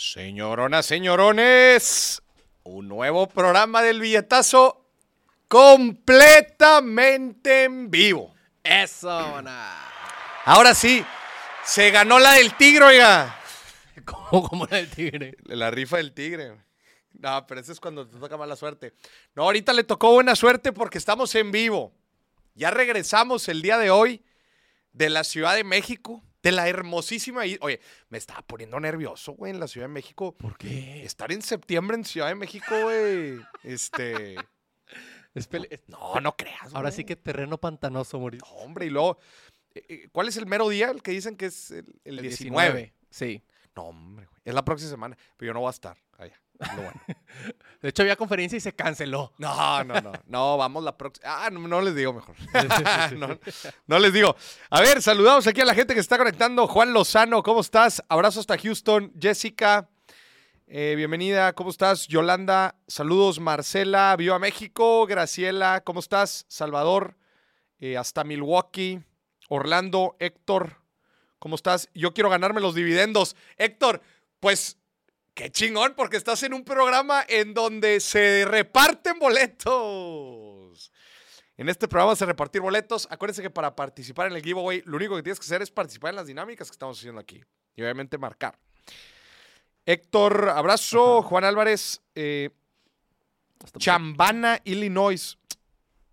Señoronas, señorones, un nuevo programa del billetazo completamente en vivo. Eso. Ahora sí, se ganó la del tigre, oiga. ¿Cómo, cómo era el tigre? La rifa del tigre. No, pero eso es cuando te toca mala suerte. No, ahorita le tocó buena suerte porque estamos en vivo. Ya regresamos el día de hoy de la Ciudad de México, de la hermosísima. Oye, me estaba poniendo nervioso, güey, en la Ciudad de México. ¿Por qué? Estar en septiembre en Ciudad de México, güey. Este. Es No, no creas. Ahora güey. sí que terreno pantanoso, Moris. No, hombre, y luego. eh, eh, ¿Cuál es el mero día? El que dicen que es el, el 19. Sí. No, hombre, güey. Es la próxima semana. Pero yo no voy a estar lo bueno. De hecho, había conferencia y se canceló. No, no, no. No, vamos la próxima. Ah, no, no les digo mejor. no, no les digo. A ver, saludamos aquí a la gente que se está conectando. Juan Lozano, ¿cómo estás? Abrazo hasta Houston. Jessica, eh, bienvenida. ¿Cómo estás? Yolanda, saludos. Marcela, viva México. Graciela, ¿cómo estás? Salvador, eh, hasta Milwaukee. Orlando, Héctor, ¿cómo estás? Yo quiero ganarme los dividendos. Héctor, pues Qué chingón, porque estás en un programa en donde se reparten boletos. En este programa se repartir boletos. Acuérdense que para participar en el giveaway, lo único que tienes que hacer es participar en las dinámicas que estamos haciendo aquí. Y obviamente marcar. Héctor, abrazo. Juan Álvarez, eh, Chambana, Illinois.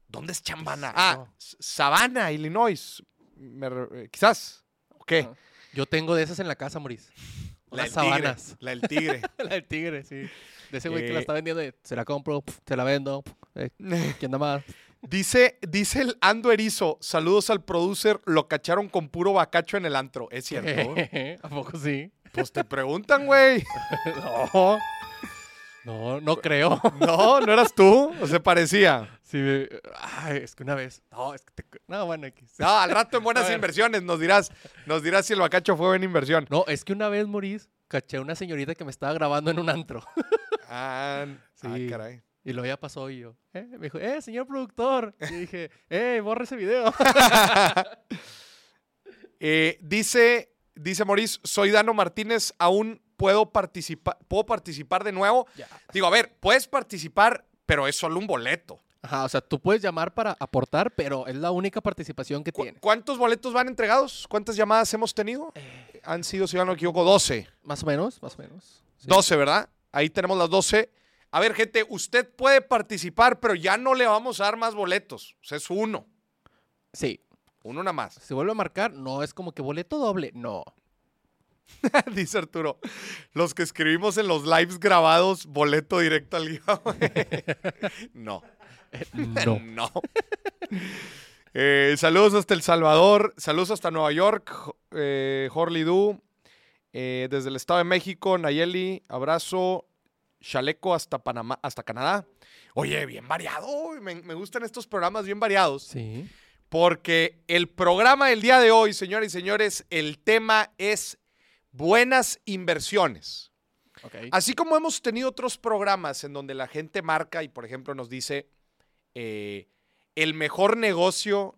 ¿Dónde es Chambana? Ah, Savannah, Illinois. Me eh, quizás. ¿O qué? Yo tengo de esas en la casa, Moris. La Las del tigre, sabanas. La del tigre. la del tigre, sí. De ese güey que Eh. la está vendiendo. de, se la compro, se la vendo. eh, ¿Quién da más? Dice, dice el Ando Erizo, saludos al producer, lo cacharon con puro bacacho en el antro. Es cierto. ¿A poco sí? pues te preguntan, güey. No. No, no creo. No, no eras tú. O se parecía. Sí, me- ay, es que una vez. No, es que te. No, bueno, aquí. No, al rato en buenas inversiones nos dirás, nos dirás si el bacacho fue buena inversión. No, es que una vez, Moris, caché a una señorita que me estaba grabando en un antro. Ah, Sí. ay, caray. Y luego ya pasó y yo. eh, me dijo, eh, señor productor. Y dije, eh, borra ese video. Eh, dice, dice Maurice, soy Dano Martínez, aún puedo participar, puedo participar de nuevo. Digo, a ver, puedes participar, pero es solo un boleto. Ajá, o sea, tú puedes llamar para aportar, pero es la única participación que ¿Cu- tiene. ¿Cuántos boletos van entregados? ¿Cuántas llamadas hemos tenido? Eh. Han sido, si no me equivoco, 12. Más o menos, más o menos. Sí. 12, ¿verdad? Ahí tenemos las 12. A ver, gente, usted puede participar, pero ya no le vamos a dar más boletos. O sea, es uno. Sí. Uno nada más. Se vuelve a marcar, no es como que boleto doble, no. Dice Arturo. Los que escribimos en los lives grabados, boleto directo al giveaway. no. No. No. Eh, saludos hasta El Salvador. Saludos hasta Nueva York. Eh, Horley Du. Eh, desde el Estado de México, Nayeli. Abrazo. Chaleco hasta Panamá, hasta Canadá. Oye, bien variado. Me, me gustan estos programas bien variados. Sí. Porque el programa del día de hoy, señoras y señores, el tema es buenas inversiones. Ok. Así como hemos tenido otros programas en donde la gente marca y, por ejemplo, nos dice eh, el mejor negocio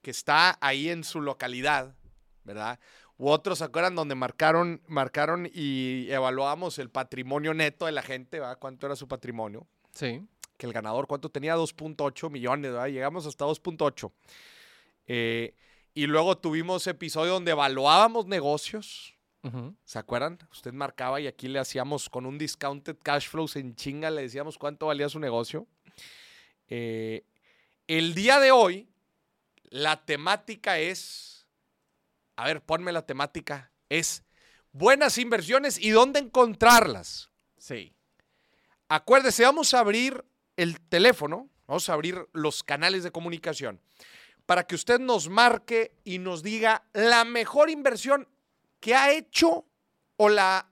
que está ahí en su localidad, ¿verdad? U otros, ¿se acuerdan? Donde marcaron, marcaron y evaluamos el patrimonio neto de la gente, ¿verdad? ¿Cuánto era su patrimonio? Sí. que el ganador, ¿cuánto tenía? 2.8 millones, ¿verdad? Llegamos hasta 2.8. Eh, y luego tuvimos episodio donde evaluábamos negocios, ¿se acuerdan? Usted marcaba y aquí le hacíamos con un discounted cash flows en chinga, le decíamos cuánto valía su negocio. Eh, el día de hoy, la temática es, a ver, ponme la temática, es buenas inversiones y dónde encontrarlas. Sí. Acuérdese, vamos a abrir el teléfono, vamos a abrir los canales de comunicación para que usted nos marque y nos diga la mejor inversión que ha hecho o la,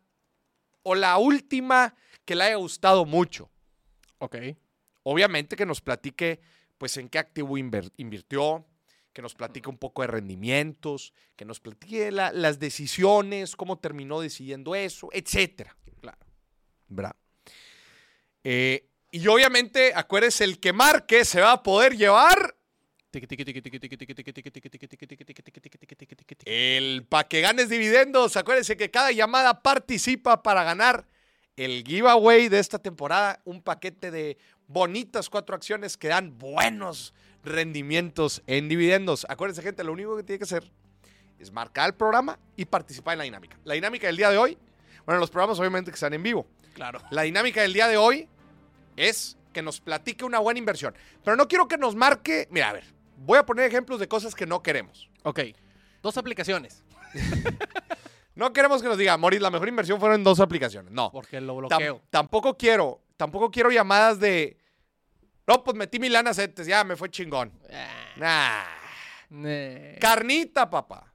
o la última que le haya gustado mucho. Ok. Obviamente que nos platique pues en qué activo invirtió, que nos platique un poco de rendimientos, que nos platique la- las decisiones, cómo terminó decidiendo eso, etcétera. Claro. ¿verdad? Eh, y obviamente, acuérdese, el que marque se va a poder llevar El pa' que ganes dividendos. Acuérdense que cada llamada participa para ganar el giveaway de esta temporada. Un paquete de bonitas cuatro acciones que dan buenos rendimientos en dividendos. Acuérdense, gente, lo único que tiene que hacer es marcar el programa y participar en la dinámica. La dinámica del día de hoy, bueno, los programas obviamente que están en vivo. Claro. La dinámica del día de hoy es que nos platique una buena inversión. Pero no quiero que nos marque. Mira, a ver, voy a poner ejemplos de cosas que no queremos. Ok. Dos aplicaciones. No queremos que nos diga, Moris, la mejor inversión fueron en dos aplicaciones. No. Porque lo Tam- bloqueo. tampoco quiero, tampoco quiero llamadas de. No, pues metí mi lana CETES, ya me fue chingón. Ah, Nah. Carnita, papá.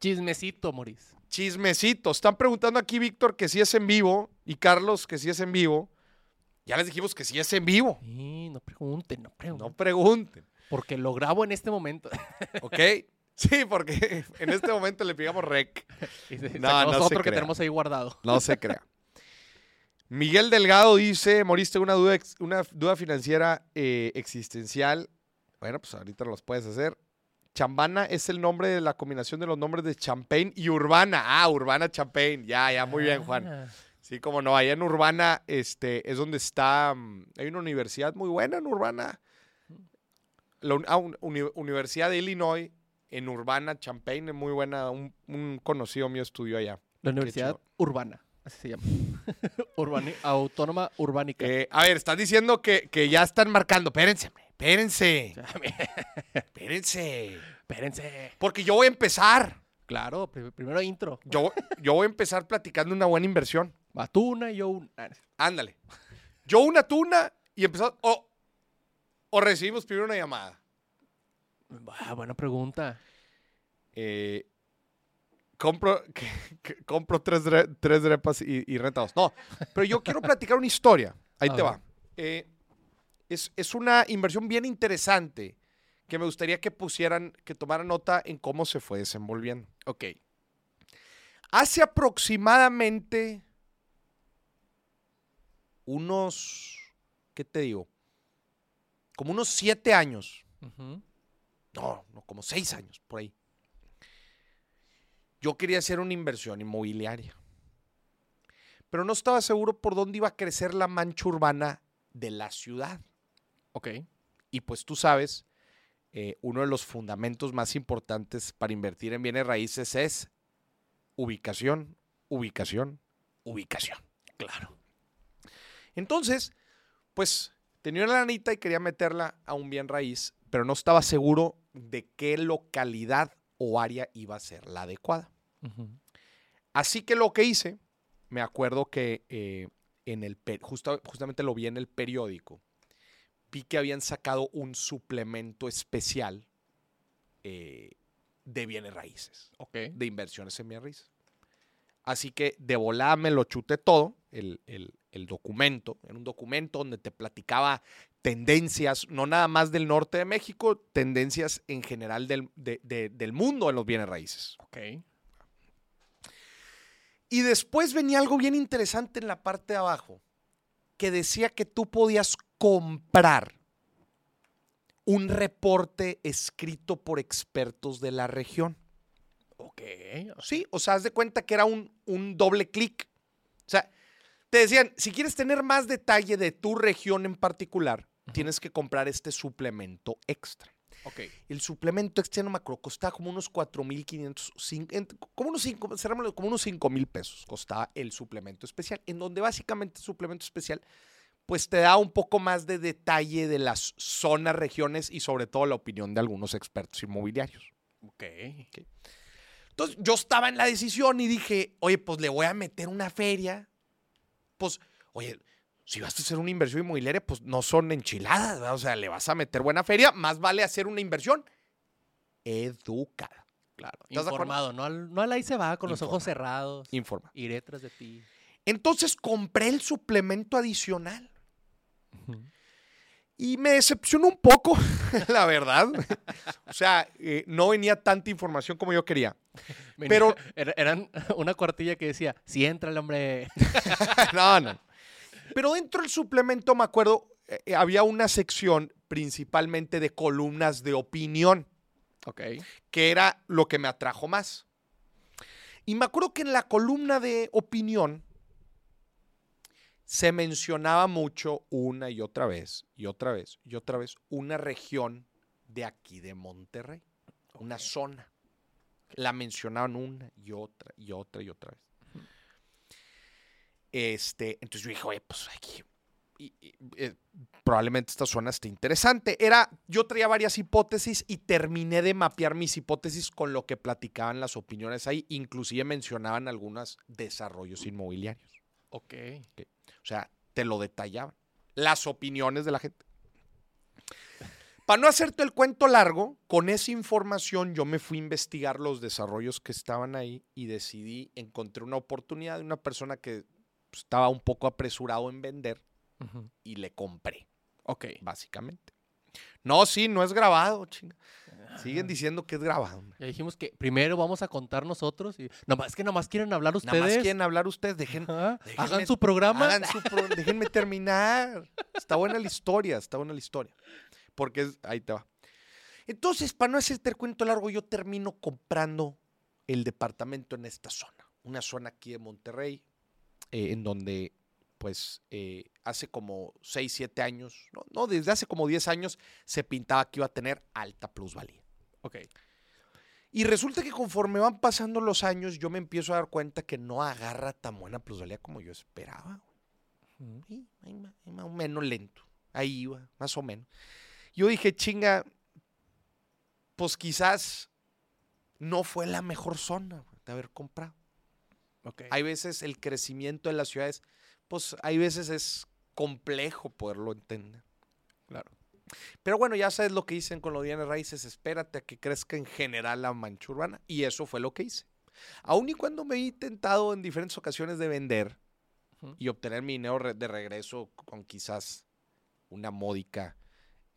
Chismecito, Moris. Chismecito. Están preguntando aquí, Víctor, que si es en vivo. Y Carlos, que si es en vivo. Ya les dijimos que si es en vivo. Sí, no pregunten, no pregunten. No pregunten. Porque lo grabo en este momento. ¿Ok? Sí, porque en este momento le pegamos rec. Y se- No, no se que crea. tenemos ahí guardado. No se crea. Miguel Delgado dice, moriste una duda, una duda financiera eh, existencial. Bueno, pues ahorita los puedes hacer. Chambana es el nombre de la combinación de los nombres de Champagne y Urbana. Ah, Urbana Champagne. Ya, ya, muy bien, Juan. Ah, Sí, como no, allá en Urbana este, es donde está, mm, hay una universidad muy buena en Urbana. La un- ah, un- uni- Universidad de Illinois en Urbana, Champagne, es muy buena. Un, un conocido mío estudió allá. La Universidad. Urbana. Así se llama. Urbani- Autónoma Urbánica. Eh, a ver, estás diciendo que, que ya están marcando. Espérense, espérense, espérense. Espérense. Porque yo voy a empezar. Claro, pri- primero intro. Yo, yo voy a empezar platicando una buena inversión. Va tú una y yo una. Ah, Ándale. Yo una tuna y empezar. O, o recibimos primero una llamada. Ah, buena pregunta. Eh, compro, que- que- compro tres, tres drepas y, y renta dos. No, pero yo quiero platicar una historia. Ahí A te ver. va. Eh, es, es una inversión bien interesante que me gustaría que pusieran, que tomaran nota en cómo se fue desenvolviendo. Ok. Hace aproximadamente unos, ¿qué te digo? Como unos siete años. No, no, como seis años, por ahí. Yo quería hacer una inversión inmobiliaria. Pero no estaba seguro por dónde iba a crecer la mancha urbana de la ciudad. Ok. Y pues tú sabes, eh, uno de los fundamentos más importantes para invertir en bienes raíces es ubicación, ubicación, ubicación. Claro. Entonces, pues tenía una lanita y quería meterla a un bien raíz, pero no estaba seguro de qué localidad o área iba a ser la adecuada. Así que lo que hice, me acuerdo que eh, en el justamente lo vi en el periódico, vi que habían sacado un suplemento especial eh, de bienes raíces de inversiones en bienes raíces. Así que de volada me lo chuté todo, el, el- el documento, en un documento donde te platicaba tendencias, no nada más del norte de México, tendencias en general del, de- de- del mundo en los bienes raíces. Ok. Y después venía algo bien interesante en la parte de abajo, que decía que tú podías comprar un reporte escrito por expertos de la región. Ok. Sí, o sea, haz de cuenta que era un, un doble clic. O sea, te decían, si quieres tener más detalle de tu región en particular, tienes que comprar este suplemento extra. Ok. El suplemento extra, no me acuerdo, costaba como unos 4.500, cin- ent- como unos 5, cerrémoslo, como unos 5,000 pesos costaba el suplemento especial, en donde básicamente el suplemento especial pues te da un poco más de detalle de las zonas, regiones y sobre todo la opinión de algunos expertos inmobiliarios. Ok. Entonces yo estaba en la decisión y dije, oye, pues le voy a meter una feria. Pues, oye, si vas a hacer una inversión inmobiliaria, pues no son enchiladas, ¿verdad? o sea, le vas a meter buena feria, más vale hacer una inversión educada. Claro. Informado. No al, no al ahí se va con los ojos cerrados. Informa. Iré tras de ti. Entonces compré el suplemento adicional. Y me decepcionó un poco, la verdad. o sea, eh, no venía tanta información como yo quería. Venía- Pero- era- eran una cuartilla que decía, sí entra el hombre. no, no. Pero dentro del suplemento, me acuerdo, eh, había una sección principalmente de columnas de opinión, Ok. que era lo que me atrajo más. Y me acuerdo que en la columna de opinión se mencionaba mucho una y otra vez, y otra vez, y otra vez, una región de aquí de Monterrey, una zona. La mencionaban una y otra y otra y otra vez. Este, entonces yo dije, oye, pues aquí, y- y, eh, probablemente esta zona esté interesante. Era, yo traía varias hipótesis y terminé de mapear mis hipótesis con lo que platicaban las opiniones ahí, inclusive mencionaban algunos desarrollos inmobiliarios. Ok. O sea, te lo detallaban. Las opiniones de la gente. Para no hacerte el cuento largo, con esa información yo me fui a investigar los desarrollos que estaban ahí y decidí, encontré una oportunidad de una persona que pues, estaba un poco apresurado en vender y le compré, Ok. básicamente. No, sí, no es grabado, chinga. Siguen diciendo que es grabado. Ya dijimos que primero vamos a contar nosotros y nomás es que nomás quieren hablar ustedes. quieren hablar ustedes, dejen, déjenme- Hagan su programa. Hagan su pro- déjenme terminar. Está buena la historia, está buena la historia. Porque es- ahí te va. Entonces, para no hacerte el cuento largo, yo termino comprando el departamento en esta zona. Una zona aquí de Monterrey, eh, en donde, pues, eh, hace como 6, 7 años, no, no, desde hace como 10 años, se pintaba que iba a tener alta plusvalía. Ok. Y resulta que conforme van pasando los años, yo me empiezo a dar cuenta que no agarra tan buena plusvalía como yo esperaba. Sí, más o menos lento. Ahí iba, más o menos. Yo dije, chinga, pues quizás no fue la mejor zona de haber comprado. Ok. Hay veces el crecimiento de las ciudades, pues hay veces es complejo poderlo entender. Claro. Pero bueno, ya sabes lo que dicen con los bienes raíces, espérate a que crezca en general la mancha urbana. Y eso fue lo que hice. Aun y cuando me he intentado en diferentes ocasiones de vender y obtener mi dinero de regreso con quizás una módica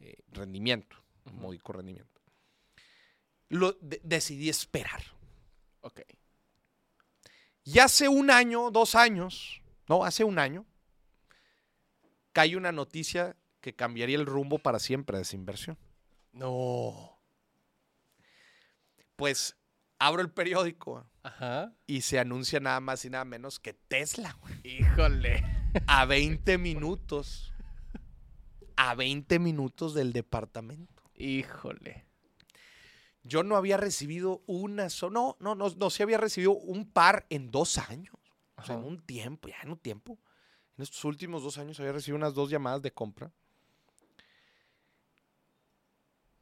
eh, rendimiento, módico rendimiento. Lo, de- decidí esperar. Ok. Y hace un año, dos años, no, hace un año, cae una noticia que cambiaría el rumbo para siempre de esa inversión. No. Pues abro el periódico Ajá. y se anuncia nada más y nada menos que Tesla, güey, Híjole. a 20 minutos. A 20 minutos del departamento. Híjole. Yo no había recibido una sola, no, no, no, no, sí había recibido un par en dos años. O sea, en un tiempo, ya en un tiempo. En estos últimos dos años había recibido unas dos llamadas de compra.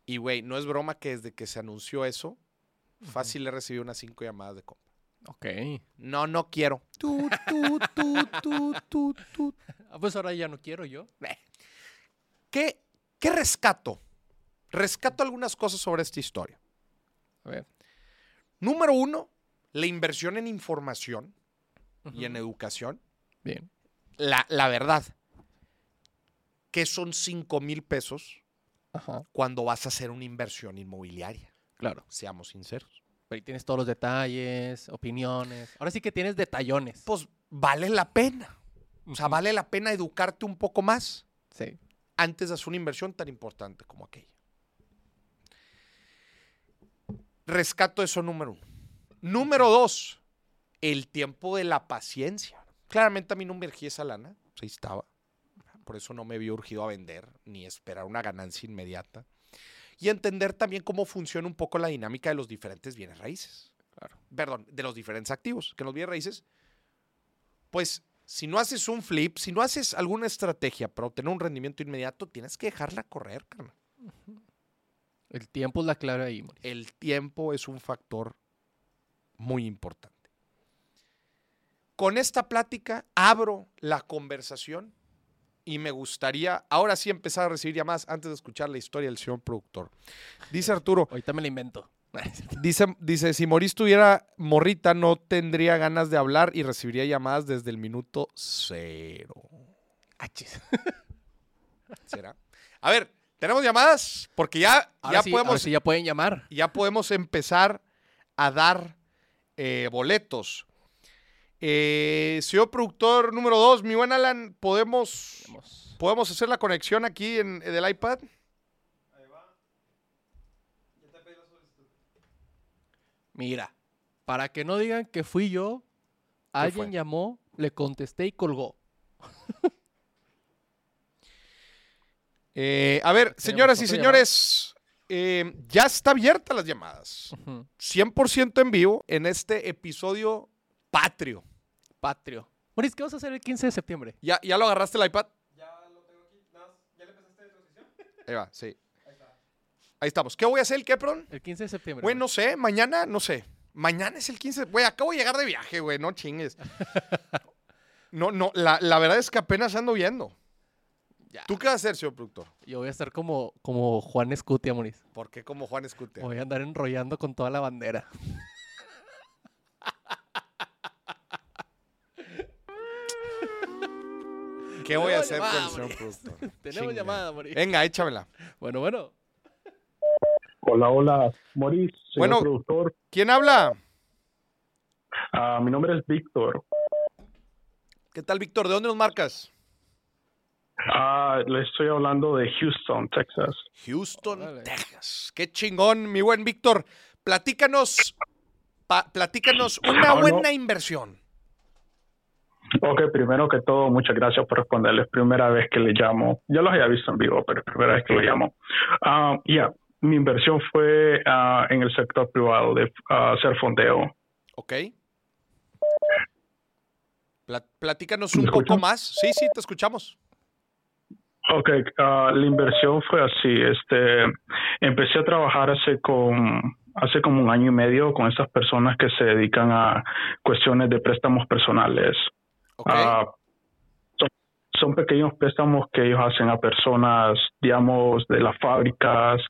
Y, güey, no es broma que desde que se anunció eso, fácil he recibido unas cinco llamadas de compra. Ok. No, no quiero. Tu, tu, tu. Ah, pues ahora ya no quiero yo. ¿Qué, ¿Qué rescato? Rescato algunas cosas sobre esta historia. A ver. Número uno, la inversión en información y en educación. Bien. La, la verdad, que son 5 mil pesos Ajá. cuando vas a hacer una inversión inmobiliaria. Claro. Seamos sinceros. Pero ahí tienes todos los detalles, opiniones. Ahora sí que tienes detallones. Pues vale la pena. O sea, vale la pena educarte un poco más Sí. antes de hacer una inversión tan importante como aquella. Rescato eso número uno. Número dos, el tiempo de la paciencia. Claramente a mí no me urgía esa lana, pues ahí estaba. Por eso no me había urgido a vender ni esperar una ganancia inmediata. Y entender también cómo funciona un poco la dinámica de los diferentes bienes raíces. Claro. Perdón, de los diferentes activos. Que en los bienes raíces, pues si no haces un flip, si no haces alguna estrategia para obtener un rendimiento inmediato, tienes que dejarla correr, carnal. El tiempo es la clave ahí, Mauricio. El tiempo es un factor muy importante. Con esta plática abro la conversación y me gustaría ahora sí empezar a recibir llamadas antes de escuchar la historia del señor productor. Dice Arturo, Ahorita me la invento. dice, dice, si Moris tuviera morrita no tendría ganas de hablar y recibiría llamadas desde el minuto cero. Achis. ¿Será? A ver, ¿tenemos llamadas? Porque ya, Ahora ya sí, podemos sí ya pueden llamar. ya podemos empezar a dar eh, boletos. Eh, señor productor número 2, mi buen Alan, ¿podemos, ¿podemos hacer la conexión aquí en, en el iPad? Ahí va. Ya te pedí la solicitud. Mira, para que no digan que fui yo, alguien llamó, le contesté y colgó. Eh, a ver, señoras y señores, eh, ya está abierta las llamadas. 100% en vivo en este episodio patrio Patrio. Moris, ¿qué vas a hacer el 15 de septiembre? ¿Ya, ya lo agarraste el iPad? Ya lo tengo aquí. ¿Ya le empezaste la transmisión? Ahí va, sí. Ahí estamos. ¿Qué voy a hacer el Kepron? El 15 de septiembre. Güey, no sé. Mañana, no sé. Mañana es el 15. Güey, acabo de llegar de viaje, güey. No chingues. No, no. La, la verdad es que apenas ando viendo. Ya. ¿Tú qué vas a hacer, señor productor? Yo voy a estar como, como Juan Escutia, Moris. ¿Por qué como Juan Escutia? Voy a andar enrollando con toda la bandera. ¿Qué voy a hacer llamada, con el señor Moris. productor? Tenemos Chinga. llamada, Moris. Venga, échamela. Bueno, bueno. Hola, hola, Moris, señor Bueno. productor. ¿Quién habla? Ah, mi nombre es Víctor. ¿Qué tal, Víctor? ¿De dónde nos marcas? Ah, le estoy hablando de Houston, Texas. Houston. Texas. Qué chingón, mi buen Víctor. Platícanos, pa- platícanos una Ah, no. buena inversión. Ok, primero que todo, muchas gracias por responderles. Primera vez que le llamo. Ya los había visto en vivo, pero es primera vez que le llamo. Ah, ya, mi inversión fue ah, en el sector privado de ah, hacer fondeo. ¿Ok? Pla- platícanos un ¿Me poco más. Sí, sí, te escuchamos. Ok, la inversión fue así. Este, empecé a trabajar hace con hace como un año y medio con estas personas que se dedican a cuestiones de préstamos personales. Ah, son, son pequeños préstamos que ellos hacen a personas, digamos, de las fábricas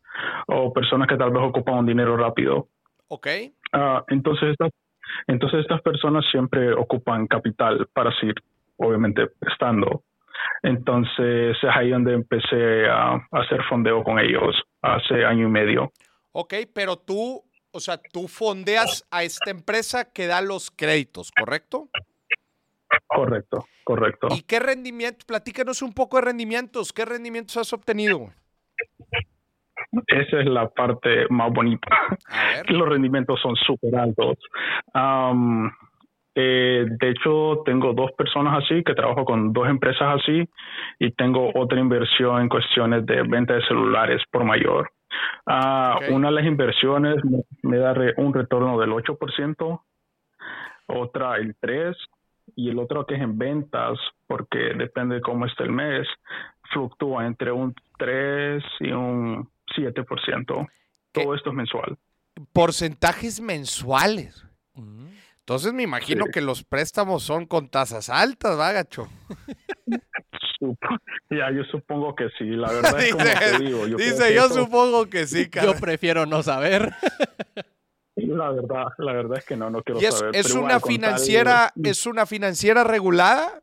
o personas que tal vez ocupan un dinero rápido. ¿Ok? Ah, entonces, estas, entonces estas personas siempre ocupan capital para seguir, obviamente, prestando. Entonces es ahí donde empecé a, a hacer fondeo con ellos hace año y medio. Ok, pero tú, o sea, tú fondeas a esta empresa que da los créditos, ¿correcto? Correcto, correcto. ¿Y qué rendimiento? Platícanos un poco de rendimientos. ¿Qué rendimientos has obtenido? Esa es la parte más bonita. Los rendimientos son súper altos. Eh, de hecho, tengo dos personas así, que trabajo con dos empresas así, y tengo otra inversión en cuestiones de venta de celulares por mayor. Ah. Una de las inversiones me, me da re- un retorno del 8%, otra el 3%, y el otro que es en ventas, porque depende de cómo esté el mes, fluctúa entre un 3 y un 7%. ¿Qué? Todo esto es mensual. Porcentajes mensuales. Mm. Entonces me imagino Sí. que los préstamos son con tasas altas, ¿va, gacho? Sup- Ya, yo supongo que sí. La verdad es como Dice- te digo. Yo creo Dice, yo supongo que sí, Yo cara. prefiero no saber. La verdad, la verdad es que no, no quiero ¿Y es, saber. es una igual, con tal- financiera, es una financiera regulada?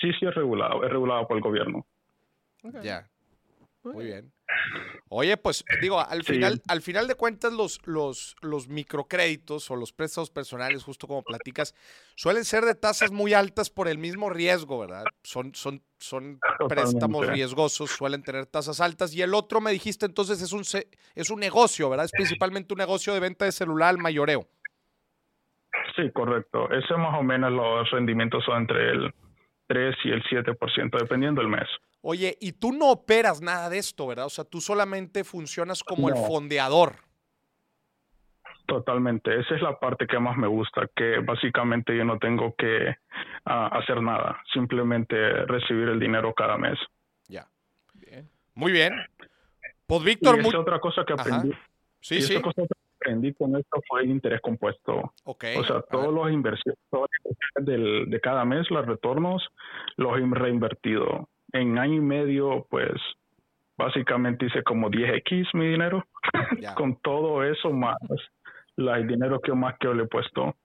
Sí, sí es regulado, es regulado por el gobierno. Ya. Muy bien. Oye, pues digo, al Sí. final, al final de cuentas, los, los, los microcréditos o los préstamos personales, justo como platicas, suelen ser de tasas muy altas por el mismo riesgo, ¿verdad? Son, son, son préstamos riesgosos, suelen tener tasas altas. Y el otro me dijiste entonces es un es un negocio, ¿verdad? Es principalmente un negocio de venta de celular al mayoreo. Sí, correcto. Ese más o menos los rendimientos son entre el 3 y el 7%, dependiendo del mes. Oye, y tú no operas nada de esto, ¿verdad? O sea, tú solamente funcionas como el fondeador. Totalmente. Esa es la parte que más me gusta, que básicamente yo no tengo que ah, hacer nada, simplemente recibir el dinero cada mes. Ya. Bien. Muy bien. Pues Y Víctor, esa muy... otra cosa que Ajá. aprendí, Sí, y sí. esa cosa que aprendí con esto fue el interés compuesto. Ok. O sea, todos los inversiones, todas las inversiones del- de cada mes, los retornos, los he reinvertido. En año y medio, pues, básicamente hice como 10x mi dinero. Ya. Con todo eso más la, el dinero que más que yo le he puesto.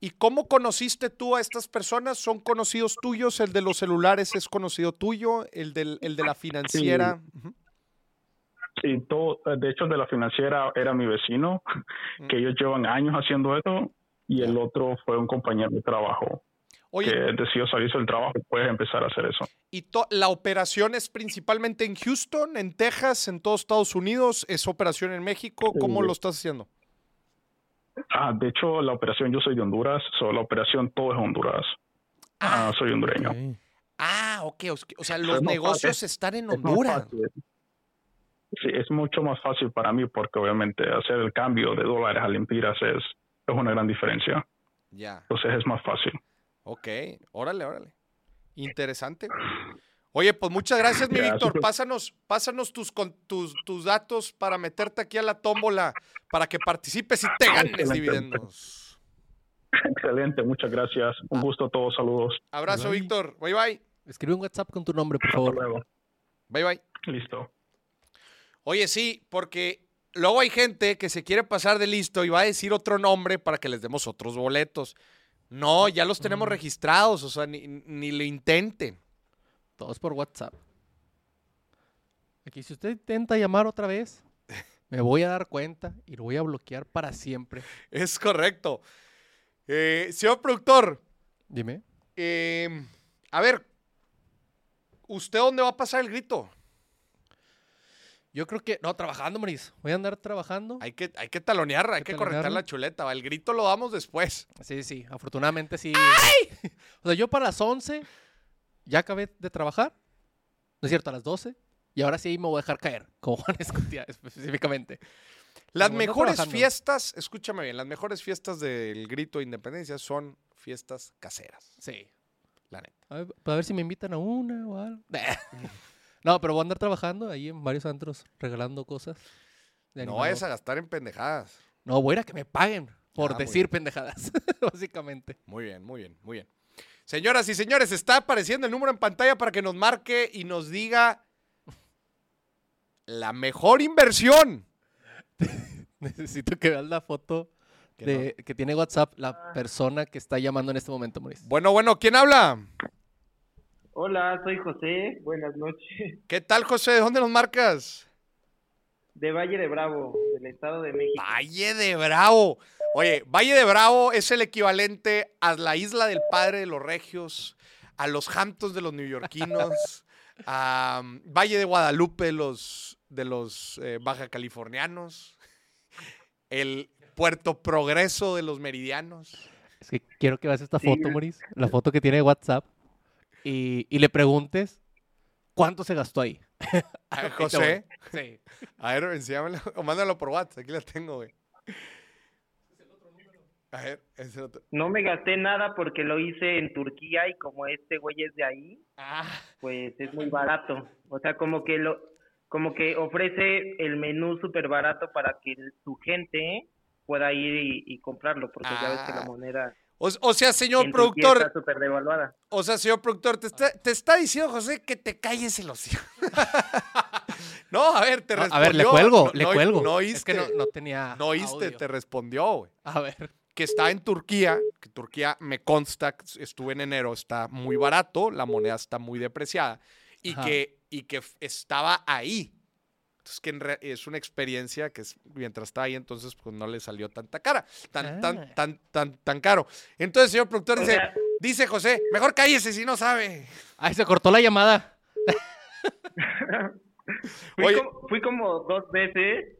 ¿Y cómo conociste tú a estas personas? ¿Son conocidos tuyos? ¿El de los celulares es conocido tuyo? ¿El, del, el de la financiera? Ujú. Sí, todo, de hecho, de la financiera era mi vecino, que ellos llevan años haciendo eso, y el otro fue un compañero de trabajo Oye, que decidió salirse del trabajo y puedes empezar a hacer eso. ¿y la operación es principalmente en Houston, en Texas, en todos Estados Unidos? ¿Es operación en México? ¿Cómo Sí. lo estás haciendo? Ah, de hecho, la operación, yo soy de Honduras, so, la operación todo es Honduras. Ah, soy hondureño. Ah, ok. O sea, Es los negocios fácil. están en Es Honduras. fácil. Sí, es mucho más fácil para mí porque obviamente hacer el cambio de dólares a lempiras es, es una gran diferencia. Ya. Entonces es más fácil. Ok. Órale, órale. Interesante. Oye, pues muchas gracias, mi Víctor. Pásanos, pásanos tus, con, tus, tus datos para meterte aquí a la tómbola para que participes y te ganes Excelente. dividendos. Excelente, muchas gracias. Un gusto a todos, saludos. Abrazo, Bye. Víctor. Bye, bye. Escribe un WhatsApp con tu nombre, por Hasta favor. luego. Bye, bye. Listo. Oye, sí, porque luego hay gente que se quiere pasar de listo y va a decir otro nombre para que les demos otros boletos. No, ya los tenemos Mm. registrados, o sea, ni, ni lo intenten. Todos por WhatsApp. Aquí, si usted intenta llamar otra vez, me voy a dar cuenta y lo voy a bloquear para siempre. Es correcto. Eh, señor productor, Dime. eh, a ver, ¿usted dónde va a pasar el grito? Yo creo que. No, trabajando, Maurice. Voy a andar trabajando. Hay que, hay que talonear, hay que talonearlo. la chuleta. El grito lo damos después. Sí, sí. Afortunadamente sí. O sea, yo para las 11 ya acabé de trabajar. No es cierto, a las 12. Y ahora sí me voy a dejar caer, como Juan Escutia específicamente. Las Como mejores fiestas, escúchame bien, las mejores fiestas del grito de independencia son fiestas caseras, Sí. la neta. A ver, para ver si me invitan a una o algo. no, pero voy a andar trabajando ahí en varios antros regalando cosas. No vayas a gastar en pendejadas. No, voy a ir a que me paguen por Ah, decir pendejadas, básicamente. Muy bien, muy bien, muy bien. Señoras y señores, está apareciendo el número en pantalla para que nos marque y nos diga la mejor inversión. Necesito que veas la foto Que de, que tiene WhatsApp la persona que está llamando en este momento, Maurice. Bueno, bueno, ¿quién habla? Hola, soy José. Buenas noches. ¿Qué tal, José? ¿De dónde nos marcas? De Valle de Bravo, del Estado de México. Valle de Bravo. Oye, Valle de Bravo es el equivalente a la isla del padre de los regios, a los Hamptons de los neoyorquinos, a um, Valle de Guadalupe de los, de los eh, baja californianos, el Puerto Progreso de los meridianos. Es que quiero que veas esta Sí. foto, Maurice, la foto que tiene de WhatsApp, y, y le preguntes cuánto se gastó ahí. A Ahorita José. Sí. a ver, enséñamelo, o mándalo por WhatsApp, aquí la tengo, güey. A ver, ese es el otro. No me gasté nada porque lo hice en Turquía y como este güey es de ahí, Ah, pues es muy barato. O sea, como que lo, como que ofrece el menú súper barato para que su gente pueda ir y, y comprarlo, porque ya ves que Ah. la moneda O, o sea, señor en productor, está súper devaluada. O sea, señor productor, te está, te está diciendo José que te calles el hocico. no, a ver, te No, respondió. a ver, le cuelgo, No- le no- cuelgo. No es oíste. que no, no tenía no oíste, audio. te respondió, güey. A ver. Que está en Turquía, que Turquía me consta, estuve en enero, está muy barato, la moneda está muy depreciada. Y Ajá. que, y que estaba ahí. Entonces, que en re- es una experiencia que es- mientras está ahí, entonces, pues no le salió tanta cara, tan, tan, Ah. tan, tan, tan caro. Entonces, señor productor dice, dice José, mejor cállese si no sabe. Ay, se cortó la llamada. fui, Oye. como, fui como dos veces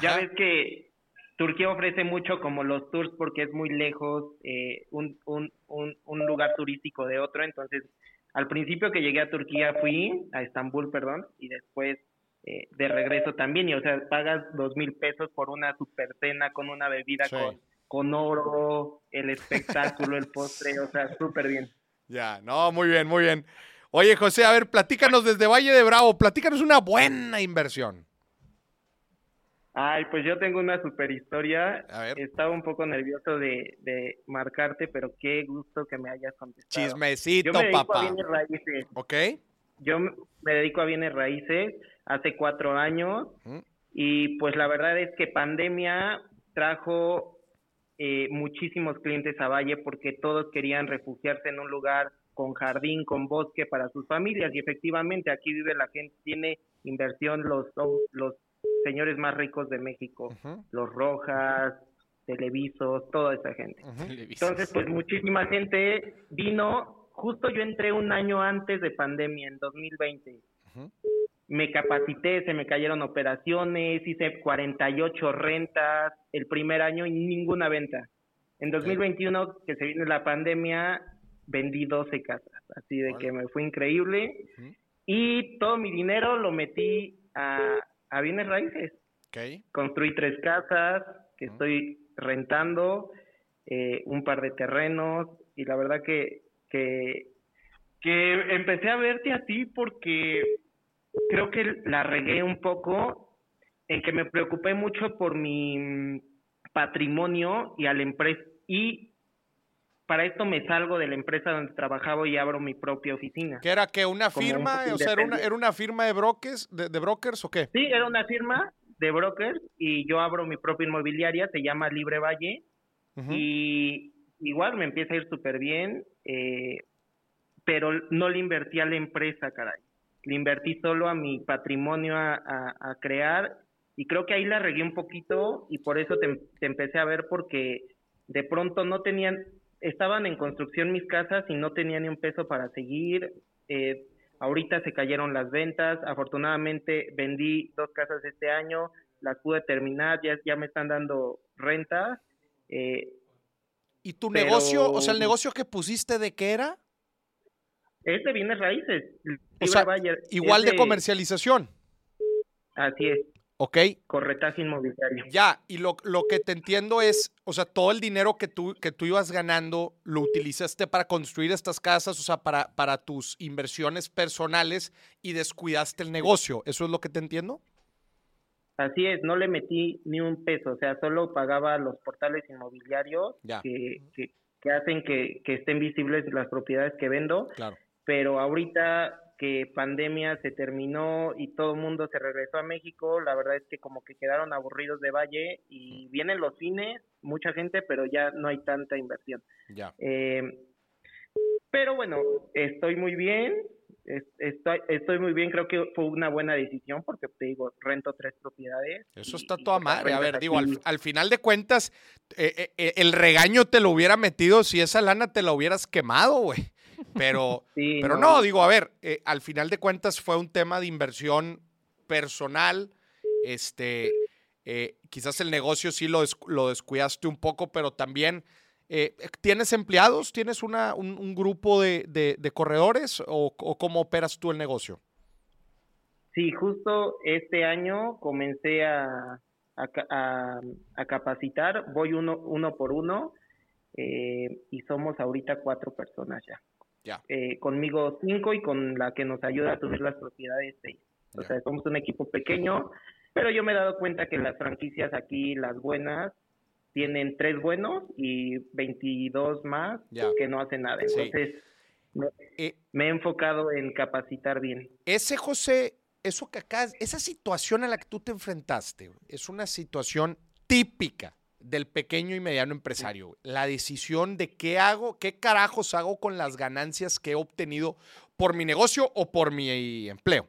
Ya ves que Turquía ofrece mucho como los tours porque es muy lejos eh, un, un, un, un lugar turístico de otro. Entonces, al principio que llegué a Turquía fui, a Estambul, perdón, y después eh, de regreso también. Y o sea, pagas dos mil pesos por una super cena con una bebida Sí. con, con oro, el espectáculo, el postre, o sea, súper bien. Ya, no, muy bien, muy bien. Oye, José, a ver, platícanos desde Valle de Bravo, platícanos una buena inversión. Ay, pues yo tengo una super historia. A ver. Estaba un poco nervioso de, de marcarte, pero qué gusto que me hayas contestado. Chismecito, Yo me dedico a papá. bienes raíces. ¿Ok? Yo me dedico a bienes raíces hace cuatro años. Y pues la verdad es que pandemia trajo eh, muchísimos clientes a Valle porque todos querían refugiarse en un lugar con jardín, con bosque para sus familias. Y efectivamente aquí vive la gente, tiene inversión los, los señores más ricos de México, los Rojas, Televisos, toda esa gente. Entonces, pues muchísima gente vino, justo yo entré un año antes de pandemia, en 2020. Ujú. Me capacité, se me cayeron operaciones, hice 48 rentas el primer año y ninguna venta. En 2021, que se viene la pandemia, vendí 12 casas, así de que me fue increíble. Y todo mi dinero lo metí a, a bienes raíces. Construí tres casas que estoy rentando, eh, un par de terrenos, y la verdad que, que, que empecé a verte a ti porque creo que la regué un poco en que me preocupé mucho por mi patrimonio y a la empresa y para esto me salgo de la empresa donde trabajaba y abro mi propia oficina. ¿Que era que una firma? o sea, era una, era una firma de brokers, de, brokers o qué? Sí, era una firma de brokers y yo abro mi propia inmobiliaria, se llama Libre Valle y igual me empieza a ir súper bien, eh, pero no le invertí a la empresa, caray. Le invertí solo a mi patrimonio a, a, crear y creo que ahí la regué un poquito y por eso te, te empecé a ver porque de pronto no tenían, estaban en construcción mis casas y no tenía ni un peso para seguir. Eh, ahorita se cayeron las ventas. Afortunadamente vendí dos casas este año, las pude terminar, ya, ya me están dando renta. Eh, ¿Y tu negocio, o sea, el negocio que pusiste de qué era? Este bienes raíces. O sea, igual de comercialización. Así es. Ok. Corretaje inmobiliario. Ya, y lo, lo, que te entiendo es, o sea, todo el dinero que tú, que tú ibas ganando lo utilizaste para construir estas casas, o sea, para, para tus inversiones personales y descuidaste el negocio. ¿Eso es lo que te entiendo? Así es, no le metí ni un peso, o sea, solo pagaba los portales inmobiliarios que, que, que, hacen que, que estén visibles las propiedades que vendo. Claro. Pero ahorita que pandemia se terminó y todo el mundo se regresó a México, la verdad es que como que quedaron aburridos de Valle y vienen los cines, mucha gente, pero ya no hay tanta inversión. Ya. Eh, pero bueno, estoy muy bien, estoy, estoy muy bien, creo que fue una buena decisión porque te digo, rento tres propiedades. Eso está toda madre, a ver, digo, al, final de cuentas, eh, eh, el regaño te lo hubiera metido si esa lana te la hubieras quemado, güey. Pero, pero no. digo, a ver, eh, al final de cuentas fue un tema de inversión personal. Este, eh, quizás el negocio sí lo, lo descuidaste un poco, pero también eh, ¿tienes empleados? ¿Tienes una, un, grupo de, de, corredores o, cómo operas tú el negocio? Sí, justo este año comencé a, a, a capacitar, voy uno, uno por uno y somos ahorita cuatro personas ya. Eh, conmigo cinco y con la que nos ayuda a subir las propiedades seis. O sea, somos un equipo pequeño, pero yo me he dado cuenta que las franquicias aquí, las buenas, tienen tres buenos y 22 más que no hacen nada. Entonces, eh, me, he enfocado en capacitar bien. Ese, José, eso que acá, esa situación a la que tú te enfrentaste, es una situación típica del pequeño y mediano empresario. La decisión de qué hago, qué carajos hago con las ganancias que he obtenido por mi negocio o por mi empleo.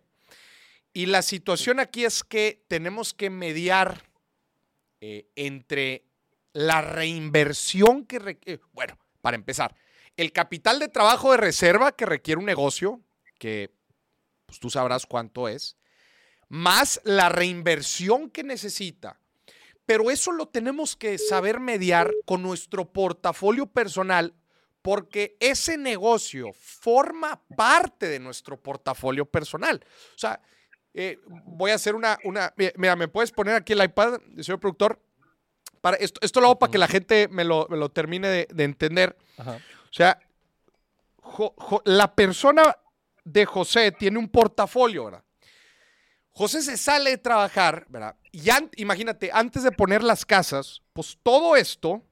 Y la situación aquí es que tenemos que mediar eh, entre la reinversión que requiere, bueno, para empezar, el capital de trabajo de reserva que requiere un negocio, que pues, tú sabrás cuánto es, más la reinversión que necesita pero eso lo tenemos que saber mediar con nuestro portafolio personal porque ese negocio forma parte de nuestro portafolio personal. O sea, eh, voy a hacer una, una, mira, me puedes poner aquí el iPad, señor productor. Para esto, esto lo hago para que la gente me lo, termine de, entender. O sea, la persona de José tiene un portafolio, ¿verdad? José se sale de trabajar, ¿verdad? Y imagínate, antes de poner las casas, pues todo esto,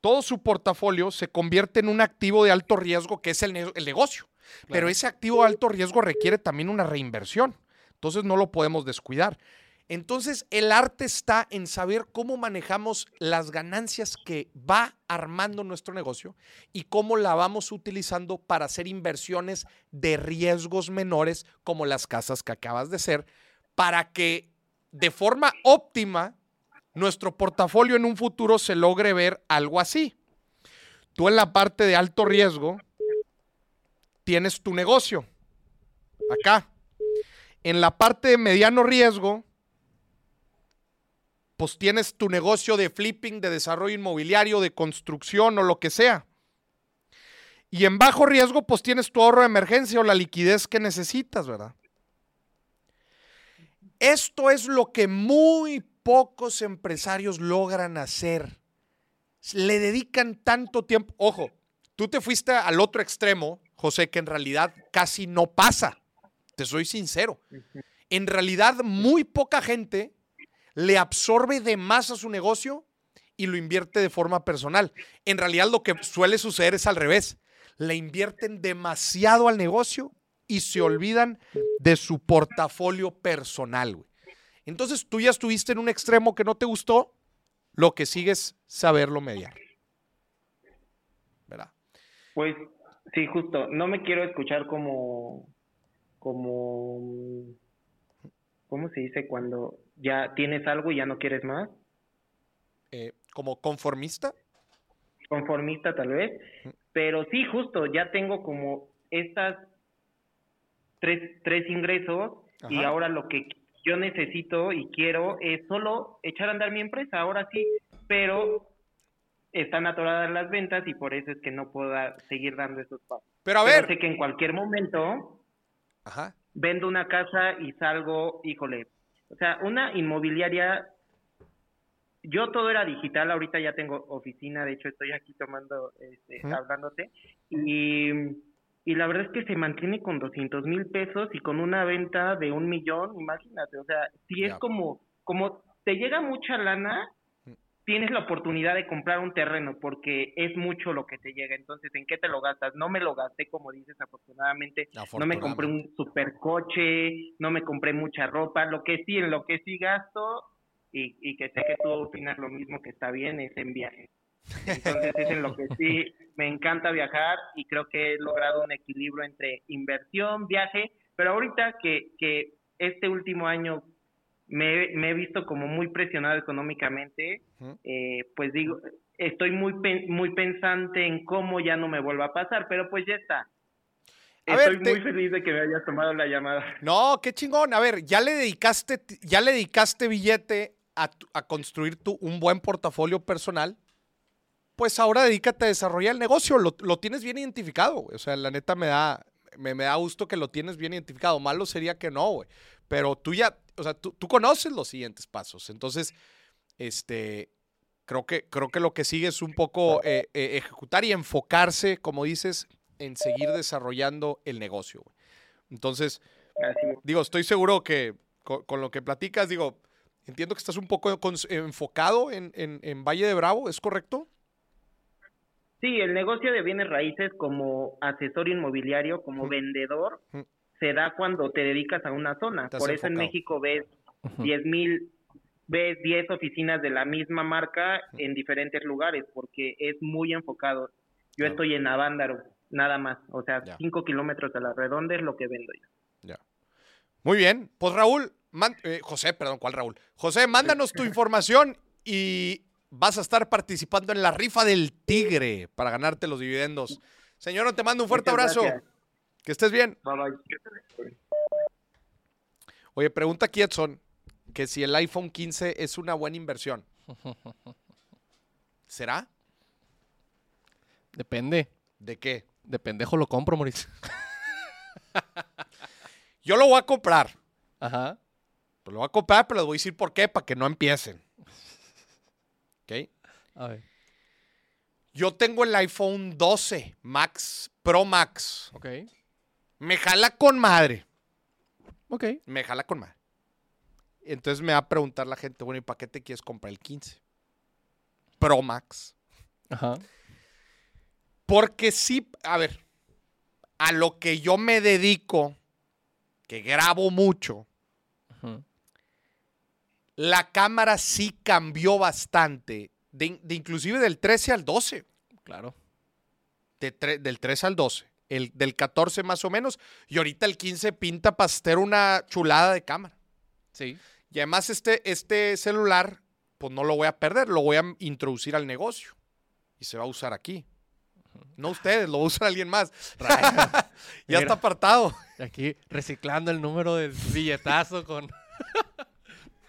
todo su portafolio se convierte en un activo de alto riesgo que es el, negocio. Pero ese activo de alto riesgo requiere también una reinversión. Entonces no lo podemos descuidar. Entonces, el arte está en saber cómo manejamos las ganancias que va armando nuestro negocio y cómo la vamos utilizando para hacer inversiones de riesgos menores como las casas que acabas de hacer, para que de forma óptima nuestro portafolio en un futuro se logre ver algo así. Tú en la parte de alto riesgo tienes tu negocio, acá, En la parte de mediano riesgo, pues tienes tu negocio de flipping, de desarrollo inmobiliario, de construcción o lo que sea. Y en bajo riesgo, pues tienes tu ahorro de emergencia o la liquidez que necesitas, ¿verdad? Esto es lo que muy pocos empresarios logran hacer. Le dedican tanto tiempo. Ojo, tú te fuiste al otro extremo, José, que en realidad casi no pasa. Te soy sincero. En realidad, muy poca gente le absorbe de más a su negocio y lo invierte de forma personal. En realidad, lo que suele suceder es al revés. Le invierten demasiado al negocio y se olvidan de su portafolio personal, güey. Entonces tú ya estuviste en un extremo que no te gustó, lo que sigue es saberlo mediar. ¿Verdad? Pues sí, justo. No me quiero escuchar como, como, ¿cómo se dice cuando ya tienes algo y ya no quieres más? Eh, como conformista. Conformista tal vez. Pero sí, justo, ya tengo como estas tres, tres ingresos y ahora lo que yo necesito y quiero es solo echar a andar mi empresa, ahora sí, pero están atoradas las ventas y por eso es que no puedo seguir dando esos pasos. Pero a Pero ver. sé que en cualquier momento Ajá. vendo una casa y salgo, híjole, o sea, una inmobiliaria, yo todo era digital, ahorita ya tengo oficina, de hecho estoy aquí tomando, este, hablándote, y, y la verdad es que se mantiene con 200 mil pesos y con una venta de un millón, imagínate, o sea, si es Ya. como, como te llega mucha lana, Mm. tienes la oportunidad de comprar un terreno porque es mucho lo que te llega, entonces, ¿en qué te lo gastas? No me lo gasté, como dices, afortunadamente, no me compré un supercoche, no me compré mucha ropa, lo que sí, en lo que sí gasto, y, y que sé que tú opinas lo mismo que está bien, es en viajes. Entonces es en lo que sí me encanta viajar y creo que he logrado un equilibrio entre inversión, viaje, pero ahorita que, que este último año me, me he visto como muy presionado económicamente, eh, pues digo, estoy muy, pen- muy pensante en cómo ya no me vuelva a pasar, pero pues ya está. A ver, Estoy te- muy feliz de que me hayas tomado la llamada. No, qué chingón. A ver, ya le dedicaste, ya le dedicaste billete a, tu- a construir tu, un buen portafolio personal. Pues ahora dedícate a desarrollar el negocio. Lo, lo tienes bien identificado, güey. O sea, la neta me da, me, me da gusto que lo tienes bien identificado. Malo sería que no, güey. Pero tú ya, o sea, tú, tú conoces los siguientes pasos. Entonces, este, creo que, creo que lo que sigue es un poco eh, eh, ejecutar y enfocarse, como dices, en seguir desarrollando el negocio, güey. Entonces, digo, estoy seguro que con, con lo que platicas, digo, entiendo que estás un poco enfocado en, en- en Valle de Bravo, ¿es correcto? Sí, el negocio de bienes raíces como asesor inmobiliario, como vendedor, se da cuando te dedicas a una zona. Estás Por eso en. México ves Ujú. 10 mil, ves 10 oficinas de la misma marca en diferentes lugares, porque es muy enfocado. Yo estoy en Avándaro, nada más. O sea, Ya. 5 kilómetros a la redonda es lo que vendo yo. Ya. Muy bien. Pues Raúl, man- eh, José, perdón, ¿cuál Raúl? José, mándanos tu información y vas a estar participando en la rifa del tigre para ganarte los dividendos. Señor, te mando un fuerte Muchas abrazo. gracias. Que estés bien. Bye bye. Oye, pregunta aquí Edson que si el iPhone 15 es una buena inversión. ¿Será? Depende. ¿De qué? De pendejo lo compro, Mauricio. Yo lo voy a comprar. Ajá. Lo voy a comprar, pero les voy a decir por qué, para que no empiecen. ¿Ok? A ver. Yo tengo el iPhone 12 Max, Pro Max. Ok. Me jala con madre. Ok. Me jala con madre. Entonces me va a preguntar la gente, bueno, ¿y para qué te quieres comprar el 15? Pro Max. Ajá. Porque sí, a ver, a lo que yo me dedico, que grabo mucho, Ujú. La cámara sí cambió bastante, de, de inclusive del 13 al 12, Claro. de tre- del 13 al 12, el, del 14 más o menos, y ahorita el 15 pinta para ser una chulada de cámara. Sí. Y además este, este celular, pues no lo voy a perder, lo voy a introducir al negocio y se va a usar aquí. No ustedes, lo usa alguien más. Mira. ya está apartado. Aquí reciclando el número del billetazo con.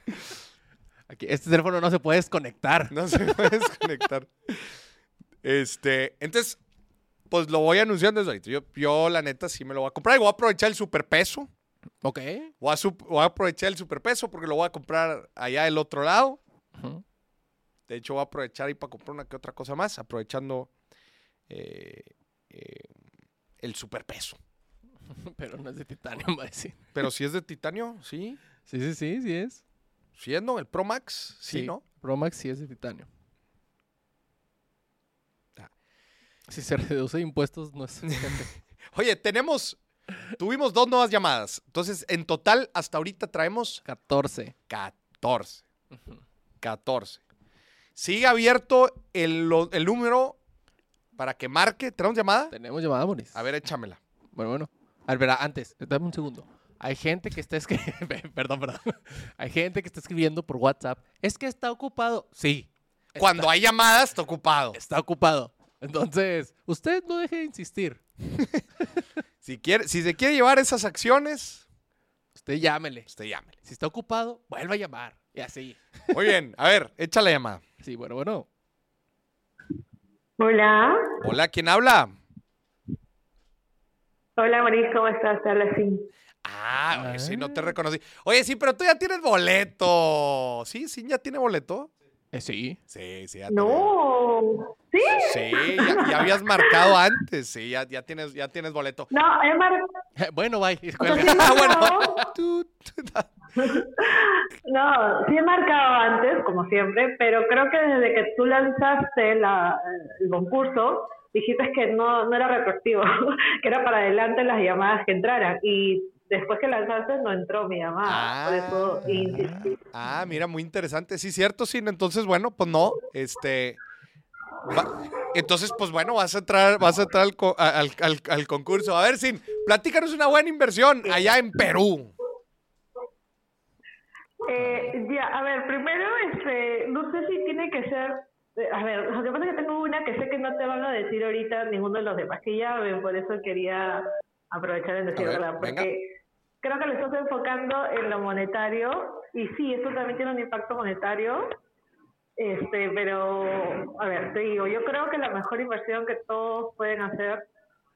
Aquí, este teléfono no se puede desconectar. No se puede desconectar. Este, entonces, pues lo voy anunciando desde ahorita. Yo, yo, la neta, sí me lo voy a comprar y voy a aprovechar el superpeso. Ok. Voy a, sup- voy a aprovechar el superpeso porque lo voy a comprar allá del otro lado. De hecho, voy a aprovechar ahí para comprar una que otra cosa más, aprovechando eh, eh, el superpeso. Pero no es de titanio, va a decir. Pero si es de titanio, sí. Sí, sí, sí, sí es. Sí ¿no? El Pro Max, sí, ¿no? Pro Max sí es de titanio. Ah. Si se reduce impuestos, no es. Oye, tenemos, tuvimos dos nuevas llamadas. Entonces, en total, hasta ahorita traemos 14. 14. 14. Sigue abierto el, el número para que marque. ¿Tenemos llamada? Tenemos llamada, Moris. A ver, échamela. Bueno, bueno. A ver, antes, dame un segundo. Hay gente que está escribiendo. perdón, perdón. Hay gente que está escribiendo por WhatsApp. Es que está ocupado. Sí. Cuando hay llamadas, está ocupado. Está ocupado. Entonces, usted no deje de insistir. Si, quiere, si se quiere llevar esas acciones, Usted llámele. usted llámele. Si está ocupado, vuelva a llamar. Y así. Muy bien. A ver, echa la llamada. Sí, bueno, bueno. Hola, Hola, ¿quién habla? hola Maris, ¿cómo estás? Te habla Sin. Ah, oye, sí, no te reconocí. Oye, sí, pero tú ya tienes boleto. Sí, sí, ya tiene boleto. Eh, sí. Sí, sí, ya tiene- No, ¿sí? Sí, ya, ya habías marcado antes. Sí, ya, ya, tienes, ya tienes boleto. No, he marcado. bueno, bye. O sea, Cuelga. sí he Ah, bueno. Tú- No, sí he marcado antes, como siempre, pero creo que desde que tú lanzaste la, el concurso, dijiste que no, no era retroactivo, que era para adelante las llamadas que entraran. Y después que lanzaste no entró mi llamada, por eso Ah. insistí. Ah, mira, muy interesante. Sí, cierto, sí. Entonces, bueno, pues no. Este. va- entonces, pues bueno, vas a entrar, vas a entrar al, al- al- al concurso. A ver, Sin, platícanos una buena inversión allá en Perú. Eh, ya, a ver, primero, este, no sé si tiene que ser, eh, a ver, lo que pasa es que tengo una que sé que no te van a decir ahorita ninguno de los demás que llamen, por eso quería aprovechar en decir ver, verdad, venga. porque creo que le estás enfocando en lo monetario, y sí, eso también tiene un impacto monetario, este, pero, a ver, te digo, yo creo que la mejor inversión que todos pueden hacer,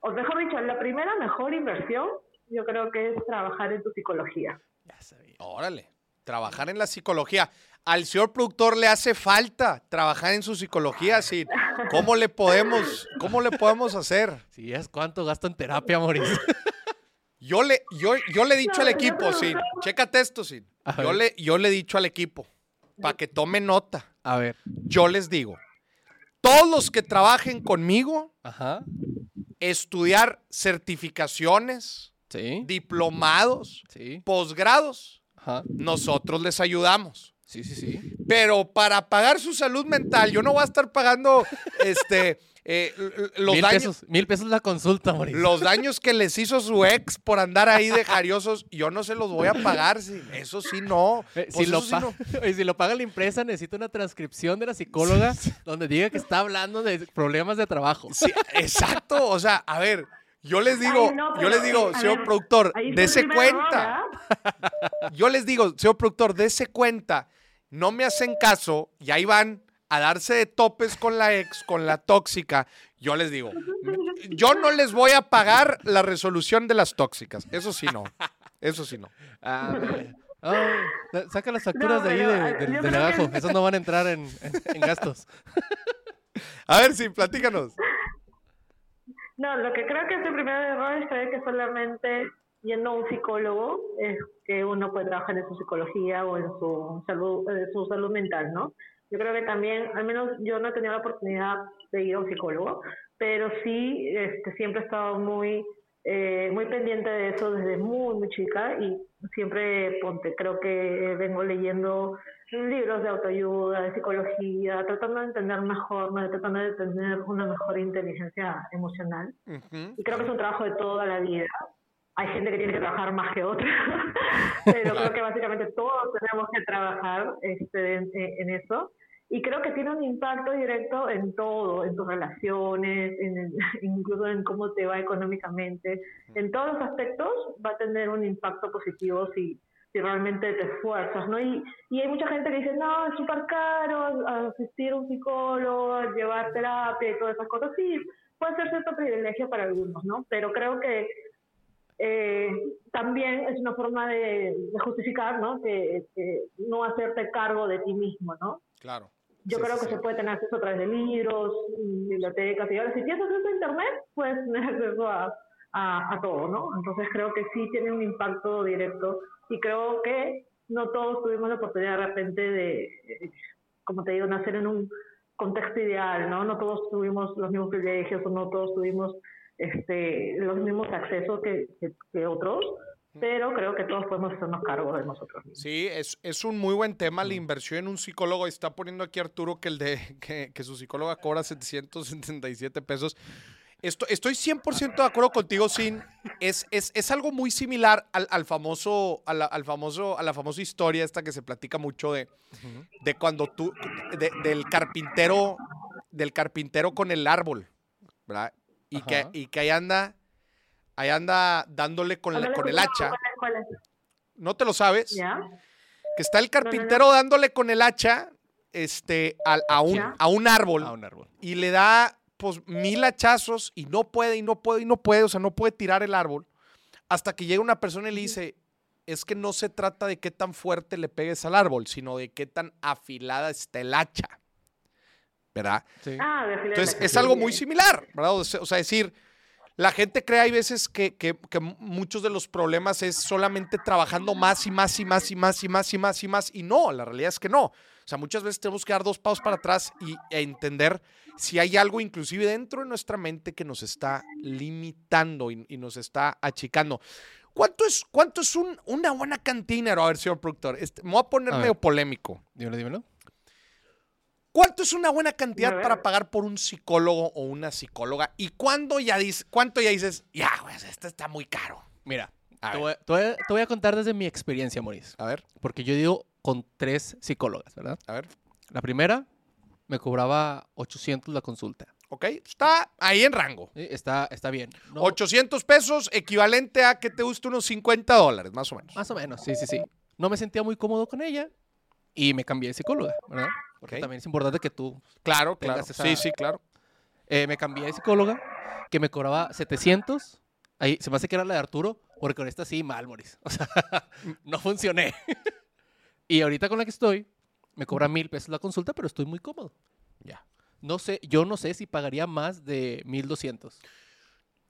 o mejor dicho, la primera mejor inversión, yo creo que es trabajar en tu psicología. Ya sabía. Órale, trabajar en la psicología. Al señor productor le hace falta trabajar en su psicología, Sin. ¿Cómo le podemos, cómo le podemos hacer? Si es cuánto gasto en terapia, Moris. Yo le, yo, yo le he dicho No, al equipo, creo Sin. que- Chécate esto, Sin. Yo le, yo le he dicho al equipo, para que tome nota. A ver. Yo les digo, todos los que trabajen conmigo, Ajá. estudiar certificaciones, Sí. diplomados, Sí. posgrados, Ajá. nosotros les ayudamos. Sí, sí, sí. Pero para pagar su salud mental, yo no voy a estar pagando este eh, los mil daños. pesos. Mil pesos la consulta. Los daños que les hizo su ex por andar ahí de jariosos, yo no se los voy a pagar. sí. Eso sí, no. Eh, Pues si, lo eso sí no. Oye, si lo paga la empresa, necesita una transcripción de la psicóloga donde diga que está hablando de problemas de trabajo. Sí, exacto. O sea, a ver, yo les digo, Ay, no, yo les digo, señor ver, productor, error, cuenta. Yo les digo, señor productor, dese cuenta. No me hacen caso y ahí van a darse de topes con la ex, con la tóxica. Yo les digo, yo no les voy a pagar la resolución de las tóxicas. Eso sí no. Eso sí no. Ah, sa- saca las facturas No, de ahí de- ah, del, agajo. que- Esos no van a entrar en, en- en gastos. A ver, sí, platícanos. No, lo que creo que es el primer error es creer que solamente yendo a un psicólogo es que uno puede trabajar en su psicología o en su salud, en su salud mental, ¿no? Yo creo que también, al menos yo no he tenido la oportunidad de ir a un psicólogo, pero sí este, siempre he estado muy, eh, muy pendiente de eso desde muy, muy chica y siempre, ponte, creo que vengo leyendo libros de autoayuda, de psicología, tratando de entender mejor, tratando de tener una mejor inteligencia emocional. Y creo que es un trabajo de toda la vida. Hay gente que tiene que trabajar más que otra, pero creo que básicamente todos tenemos que trabajar este, en, en eso. y creo que tiene un impacto directo en todo, en tus relaciones, en, incluso en cómo te va económicamente, en todos los aspectos va a tener un impacto positivo si, si realmente te esfuerzas, ¿no? Y, y hay mucha gente que dice, no, es súper caro asistir a un psicólogo, llevar terapia y todas esas cosas. Sí, puede ser cierto privilegio para algunos, ¿no? Pero creo que eh, también es una forma de, justificar, ¿no? Que, no hacerte cargo de ti mismo, ¿no? Claro. Yo creo que se puede tener acceso a través de libros, bibliotecas, y ahora si tienes acceso a internet, puedes tener acceso a, a, todo, ¿no? Entonces creo que sí tiene un impacto directo y creo que no todos tuvimos la oportunidad de repente de, como te digo, nacer en un contexto ideal, ¿no? No todos tuvimos los mismos privilegios o no todos tuvimos este, los mismos accesos que, que, otros, pero creo que todos podemos hacernos cargo de nosotros Sí, es, es un muy buen tema la inversión en un psicólogo. Está poniendo aquí Arturo que el de que, que su psicóloga cobra 777 pesos. Estoy, estoy 100% de acuerdo contigo, Sin. Es, es, es algo muy similar al, al famoso, a la, al famoso, a la famosa historia esta que se platica mucho de, de cuando tú, del carpintero, del carpintero con el árbol, ¿verdad? Y que, y que ahí anda, ahí anda dándole con, con el hacha. ¿No te lo sabes? Que está el carpintero dándole con el hacha este, a, a, un, a un árbol. A un árbol. Y le da pues mil hachazos y no puede y no puede y no puede, o sea, no puede tirar el árbol hasta que llega una persona y le dice, es que no se trata de qué tan fuerte le pegues al árbol, sino de qué tan afilada está el hacha. ¿Verdad? Ah, Entonces, es algo muy similar, ¿verdad? O sea, decir, la gente cree hay veces que, que, muchos de los problemas es solamente trabajando más y más y más y más y más y más y más. Y no, la realidad es que no. O sea, muchas veces tenemos que dar dos pasos para atrás y, e entender si hay algo inclusive dentro de nuestra mente que nos está limitando y, nos está achicando. ¿Cuánto es, cuánto es un, una buena cantina? A ver, señor productor, este, me voy a poner medio polémico. Dímelo, dímelo. ¿Cuánto es una buena cantidad para pagar por un psicólogo o una psicóloga? ¿Y cuándo ya dices, cuánto ya dices, ya, güey, esto está muy caro? Mira, te voy, te voy, a contar desde mi experiencia, Maurice. A ver. Porque yo digo con tres psicólogas, ¿verdad? A ver. La primera me cobraba 800 la consulta. Ok, está ahí en rango. está, está bien. 800 pesos, equivalente a que te guste unos 50 dólares, más o menos. Más o menos, sí, sí, sí. No me sentía muy cómodo con ella y me cambié de psicóloga, ¿verdad? Porque también es importante que tú. Claro, claro. Sí, sí, claro. Eh, me cambié de psicóloga que me cobraba 700. Ahí se me hace que era la de Arturo, porque con esta sí, mal, Moris. O sea, no funcioné. y ahorita con la que estoy, me cobra mil pesos la consulta, pero estoy muy cómodo. Ya. No sé, yo no sé si pagaría más de 1200.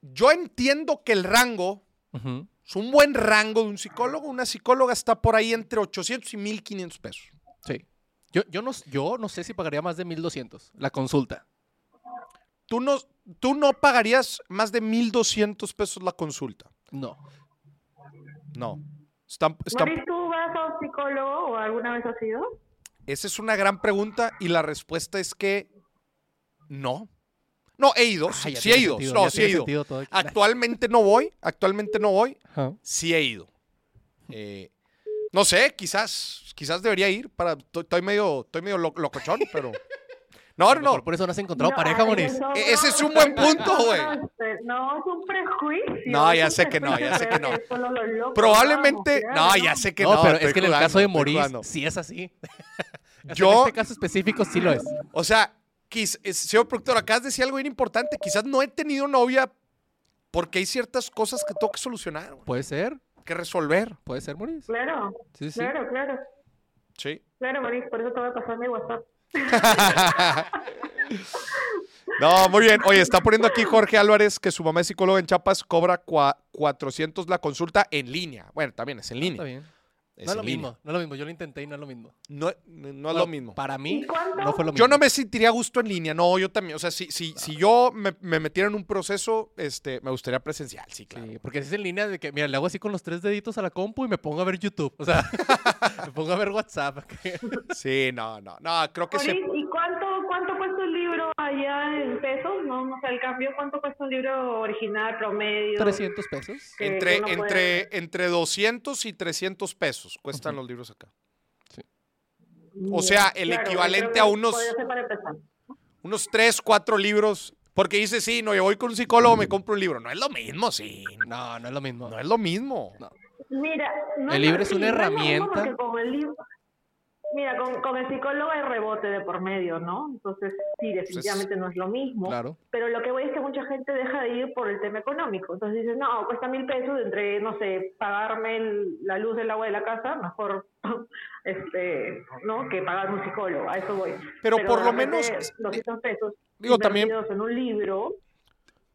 Yo entiendo que el rango es un buen rango de un psicólogo. Una psicóloga está por ahí entre 800 y 1500 pesos. Sí. Yo, yo, no, yo no sé si pagaría más de 1200 la consulta. ¿Tú no, ¿Tú no pagarías más de 1200 pesos la consulta? No. No. Están, ¿tú vas a un psicólogo o alguna vez has ido? Esa es una gran pregunta y la respuesta es que no. No, he ido, sí, he ido, no, sí he ido. Actualmente no voy, actualmente no voy, sí he ido. Eh, no sé, quizás, quizás debería ir para, estoy medio, estoy medio locochón, pero... No, no, Por eso no has encontrado pareja, Moris. E-, ese es un buen punto, güey. No, es un prejuicio. No, ya sé que no, ya sé que no. Probablemente, no, ya sé que no. No, pero es que en el caso de Moris sí es así. Yo, en este caso específico sí lo es. O sea, quis, señor productor, acá decir algo bien importante. Quizás no he tenido novia porque hay ciertas cosas que tengo que solucionar. Puede ser. Que resolver. Puede ser, Moris. Claro. Sí, sí. Claro, claro. Sí. Claro, Moris, por eso te voy a pasar mi WhatsApp. no, muy bien. Oye, está poniendo aquí Jorge Álvarez que su mamá es psicóloga en Chiapas, cobra 400 la consulta en línea. Bueno, también es en línea. Está bien no es lo mismo, no es lo mismo. Yo lo intenté y no es lo mismo. No, no es lo mismo. Para mí, no fue lo mismo. Yo no me sentiría gusto en línea, no, yo también. O sea, si, si, si yo me, me, metiera en un proceso, este, me gustaría presencial, sí, claro. Sí, porque si es en línea de que, mira, le hago así con los tres deditos a la compu y me pongo a ver YouTube. O sea, me pongo a ver WhatsApp. sí, no, no, no, creo que sí. ¿Y cuánto, cuánto cuesta un libro allá en pesos? No, no sé, el cambio, ¿cuánto cuesta un libro original, promedio? 300 pesos. Entre, entre, entre 200 y 300 pesos cuestan los libros acá. Sí. O sea, el Claro, equivalente a unos, unos tres, cuatro libros. Porque dice, sí, no, yo voy con un psicólogo, me compro un libro. No es lo mismo, sí. No, no es lo mismo. No es lo mismo. Mira, no El libro no- es una herramienta. el libro, mira, con, con el psicólogo hay rebote de por medio, ¿no? Entonces, sí, definitivamente no es lo mismo. Claro. Pero lo que voy es que mucha gente deja de ir por el tema económico. Entonces dices, no, cuesta mil pesos entre, no sé, pagarme el- la luz del agua de la casa, mejor, este, ¿no? Que pagar un psicólogo. A eso voy. Pero por lo menos, 200 pesos digo, también- en un libro,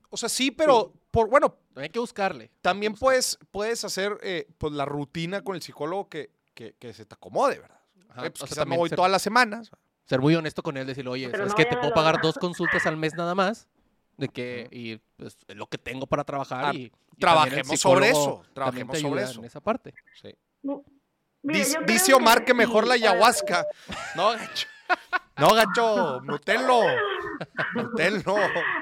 O sea, sí, pero por, bueno, Hay que buscarle. también puedes, puedes hacer eh, pues, la rutina con el psicólogo que, que, que se te acomode, ¿verdad? Ajá, Eh, pues, o sea, quizás no también voy ser- todas las semanas. Ser muy honesto con él, decirle, oye, Pero es no que te puedo lo- pagar dos consultas al mes nada más. De que, y pues, es lo que tengo para trabajar. Ah, y, y trabajemos sobre eso, trabajemos sobre eso. En esa parte. Sí. Mira, Dice, Omar que mejor la ayahuasca. No, gacho. No, gacho. Nutenlo. Nutenlo.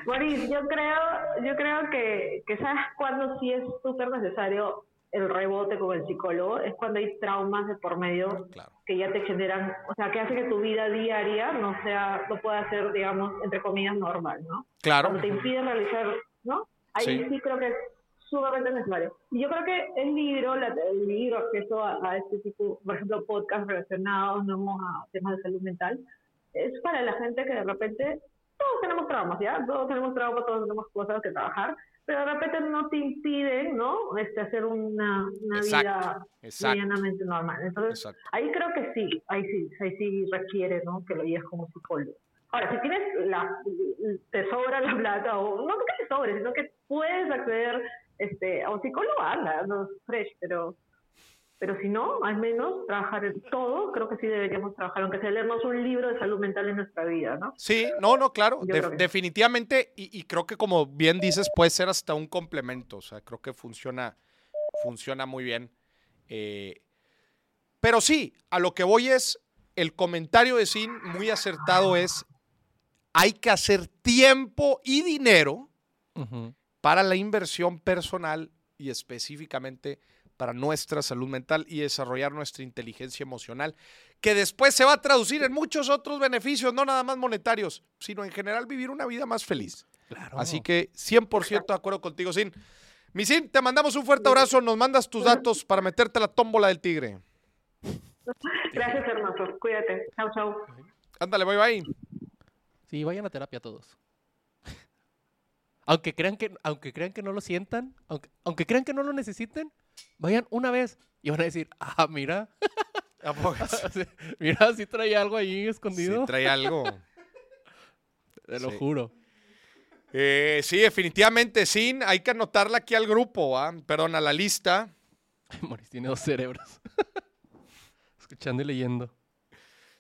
Boris, yo creo, yo creo que, que sabes cuándo sí es súper necesario el rebote con el psicólogo, es cuando hay traumas de por medio Claro. que ya te generan, o sea, que hace que tu vida diaria no sea, no pueda ser, digamos, entre comillas, normal, ¿no? Claro. Cuando te impiden realizar, ¿no? Ahí Sí. sí, creo que es sumamente necesario. Y yo creo que el libro, la, el libro, acceso a, a este tipo, por ejemplo, podcast relacionados ¿no? a temas de salud mental, es para la gente que de repente, todos tenemos traumas, ¿ya? Todos tenemos traumas, todos tenemos cosas que trabajar, pero de repente no te impiden, ¿no? Este, hacer una, una Exacto, vida exacto. medianamente normal. Entonces, Exacto. Ahí creo que sí, ahí sí, ahí sí requiere, ¿no? Que lo lleves como psicólogo. Ahora, si tienes la, te sobra la plata, o no que te sobre, sino que puedes acceder este, a un psicólogo, anda, no es fresh, pero, pero si no, al menos trabajar en todo, creo que sí deberíamos trabajar, aunque sea leernos un libro de salud mental en nuestra vida, ¿no? Sí, no, no, claro. De- definitivamente, y, y creo que como bien dices, puede ser hasta un complemento. O sea, creo que funciona, funciona muy bien. Eh, pero sí, a lo que voy es, el comentario de Sin muy acertado es, hay que hacer tiempo y dinero para la inversión personal y específicamente para nuestra salud mental y desarrollar nuestra inteligencia emocional, que después se va a traducir en muchos otros beneficios, no nada más monetarios, sino en general vivir una vida más feliz. Claro. Así que 100% de acuerdo contigo, Sin. Mi Sin, te mandamos un fuerte abrazo, nos mandas tus datos para meterte a la tómbola del tigre. Gracias, hermoso. Cuídate. Chau, chau. Ándale, bye bye. Sí, vayan a terapia todos. Aunque crean que, aunque crean que no lo sientan, aunque, aunque crean que no lo necesiten, vayan una vez y van a decir, ah, mira, ¿A poco mira, si trae algo ahí Sí, escondido. trae algo. Te lo sí. juro. Eh, sí, definitivamente, Sin. Hay que anotarla aquí al grupo, ¿ah? perdón, a la lista. Moris tiene dos cerebros. Escuchando y leyendo.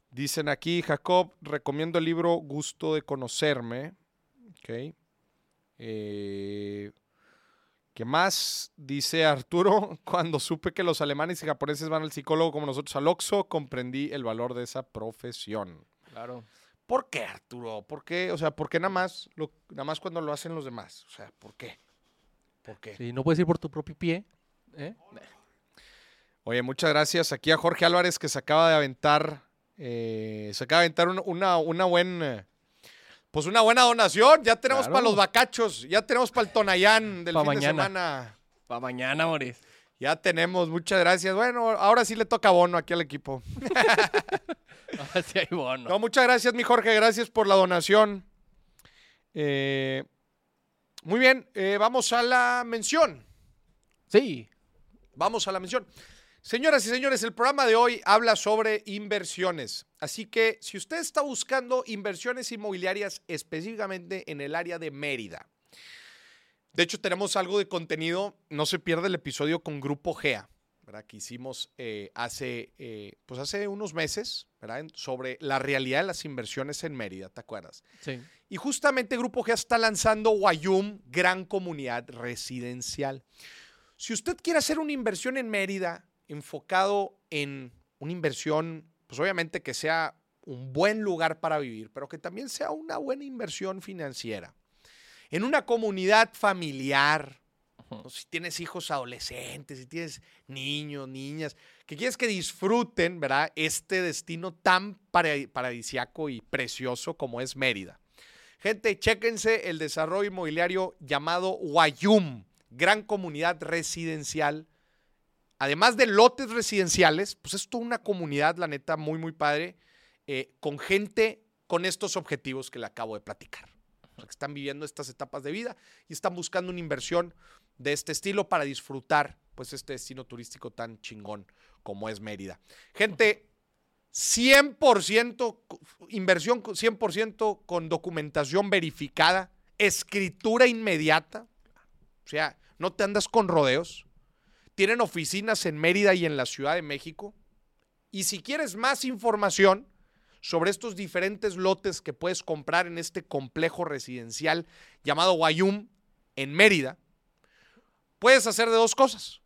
Dicen aquí, Jacob, recomiendo el libro Gusto de Conocerme. Ok. Eh, ¿Qué más? Dice Arturo, cuando supe que los alemanes y japoneses van al psicólogo como nosotros al Oxxo, comprendí el valor de esa profesión. Claro. ¿Por qué, Arturo? ¿Por qué? O sea, ¿por qué nada más, lo- nada más cuando lo hacen los demás? O sea, ¿por qué? ¿Por qué? Sí, no puedes ir por tu propio pie. ¿eh? Oye, muchas gracias aquí a Jorge Álvarez que se acaba de aventar, eh, se acaba de aventar un- una, una buena, pues una buena donación. Ya tenemos Claro. para los bacachos, ya tenemos para el Tonayán del Pa' fin de semana. Para mañana, Moris. Ya tenemos, muchas gracias. Bueno, ahora sí le toca bono aquí al equipo. Ahora sí hay bono. No, muchas gracias, mi Jorge, gracias por la donación. Eh, muy bien, eh, vamos a la mención. Sí. Vamos a la mención. Señoras y señores, el programa de hoy habla sobre inversiones. Así que si usted está buscando inversiones inmobiliarias específicamente en el área de Mérida, de hecho tenemos algo de contenido, no se pierda el episodio con Grupo GEA, ¿verdad? que hicimos eh, hace, eh, pues hace unos meses sobre la realidad de las inversiones en Mérida, ¿te acuerdas? Sí. Y justamente Grupo G está lanzando Guayum, gran comunidad residencial. Si usted quiere hacer una inversión en Mérida enfocado en una inversión, pues obviamente que sea un buen lugar para vivir, pero que también sea una buena inversión financiera. En una comunidad familiar, ¿no? Si tienes hijos adolescentes, si tienes niños, niñas, que quieres que disfruten, ¿verdad? Este destino tan para- paradisiaco y precioso como es Mérida. Gente, chéquense el desarrollo inmobiliario llamado Guayum, gran comunidad residencial. Además de lotes residenciales, pues es toda una comunidad, la neta, muy, muy padre, eh, con gente con estos objetivos que le acabo de platicar. Que están viviendo estas etapas de vida y están buscando una inversión de este estilo para disfrutar pues este destino turístico tan chingón como es Mérida. Gente, 100% cu- inversión cu- 100% con documentación verificada, escritura inmediata. O sea, no te andas con rodeos. Tienen oficinas en Mérida y en la Ciudad de México. Y si quieres más información sobre estos diferentes lotes que puedes comprar en este complejo residencial llamado Guayum en Mérida, puedes hacer de dos cosas.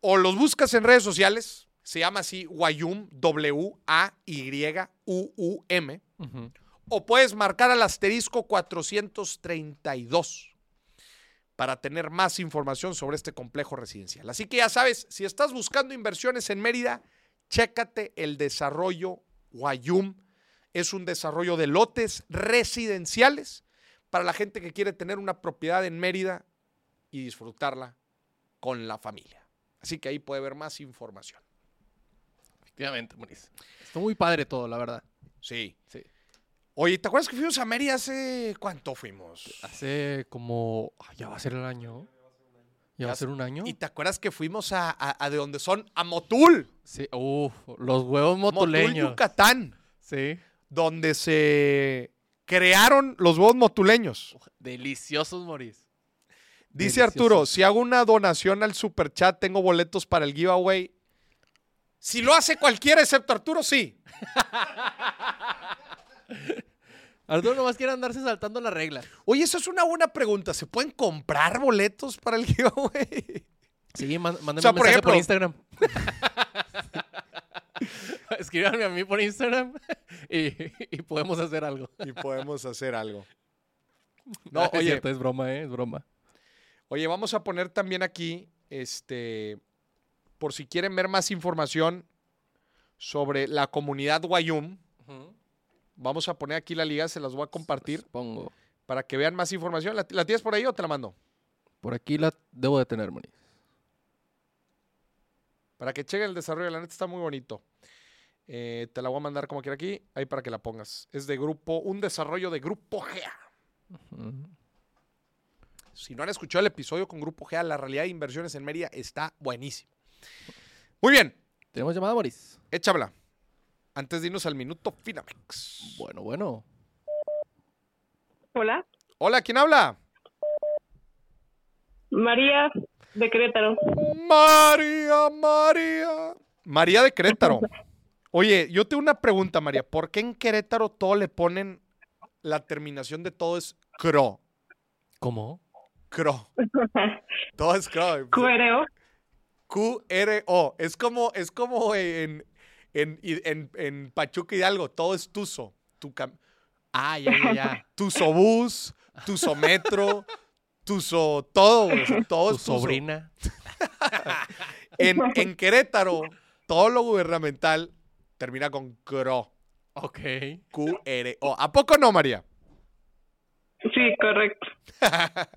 O los buscas en redes sociales, se llama así Guayum, W-A-Y-U-U-M, o puedes marcar al asterisco 432 para tener más información sobre este complejo residencial. Así que ya sabes, si estás buscando inversiones en Mérida, chécate el desarrollo Guayum. Es un desarrollo de lotes residenciales para la gente que quiere tener una propiedad en Mérida y disfrutarla con la familia. Así que ahí puede haber más información. Efectivamente, Moris. Está muy padre todo, la verdad. Sí. Sí. Oye, ¿te acuerdas que fuimos a Mérida hace cuánto fuimos? Hace como. ah, ya va a ser el año. ¿Ya va a ser un año? ¿Y te acuerdas que fuimos a, a- a de donde son? A Motul. Sí, uf, los huevos Motul, motuleños. Yucatán. Sí. Donde se crearon los huevos motuleños. Deliciosos, Moris. Dice. Arturo, si hago una donación al superchat, tengo boletos para el giveaway. Si lo hace cualquiera excepto Arturo, sí. Arturo nomás quiere andarse saltando la regla. Oye, eso es una buena pregunta. ¿Se pueden comprar boletos para el giveaway? Sí, man- mándenme sea, un por mensaje por, Instagram. Escríbanme a mí por Instagram y, y podemos hacer algo. y podemos hacer algo. No, No, es oye, cierto, es broma, ¿eh? Es broma. Oye, vamos a poner también aquí, este, por si quieren ver más información sobre la comunidad Guayum, vamos a poner aquí la liga, se las voy a compartir Pongo. para que vean más información. ¿La, la tienes por ahí o te la mando? Por aquí la debo de tener, Moris. Para que chequen el desarrollo, la neta está muy bonito. Eh, te la voy a mandar como quiera aquí, ahí para que la pongas. Es de grupo, un desarrollo de Grupo GEA. Si no han escuchado el episodio con Grupo GEA, la realidad de inversiones en Mérida está buenísimo. Muy bien, ¿Tenemos llamada, Moris? échamela. Antes de irnos al minuto Finamex. Bueno, bueno. Hola, Hola, ¿quién habla? María de Querétaro. María, María. María de Querétaro. Oye, yo tengo una pregunta, María. ¿Por qué en Querétaro todo le ponen la terminación de todo es cro? ¿Cómo? Cro. Todo es cro. QRO. Q-R-O. Es como, es como en, en, en, en Pachuca Hidalgo. Todo es tuzo. Tu cam- Ah, ya, ya, ya. Tuzobús, tuzometro, tuzo, todo, o sea, todo Tu es tuzo. sobrina. En, en Querétaro, todo lo gubernamental termina con CRO. Ok. Q-R-O. ¿A poco no, María? Sí, correcto.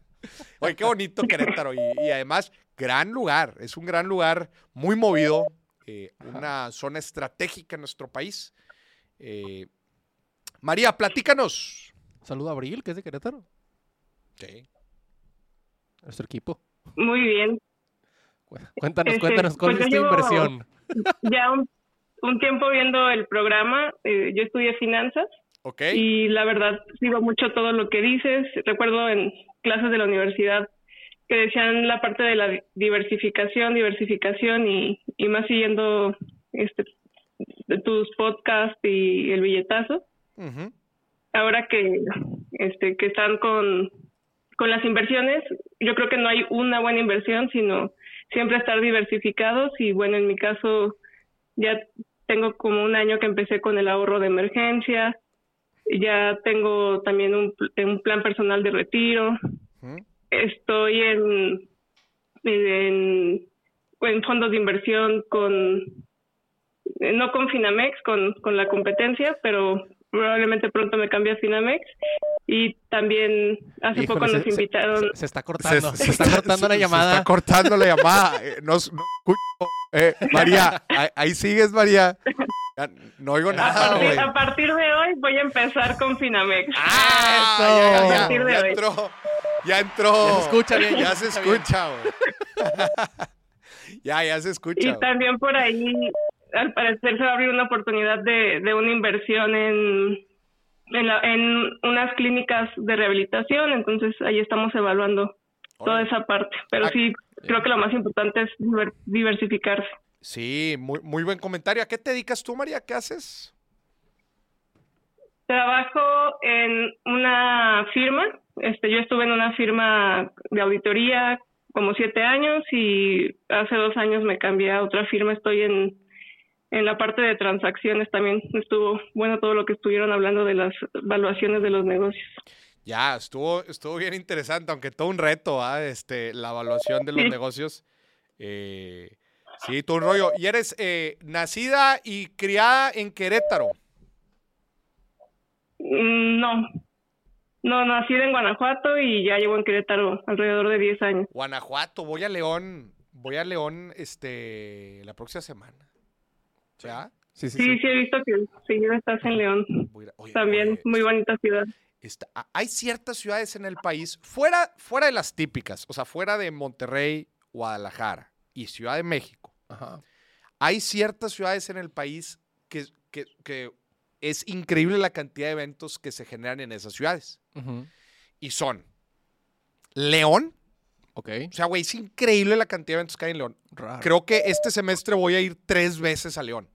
Oye, qué bonito Querétaro. Y, y además, gran lugar. Es un gran lugar, muy movido. Eh, una zona estratégica en nuestro país. Eh, María, platícanos. Saludo a Abril, que es de Querétaro. Sí. Nuestro equipo. Muy bien. Cu- Cuéntanos, Este, cuéntanos, ¿cuál pues es tu inversión? Ya un, un tiempo viendo el programa, eh, yo estudié finanzas ¿Ok? y la verdad sigo mucho todo lo que dices. Recuerdo en clases de la universidad que decían la parte de la di- diversificación, diversificación y, y más siguiendo este tus podcasts y el billetazo. Ahora que este que están con con las inversiones, yo creo que no hay una buena inversión, sino siempre estar diversificados. Y bueno, en mi caso ya tengo como un año que empecé con el ahorro de emergencia, ya tengo también un, un plan personal de retiro. Estoy en, en, en fondos de inversión con, no con Finamex, con, con la competencia, pero probablemente pronto me cambie a Finamex. Y también hace Híjole, poco nos se- invitaron. Se, se está cortando. Se, está se- cortando la llamada. Se está cortando la llamada. Eh, no, no escucho. Eh, María, ahí, ahí sigues, María. Ya No oigo A nada, partir, a partir de hoy voy a empezar con Finamex. ¡Ah! Eso. Ya, ya, A ya, de ya hoy. entró. Ya entró. Ya se escucha bien, Ya se escucha escucha, güey. Ya, ya se escucha. Y también por ahí, al parecer, se va a abrir una oportunidad de, de una inversión en, en, la- en unas clínicas de rehabilitación. Entonces, ahí estamos evaluando toda esa parte. Pero Ah, sí, creo que lo más importante es diver- diversificarse. Sí, muy, muy buen comentario. ¿A qué te dedicas tú, María? ¿Qué haces? Trabajo en una firma. Este, yo estuve en una firma de auditoría como siete años y hace dos años me cambié a otra firma. Estoy en, en la parte de transacciones también. Estuvo bueno todo lo que estuvieron hablando de las evaluaciones de los negocios. Ya, estuvo, estuvo bien interesante, aunque todo un reto, ¿ah? Este, la evaluación de los Sí. negocios. Eh, sí, todo un rollo. Y eres eh, nacida y criada en Querétaro. Mm, No, no, nací en Guanajuato y ya llevo en Querétaro alrededor de 10 años. Guanajuato, voy a León, voy a León este la próxima semana. ¿Ya? Sí, sí, Sí, sí. sí, he visto que seguido estás en León. Oye, También oye, muy bonita ciudad. está- a- hay ciertas ciudades en el país, fuera, fuera de las típicas, o sea, fuera de Monterrey, Guadalajara y Ciudad de México. Ajá. Hay ciertas ciudades en el país que, que- que es increíble la cantidad de eventos que se generan en esas ciudades. Y son León, Ok. o sea, güey, es increíble la cantidad de eventos que hay en León. Raro. Creo que este semestre voy a ir tres veces a León.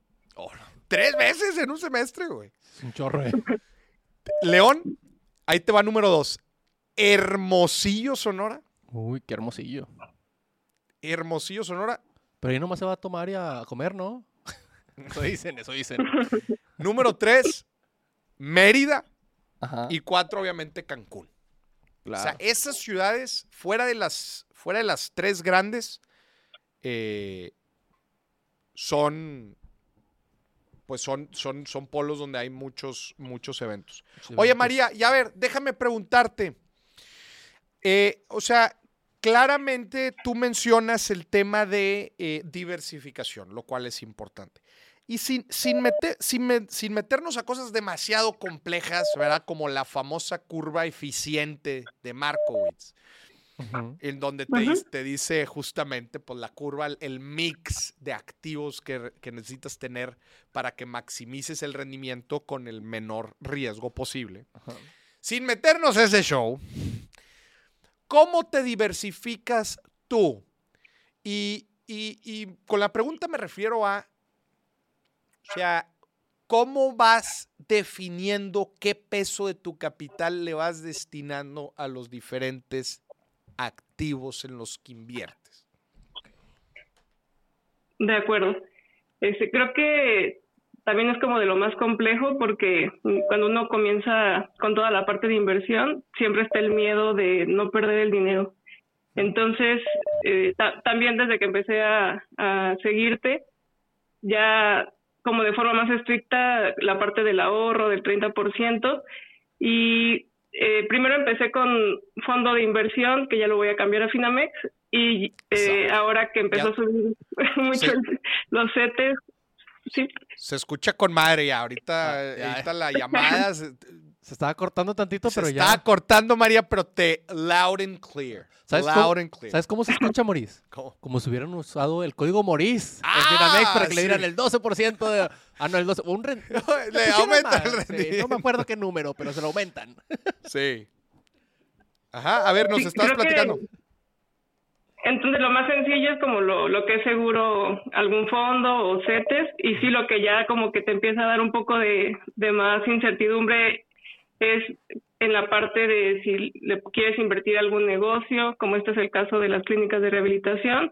Tres veces en un semestre, güey. Es un chorro, eh. León, ahí te va número dos. Hermosillo, Sonora. Uy, qué hermosillo. Hermosillo, Sonora. Pero ahí nomás se va a tomar y a comer, ¿no? Eso dicen, eso dicen. Número tres, Mérida. Ajá. Y cuatro, obviamente, Cancún. claro. O sea, esas ciudades, fuera de las, fuera de las tres grandes, eh, son, pues son, son, son polos donde hay muchos, muchos eventos. Sí, Oye, María, y a ver, déjame preguntarte. Eh, o sea, claramente tú mencionas el tema de eh, diversificación, lo cual es importante. Y sin, sin, meter, sin, me- sin meternos a cosas demasiado complejas, ¿verdad? Como la famosa curva eficiente de Markowitz, en donde te, te dice justamente pues, la curva, el- mix de activos que, que necesitas tener para que maximices el rendimiento con el menor riesgo posible. Sin meternos a ese show, ¿cómo te diversificas tú? Y, y- y con la pregunta me refiero a, o sea, ¿cómo vas definiendo qué peso de tu capital le vas destinando a los diferentes activos en los que inviertes? De acuerdo. Este, creo que también es como de lo más complejo porque cuando uno comienza con toda la parte de inversión, siempre está el miedo de no perder el dinero. Entonces, eh, ta- también desde que empecé a seguirte, ya como de forma más estricta la parte del ahorro del 30% y eh, primero empecé con fondo de inversión que ya lo voy a cambiar a Finamex y eh, ahora que empezó Ya. a subir mucho Sí. los CETES, sí, Se escucha con madre ya. Ahorita, Ah, ya. ahorita la llamada se, Se estaba cortando tantito, se pero ya. cortando, María, pero te loud and clear. ¿Sabes loud cómo, and clear. ¿Sabes cómo se escucha, Moris? ¿Cómo? Como si hubieran usado el código Moris Ah, en Finamex para que le sí. dieran el 12% de... Ah, no, el 12%. Un ren- Le pusieron aumenta más, el sí, rendimiento. no me acuerdo qué número, pero se lo aumentan. Sí. Ajá, a ver, nos Sí, que- platicando. Entonces lo más sencillo es como lo, lo que es seguro algún fondo o CETES y sí lo que ya como que te empieza a dar un poco de, de más incertidumbre es en la parte de si le quieres invertir algún negocio, como este es el caso de las clínicas de rehabilitación.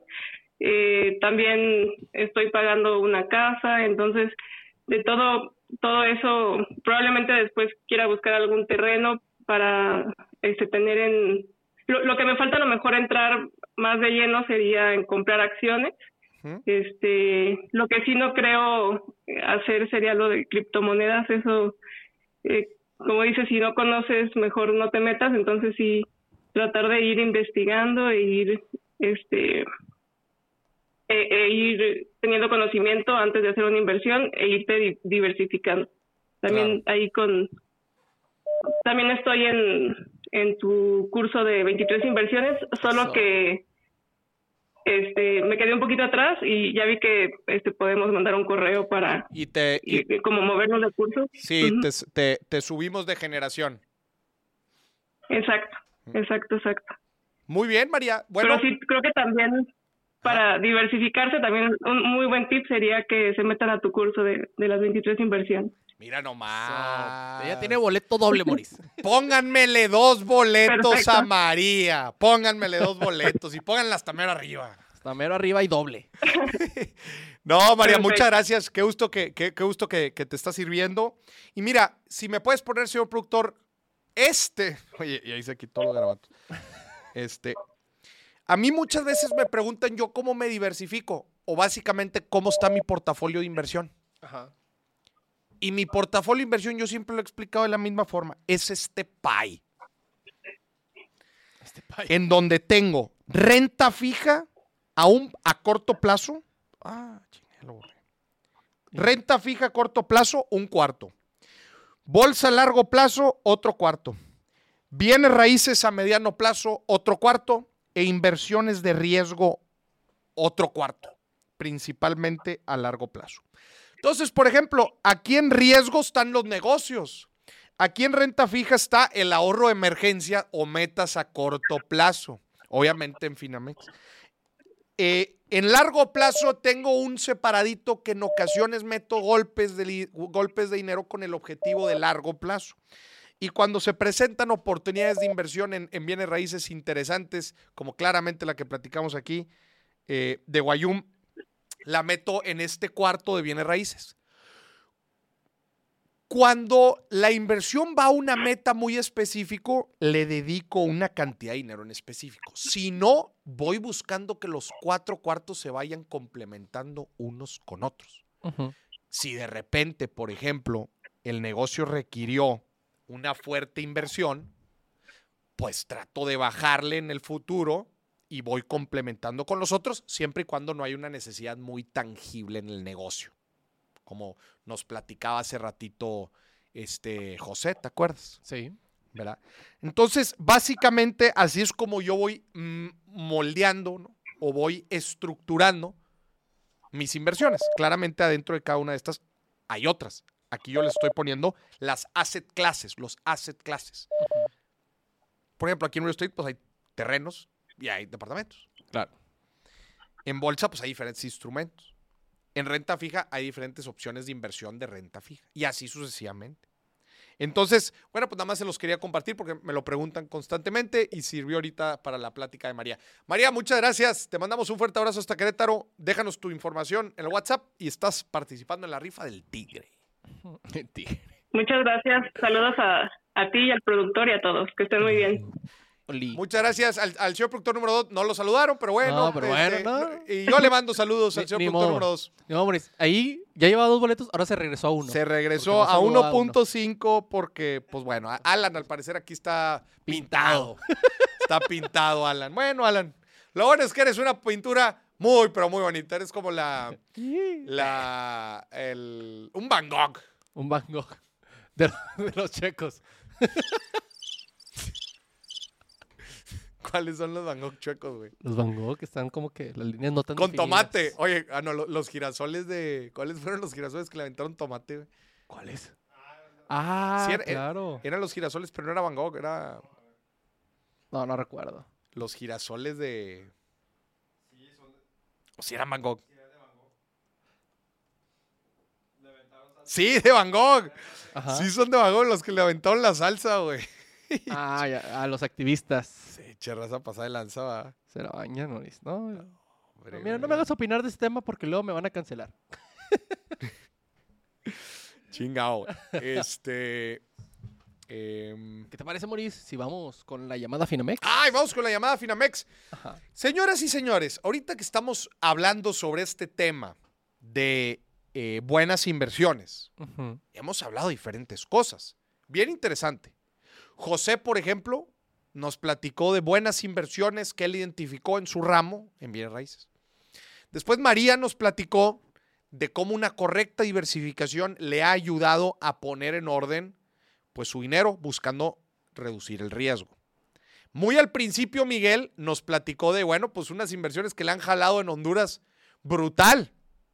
Eh, también estoy pagando una casa, entonces de todo todo eso probablemente después quiera buscar algún terreno para este tener en lo, lo que me falta a lo mejor entrar más de lleno sería en comprar acciones. Este, lo que sí no creo hacer sería lo de criptomonedas, eso, eh, como dices, si no conoces, mejor no te metas, entonces sí tratar de ir investigando e ir, este, e, e ir teniendo conocimiento antes de hacer una inversión e irte di- diversificando. También ahí con, también estoy en, en tu curso de 23 inversiones, solo Eso. que este me quedé un poquito atrás y ya vi que este podemos mandar un correo para Y te, y- y, como movernos de curso. sí, te- te subimos de generación. Exacto, exacto, exacto. Muy bien, María. Bueno, Pero sí creo que también para diversificarse también un muy buen tip sería que se metan a tu curso de, de las 23 inversiones. Mira nomás. Ella tiene boleto doble, Moris. Pónganmele dos boletos Perfecto. a María. Pónganmele dos boletos y pónganla hasta mero arriba. Hasta mero arriba y doble. No, María, Perfecto. muchas gracias. Qué gusto que, qué, qué gusto que, que te está sirviendo. Y mira, si me puedes poner, señor productor, este. Oye, y ahí se quitó los garabatos. Este. A mí muchas veces me preguntan yo cómo me diversifico o básicamente cómo está mi portafolio de inversión. Ajá. Y mi portafolio de inversión yo siempre lo he explicado de la misma forma. Es este pie. Este pay. en donde tengo renta fija a, un, a corto plazo. Ah. Renta fija a corto plazo, un cuarto. Bolsa a largo plazo, otro cuarto. Bienes raíces a mediano plazo, otro cuarto. E inversiones de riesgo, otro cuarto. Principalmente a largo plazo. Entonces, por ejemplo, aquí en riesgo están los negocios. Aquí en renta fija está el ahorro de emergencia o metas a corto plazo. Obviamente en Finamex. Eh, en largo plazo tengo un separadito que en ocasiones meto golpes de, golpes de dinero con el objetivo de largo plazo. Y cuando se presentan oportunidades de inversión en, en bienes raíces interesantes, como claramente la que platicamos aquí eh, de Guayum, la meto en este cuarto de bienes raíces. Cuando la inversión va a una meta muy específico, le dedico una cantidad de dinero en específico. Si no, voy buscando que los cuatro cuartos se vayan complementando unos con otros. Si de repente, por ejemplo, el negocio requirió una fuerte inversión, pues trato de bajarle en el futuro y voy complementando con los otros, siempre y cuando no hay una necesidad muy tangible en el negocio. Como nos platicaba hace ratito este José, ¿te acuerdas? Sí. ¿verdad? Entonces, básicamente así es como yo voy mm, moldeando ¿no? o voy estructurando mis inversiones. Claramente adentro de cada una de estas hay otras. Aquí yo le estoy poniendo las asset classes, los asset classes. Por ejemplo, aquí en real estate pues hay terrenos y hay departamentos. Claro. En bolsa pues hay diferentes instrumentos. En renta fija hay diferentes opciones de inversión de renta fija y así sucesivamente. Entonces, bueno, pues nada más se los quería compartir porque me lo preguntan constantemente y sirvió ahorita para la plática de María. María, muchas gracias. Te mandamos un fuerte abrazo hasta Querétaro. Déjanos tu información en el WhatsApp y estás participando en la rifa del tigre. Tigre. Muchas gracias. Saludos a, a ti y al productor y a todos. Que estén muy bien. Oli. Muchas gracias al, al señor productor número 2. No lo saludaron, pero bueno. No, pero bueno, no. Y yo le mando saludos al señor ni productor modo. número 2. No, Moris, ahí ya llevaba dos boletos, ahora se regresó a uno. Se regresó no a saludó a uno. 1.5 porque, pues bueno, Alan al parecer aquí está pintado. está pintado, Alan. Bueno, Alan, lo bueno es que eres una pintura muy, pero muy bonita. Eres como la, la, el, un Van Gogh. Un Van Gogh de, de los checos. ¿Cuáles son los Van Gogh chuecos, güey? Los Van Gogh que están como que las líneas no tan Con definidas. tomate. Oye, ah, no, lo- los girasoles de... ¿Cuáles fueron los girasoles que le aventaron tomate, güey? ¿Cuáles? Ah, Sí, era- claro. Eran los girasoles, pero no era Van Gogh, era No, no recuerdo. los girasoles de... O si eran Van Gogh. Sí, de Van Gogh. Ajá. Sí, son de Van Gogh los que le aventaron la salsa, güey. Ah, ya, a los activistas. Sí, cherraza pasada de lanza, va. Se la bañan, Moris. No, Hombre, mira, no me hagas opinar de este tema porque luego me van a cancelar. Chingao. Este. Em, ¿Qué te parece, Maurice, si vamos con la llamada Finamex? ¡Ay, vamos con la llamada Finamex! Ajá. Señoras y señores, ahorita que estamos hablando sobre este tema de eh, buenas inversiones, hemos hablado de diferentes cosas. Bien interesante. José, por ejemplo, nos platicó de buenas inversiones que él identificó en su ramo en bienes raíces. Después María nos platicó de cómo una correcta diversificación le ha ayudado a poner en orden pues su dinero buscando reducir el riesgo. Muy al principio Miguel nos platicó de bueno, pues unas inversiones que le han jalado en Honduras brutal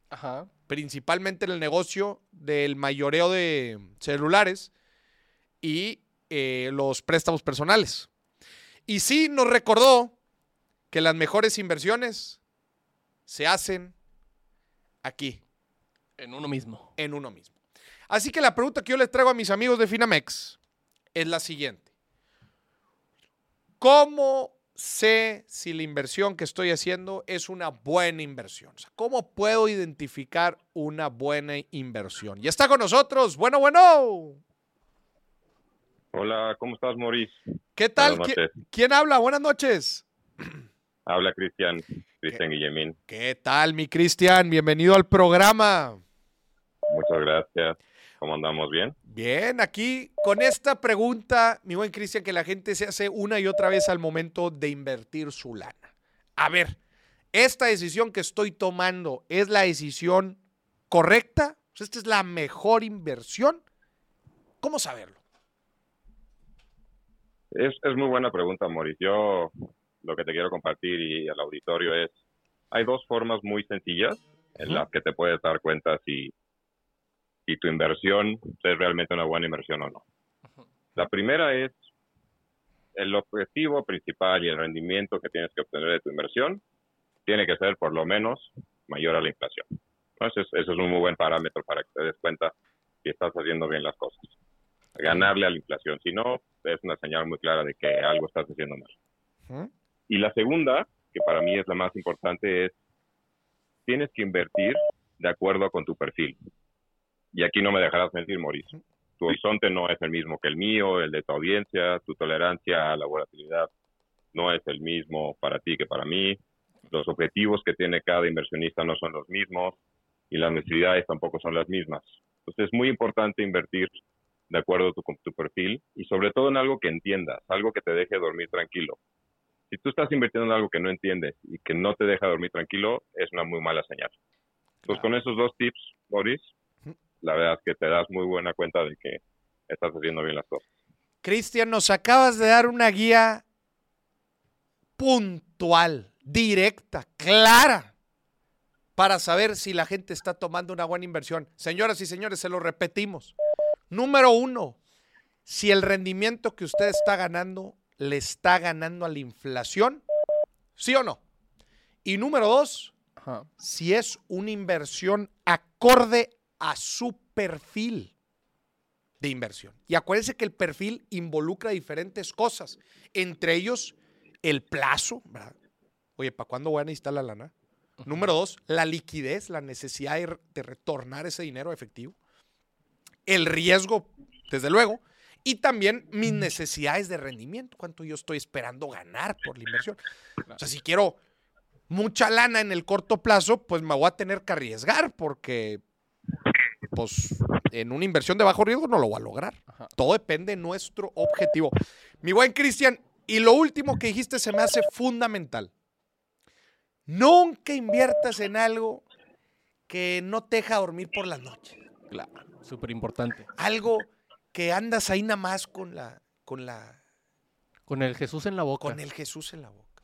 Ajá. principalmente en el negocio del mayoreo de celulares y eh, los préstamos personales. Y sí nos recordó que las mejores inversiones se hacen aquí, En uno mismo. en uno mismo. Así que la pregunta que yo les traigo a mis amigos de Finamex es la siguiente. ¿Cómo sé si la inversión que estoy haciendo es una buena inversión? O sea, ¿cómo puedo identificar una buena inversión? Y está con nosotros. Bueno, bueno. Hola, ¿cómo estás, Maurice? ¿Qué tal? Buenas ¿Qui- noches. ¿Quién habla? Buenas noches. Habla Cristian, Cristian Guillemín. ¿Qué tal, mi Cristian? Bienvenido al programa. Muchas gracias. ¿Cómo andamos? ¿Bien? Bien, aquí con esta pregunta, mi buen Cristian, que la gente se hace una y otra vez al momento de invertir su lana. A ver, ¿esta decisión que estoy tomando es la decisión correcta? Sea, ¿Esta es la mejor inversión? ¿Cómo saberlo? Es, es muy buena pregunta, Maurice. Yo lo que te quiero compartir y al auditorio es, hay dos formas muy sencillas en las que te puedes dar cuenta si, si tu inversión es realmente una buena inversión o no. La primera es el objetivo principal y el rendimiento que tienes que obtener de tu inversión tiene que ser por lo menos mayor a la inflación. Entonces, eso es un muy buen parámetro para que te des cuenta si estás haciendo bien las cosas. Ganarle a la inflación. Si no, es una señal muy clara de que algo estás haciendo mal. Y la segunda, que para mí es la más importante, es tienes que invertir de acuerdo con tu perfil. Y aquí no me dejarás mentir, Maurice. Tu horizonte no es el mismo que el mío, el de tu audiencia, tu tolerancia a la volatilidad no es el mismo para ti que para mí. Los objetivos que tiene cada inversionista no son los mismos y las necesidades tampoco son las mismas. Entonces es muy importante invertir de acuerdo tu- con tu perfil y sobre todo en algo que entiendas, algo que te deje dormir tranquilo. Si tú estás invirtiendo en algo que no entiendes y que no te deja dormir tranquilo, es una muy mala señal. Entonces, con esos dos tips, Boris, la verdad es que te das muy buena cuenta de que estás haciendo bien las cosas. Cristian, nos acabas de dar una guía puntual, directa, clara, para saber si la gente está tomando una buena inversión. Señoras y señores, se lo repetimos. Número uno, si el rendimiento que usted está ganando le está ganando a la inflación, ¿sí o no? Y número dos, Ajá. si es una inversión acorde a su perfil de inversión. Y acuérdense que el perfil involucra diferentes cosas, entre ellos el plazo, ¿verdad? Oye, ¿para cuándo voy a necesitar la lana? Número dos, la liquidez, la necesidad de, de retornar ese dinero efectivo. El riesgo, desde luego. Y también mis necesidades de rendimiento, cuánto yo estoy esperando ganar por la inversión. O sea, si quiero mucha lana en el corto plazo, pues me voy a tener que arriesgar porque, pues, en una inversión de bajo riesgo no lo voy a lograr. Ajá. Todo depende de nuestro objetivo. Mi buen Cristian, y lo último que dijiste se me hace fundamental. Nunca inviertas en algo que no te deja dormir por la noche. Claro. Súper importante. Algo que andas ahí nada más con la, con la, Con el Jesús en la boca. con el Jesús en la boca.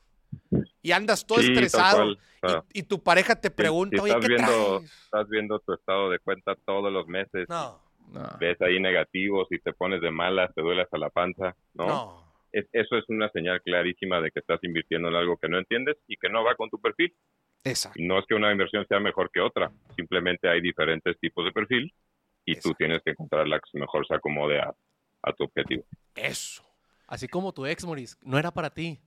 Y andas todo Sí, estresado. cual. O sea, y, y tu pareja te pregunta, si oye, estás ¿qué viendo, traes? estás viendo tu estado de cuenta todos los meses, No, No. ves ahí negativos y te pones de malas, te duele hasta la panza, ¿no? no. Es- eso es una señal clarísima de que estás invirtiendo en algo que no entiendes y que no va con tu perfil. Exacto. No es que una inversión sea mejor que otra, simplemente hay diferentes tipos de perfil y tú tienes que encontrar la que mejor se acomode a, a tu objetivo. Eso. Así como tu ex, Maurice, no era para ti.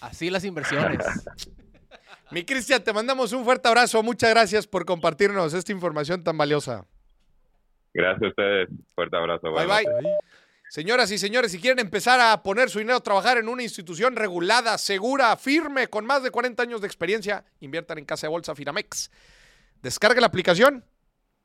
Así las inversiones. Mi Cristian, te mandamos un fuerte abrazo. Muchas gracias por compartirnos esta información tan valiosa. Gracias a ustedes. Fuerte abrazo. Bye buenas bye. Señoras y señores, si quieren empezar a poner su dinero a trabajar en una institución regulada, segura, firme, con más de 40 años de experiencia, inviertan en Casa de Bolsa Finamex. Descargue la aplicación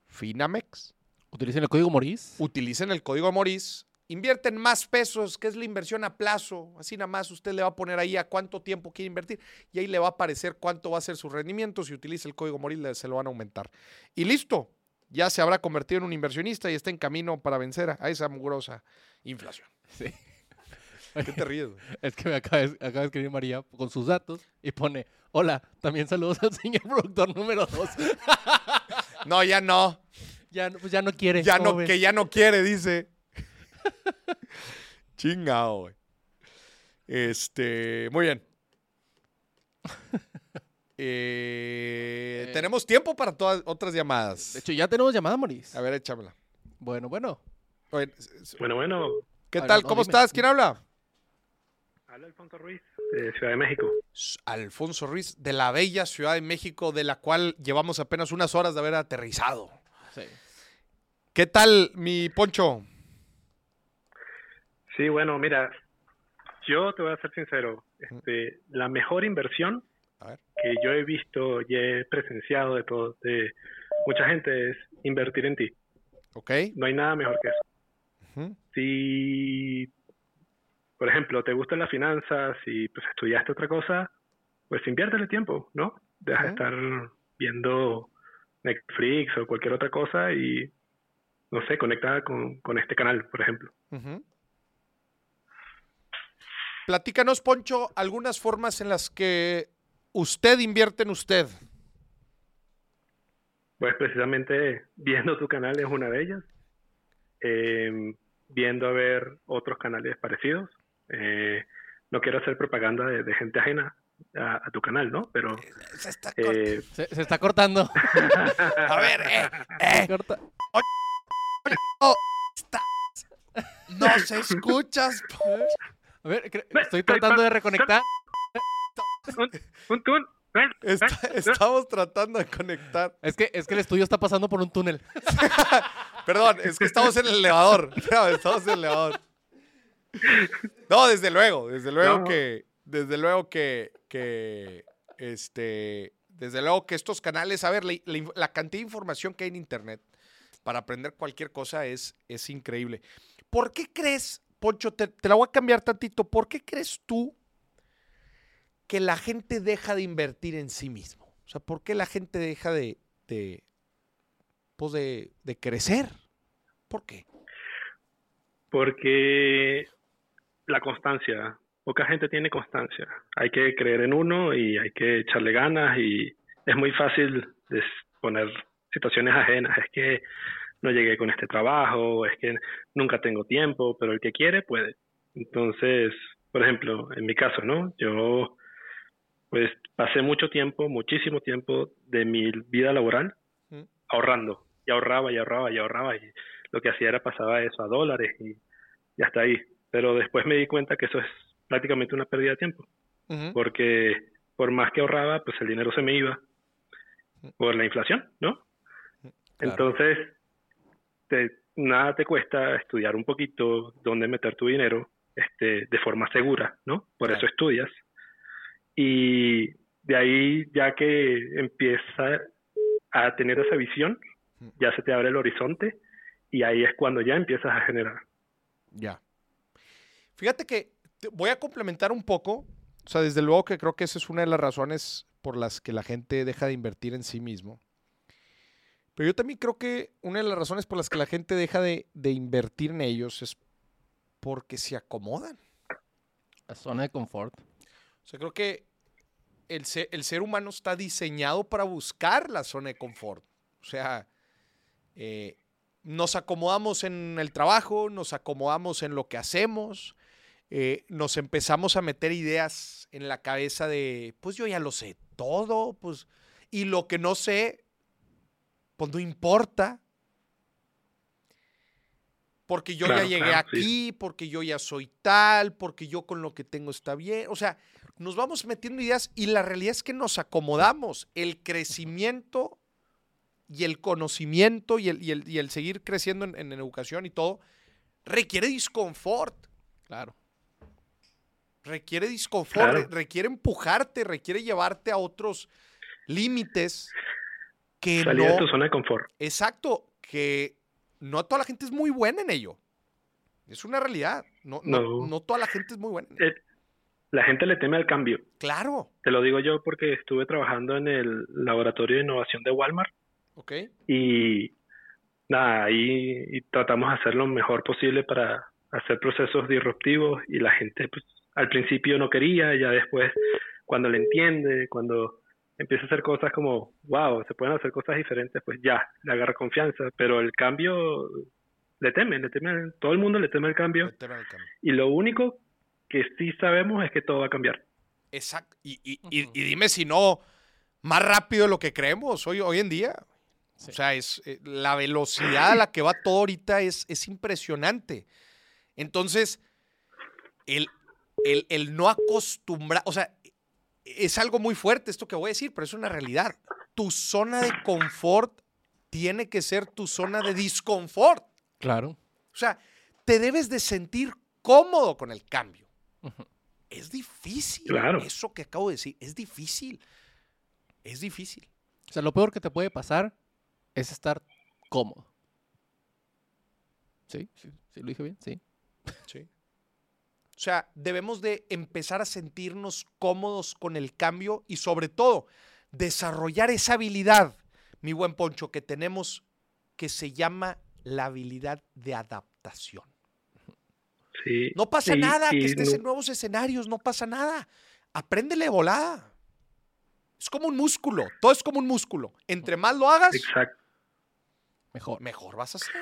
Finamex. Utilicen el código Moris. Utilicen el código Moris. Invierten más pesos, que es la inversión a plazo. Así nada más usted le va a poner ahí a cuánto tiempo quiere invertir y ahí le va a aparecer cuánto va a ser su rendimiento. Si utiliza el código Moris, se lo van a aumentar. Y listo, ya se habrá convertido en un inversionista y está en camino para vencer a esa mugrosa inflación. Sí. ¿Qué te ríes? Es que me acaba de, acaba de escribir María con sus datos y pone, hola, también saludos al señor productor número 2. No, ya no. Ya, no- pues ya no quiere. Ya ¿cómo no, ves? que ya no quiere, dice. Chingado, güey. Este, muy bien. Eh, Eh. tenemos tiempo para todas otras llamadas. De hecho, ya tenemos llamada, Moris. A ver, échamela. Bueno, bueno. Oye, Bueno, bueno, ¿Qué ver, tal? no, ¿Cómo dime. estás? ¿Quién habla? habla Alfonso Ruiz, de Ciudad de México. Alfonso Ruiz, de la bella Ciudad de México, de la cual llevamos apenas unas horas de haber aterrizado. Sí. ¿Qué tal, mi Poncho? Sí, bueno, mira, yo te voy a ser sincero, este, la mejor inversión que yo he visto y he presenciado de todo, de mucha gente es invertir en ti. ¿Ok? No hay nada mejor que eso. Si, por ejemplo, te gustan las finanzas y pues estudiaste otra cosa, pues inviértele tiempo, ¿no? Deja de estar viendo Netflix o cualquier otra cosa y, no sé, conecta con, con este canal, por ejemplo. Platícanos, Poncho, algunas formas en las que usted invierte en usted. Pues precisamente viendo tu canal es una de ellas. Eh, viendo a ver otros canales parecidos. Eh, no quiero hacer propaganda de, de gente ajena a, a tu canal, ¿no? Pero Se está eh, Se, se está cortando. A ver, eh, eh, No se escuchas. Poncho. A ver, estoy tratando de reconectar. un, Está- estamos tratando de conectar. Es que, es que el estudio está pasando por un túnel. Perdón, es que estamos en el elevador. No, estamos en el elevador. No, desde luego, desde luego No. que, desde luego que, que, este, desde luego que estos canales, a ver, la, la inf- la cantidad de información que hay en internet para aprender cualquier cosa es, es increíble. ¿Por qué crees, Poncho, te, te la voy a cambiar tantito, ¿por qué crees tú que la gente deja de invertir en sí mismo? O sea, ¿por qué la gente deja de, de pues de, de crecer? ¿Por qué? porque la constancia, poca gente tiene constancia. Hay que creer en uno y hay que echarle ganas y es muy fácil poner situaciones ajenas. Es que no llegué con este trabajo, es que nunca tengo tiempo, pero el que quiere puede. Entonces, por ejemplo, en mi caso, ¿no? Yo pues pasé mucho tiempo, muchísimo tiempo de mi vida laboral Mm. ahorrando y ahorraba y ahorraba y ahorraba y lo que hacía era pasaba eso a dólares y, y hasta ahí. Pero después me di cuenta que eso es prácticamente una pérdida de tiempo, porque por más que ahorraba, pues el dinero se me iba por la inflación, ¿no? Claro. Entonces, te- nada te cuesta estudiar un poquito dónde meter tu dinero este, de forma segura, ¿no? Por Claro. eso estudias. Y de ahí, ya que empieza a tener esa visión, Mm. ya se te abre el horizonte y ahí es cuando ya empiezas a generar. Ya. Fíjate que voy a complementar un poco. O sea, desde luego que creo que esa es una de las razones por las que la gente deja de invertir en sí mismo. Pero yo también creo que una de las razones por las que la gente deja de, de invertir en ellos es porque se acomodan. La zona de confort. O sea, creo que el ser, el ser humano está diseñado para buscar la zona de confort. O sea, eh, nos acomodamos en el trabajo, nos acomodamos en lo que hacemos, eh, nos empezamos a meter ideas en la cabeza de, pues yo ya lo sé todo, pues, y lo que no sé, pues no importa. Porque yo Claro, ya llegué claro, sí. aquí, porque yo ya soy tal, porque yo con lo que tengo está bien. O sea, nos vamos metiendo ideas y la realidad es que nos acomodamos. El crecimiento y el conocimiento y el, y el- y el seguir creciendo en, en educación y todo, requiere disconfort. Claro. Requiere disconfort, Claro. requiere empujarte, requiere llevarte a otros límites que Salir de tu zona de confort. Exacto, que no toda la gente es muy buena en ello. Es una realidad. No, no, No. no toda la gente es muy buena. en ello. Eh, La gente le teme al cambio. Claro. Te lo digo yo porque estuve trabajando en el laboratorio de innovación de Walmart Ok. y nada, ahí y tratamos de hacer lo mejor posible para hacer procesos disruptivos y la gente pues al principio no quería, ya después cuando le entiende, cuando empieza a hacer cosas como, wow, se pueden hacer cosas diferentes, pues ya, le agarra confianza, pero el cambio le teme, le teme, todo el mundo le teme el cambio El y lo único que sí sabemos es que todo va a cambiar. Exacto. Y, y- y- dime si no, más rápido de lo que creemos hoy, hoy en día. Sí. O sea, es, eh, la velocidad a la que va todo ahorita es, es impresionante. Entonces, el, el, el no acostumbrar, o sea, es algo muy fuerte esto que voy a decir, pero es una realidad. Tu zona de confort tiene que ser tu zona de disconfort. Claro. O sea, te debes de sentir cómodo con el cambio. Es difícil. Claro. Eso que acabo de decir, es difícil. Es difícil. O sea, lo peor que te puede pasar es estar cómodo. ¿Sí? ¿Sí, ¿Sí lo dije bien? Sí. Sí. O sea, debemos de empezar a sentirnos cómodos con el cambio y sobre todo desarrollar esa habilidad, mi buen Poncho, que tenemos que se llama la habilidad de adaptación. Sí. No pasa nada que estés no- en nuevos escenarios, no pasa nada. Apréndele de volada. Es como un músculo, todo es como un músculo. Entre más lo hagas, Exacto. Mejor. mejor vas a ser.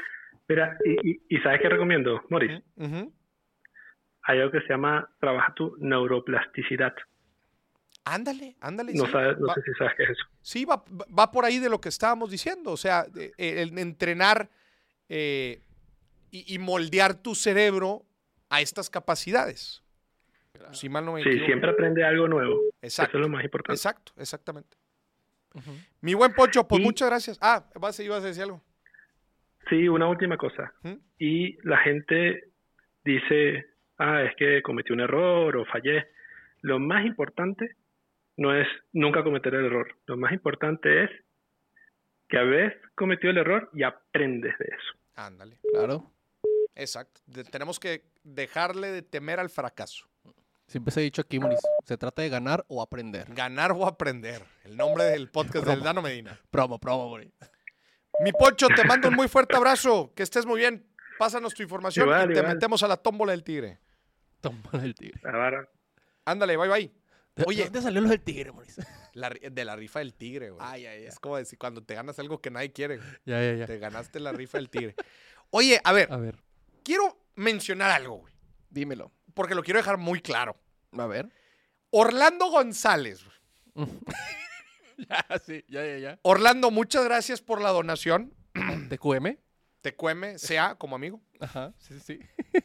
Mira, y, y, y ¿sabes qué recomiendo, Moris? Ujú. Hay algo que se llama trabaja tu neuroplasticidad. Ándale, ándale. No, sí. sabes, no Va- sé si sabes qué es eso. Sí, va, va por ahí de lo que estábamos diciendo. O sea, eh, el entrenar eh, y, y moldear tu cerebro a estas capacidades. Si mal no me Sí, equivoco. siempre aprende algo nuevo. Exacto. Eso es lo más importante. Exacto, exactamente. Mi buen Poncho, pues Y- muchas gracias. Ah, vas, ibas a decir algo. Sí, una última cosa. ¿Mm? Y la gente dice, ah, es que cometí un error o fallé. Lo más importante no es nunca cometer el error. Lo más importante es que habés cometido el error y aprendes de eso. Ándale. Claro. Exacto. De- tenemos que dejarle de temer al fracaso. Siempre se ha dicho aquí, Moris, se trata de ganar o aprender. Ganar o aprender. El nombre del podcast del Dano Medina. Promo, promo, Moris. Mi Poncho, te mando un muy fuerte abrazo. Que estés muy bien. Pásanos tu información Igual, y te igual. metemos a la tómbola del tigre. Toma el tigre. Ahora, Ándale, bye bye. ¿De- Oye. ¿De dónde salió lo del tigre? La ri- de la rifa del tigre, güey. Ay, ay, ay. Es como decir cuando te ganas algo que nadie quiere. güey. Ya, ya, ya. Te ganaste la rifa del tigre. Oye, a ver, A ver, quiero mencionar algo, güey. dímelo. Porque lo quiero dejar muy claro. A ver. Orlando González. güey. ya, sí, ya, ya, ya. Orlando, muchas gracias por la donación. ¿TQM? Te cueme, sea como amigo. Ajá, sí, sí, sí.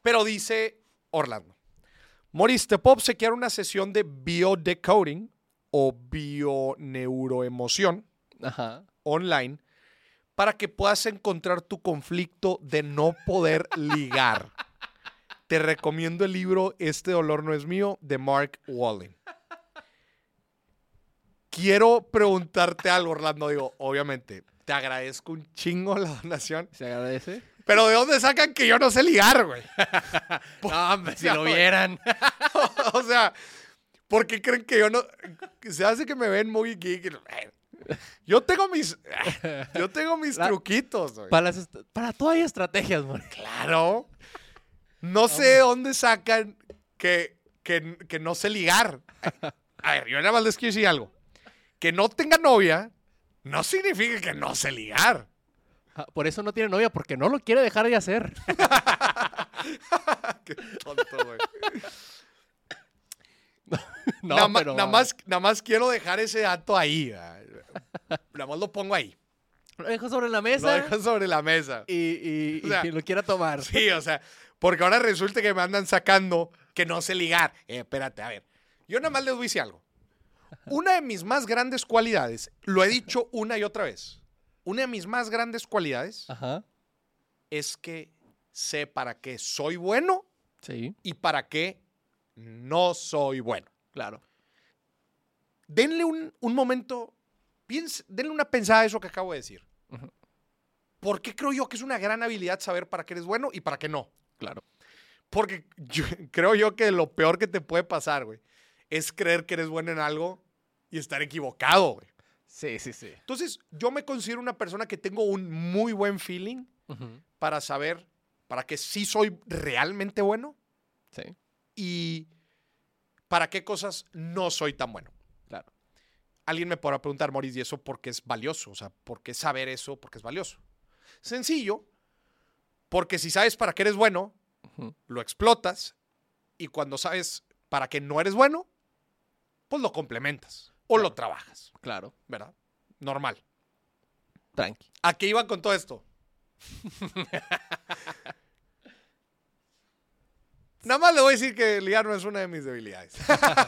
Pero dice Orlando. Moris, ¿te puedo obsequiar una sesión de biodecoding o bioneuroemoción Ajá. online para que puedas encontrar tu conflicto de no poder ligar? Te recomiendo el libro Este dolor no es mío de Mark Wallen. Quiero preguntarte algo, Orlando. Digo, obviamente, te agradezco un chingo la donación. ¿Se agradece? Pero ¿de dónde sacan que yo no sé ligar, güey? No, hombre, si lo güey. vieran. o sea, ¿por qué creen que yo no? Se hace que me ven muy geek. Yo tengo mis, yo tengo mis La- truquitos, güey. Para, las para todo hay estrategias, Moris. Claro. No sé de dónde sacan que, que, que no sé ligar. A ver, yo nada más les quiero decir algo. Que no tenga novia no significa que no sé ligar. Ah, Por eso no tiene novia, porque no lo quiere dejar de hacer. Qué tonto, güey. No, nada, pero- nada más, nada más quiero dejar ese dato ahí. ¿verdad? Nada más lo pongo ahí. Lo dejo sobre la Lo mesa dejo sobre la mesa. y, y, y O sea, quien lo quiera tomar. Sí, o sea, porque ahora resulta que me andan sacando que no sé ligar. Eh, espérate, a ver. Yo nada más les voy a decir algo. Una de mis más grandes cualidades, lo he dicho una y otra vez, una de mis más grandes cualidades Ajá. es que sé para qué soy bueno Sí, y para qué no soy bueno. claro. Denle un, un momento, piense, denle una pensada a eso que acabo de decir. Ujú. ¿Por qué creo yo que es una gran habilidad saber para qué eres bueno y para qué no? Claro. Porque yo- creo yo que lo peor que te puede pasar, güey, es creer que eres bueno en algo y estar equivocado, güey. Sí, sí, sí. Entonces, yo me considero una persona que tengo un muy buen feeling para saber para qué sí soy realmente bueno Sí, y para qué cosas no soy tan bueno. claro. Alguien me podrá preguntar, Maurice, ¿y eso por qué es valioso? O sea, ¿por qué saber eso? ¿Por qué es valioso? Sencillo, porque si sabes para qué eres bueno, lo explotas y cuando sabes para qué no eres bueno, pues lo complementas o lo trabajas, Claro. ¿verdad? Normal. Tranqui. ¿A qué iba con todo esto? Nada más le voy a decir que liar no es una de mis debilidades.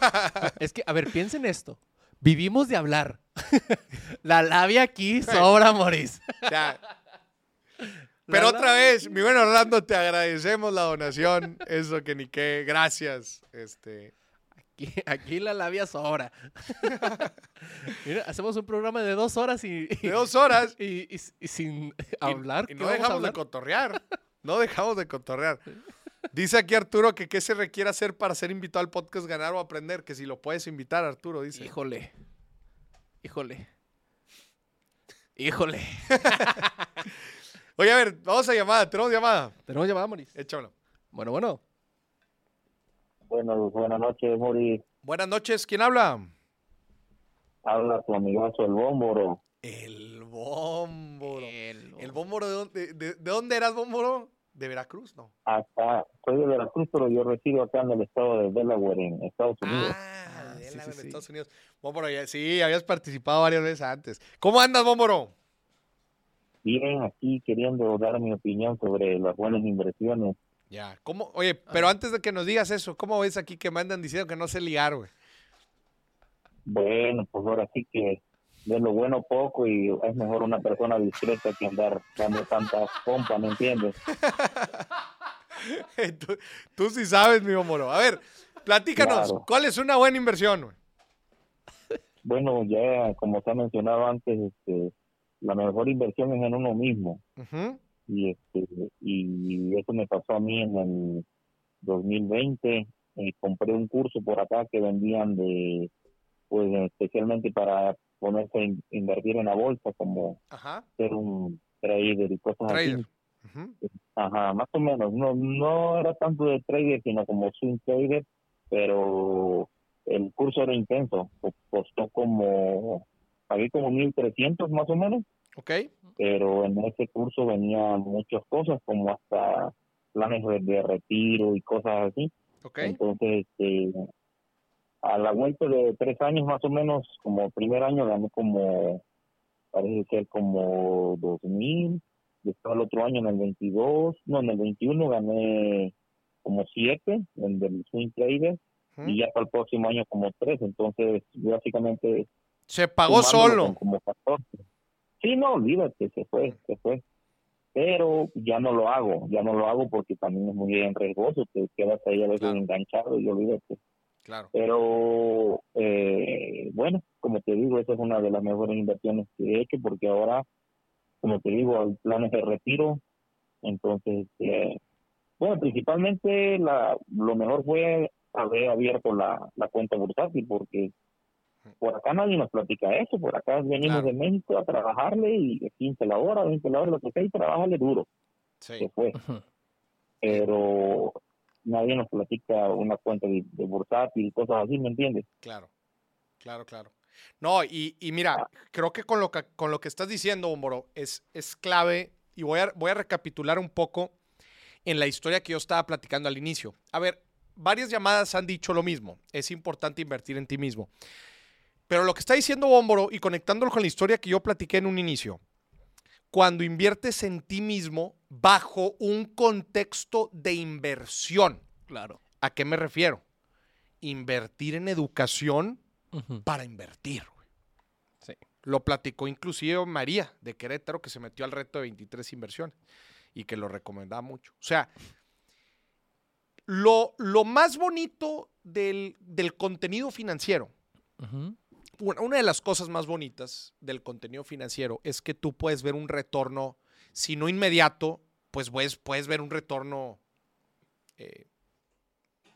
Es que, a ver, piensen esto. Vivimos de hablar. La labia aquí sobra, Moris. Pero otra vez, mi buen Orlando, te agradecemos la donación. Eso que ni qué. Gracias. Este. Aquí, aquí la labia sobra. Mira, hacemos un programa de dos horas y, y, De dos horas. y- y- y sin hablar. Y, ¿qué no dejamos de cotorrear. No dejamos de cotorrear. Dice aquí Arturo que qué se requiere hacer para ser invitado al podcast Ganar o Aprender. Que si lo puedes invitar, Arturo, dice. Híjole. Híjole. Híjole. Oye, a ver, vamos a llamada. Tenemos llamada. Tenemos llamada, Moris. Échamelo. Bueno, bueno. Bueno, buenas noches, Mori. Buenas noches. ¿Quién habla? Habla tu amigazo el Bómboro. El Bómboro. El- ¿El Bómboro de dónde, de, de dónde eras, Bómboro? ¿De Veracruz? No. Acá, soy de Veracruz, pero yo resido acá en el estado de Delaware, en Estados Unidos. Ah, Ah, de sí, la- sí, en sí. Estados Unidos. Bómboro, ya- sí, habías participado varias veces antes. ¿Cómo andas, Bómboro? Bien, aquí queriendo dar mi opinión sobre las buenas inversiones. Ya. ¿Cómo? Oye, pero antes de que nos digas eso, ¿cómo ves aquí que me andan diciendo que no sé ligar, güey? Bueno, pues ahora sí que de lo bueno poco y es mejor una persona discreta que andar dando tanta pompa, ¿me entiendes? tú, tú sí sabes, mi Bómboro. A ver, platícanos, Claro. ¿cuál es una buena inversión, güey? Bueno, ya como se ha mencionado antes, este, la mejor inversión es en uno mismo. Ujú, y este y eso me pasó a mí en el 2020 eh, compré un curso por acá que vendían de pues especialmente para ponerse a in- invertir en la bolsa como Ajá. ser un trader y cosas Trader. así Ujú, ajá más o menos no no era tanto de trader sino como swing trader pero el curso era intenso co- costó como pagué como 1300 más o menos Ok. Pero en ese curso venían muchas cosas como hasta planes de, retiro y cosas así. Ok. Entonces, este, a la vuelta de tres años más o menos, como primer año gané como, parece ser como dos mil, después el otro año en el 22, no, en el 21 gané como siete en el swing trader y ya para el próximo año como tres, entonces básicamente Se pagó solo. Como 14. Sí, no, olvídate, se fue, se fue. Pero ya no lo hago, ya no lo hago porque también es muy riesgoso, te quedas ahí a veces Claro. enganchado y olvídate. Claro. Pero eh, bueno, como te digo, esa es una de las mejores inversiones que he hecho porque ahora, como te digo, hay planes de retiro. Entonces, eh, bueno, principalmente la, lo mejor fue haber abierto la, la cuenta bursátil porque por acá nadie nos platica eso, por acá venimos Claro. de México a trabajarle y 15 la hora, 20 la hora, lo que sea, y trabajarle duro, Sí. se fue. Pero nadie nos platica una cuenta de, de bursátil y cosas así, ¿me entiendes? Claro, claro, claro. No, y, y mira, creo que con lo que, con lo que estás diciendo, Bomboro, es, es clave y voy a, voy a recapitular un poco en la historia que yo estaba platicando al inicio. A ver, varias llamadas han dicho lo mismo, es importante invertir en ti mismo. Pero lo que está diciendo Bomboro y conectándolo con la historia que yo platiqué en un inicio, cuando inviertes en ti mismo bajo un contexto de inversión, Claro. ¿a qué me refiero? Invertir en educación para invertir. Sí. Lo platicó inclusive María de Querétaro, que se metió al reto de 23 inversiones. y que lo recomendaba mucho. O sea, lo, lo más bonito del, del contenido financiero, una de las cosas más bonitas del contenido financiero es que tú puedes ver un retorno, si no inmediato, pues puedes, puedes ver un retorno, eh,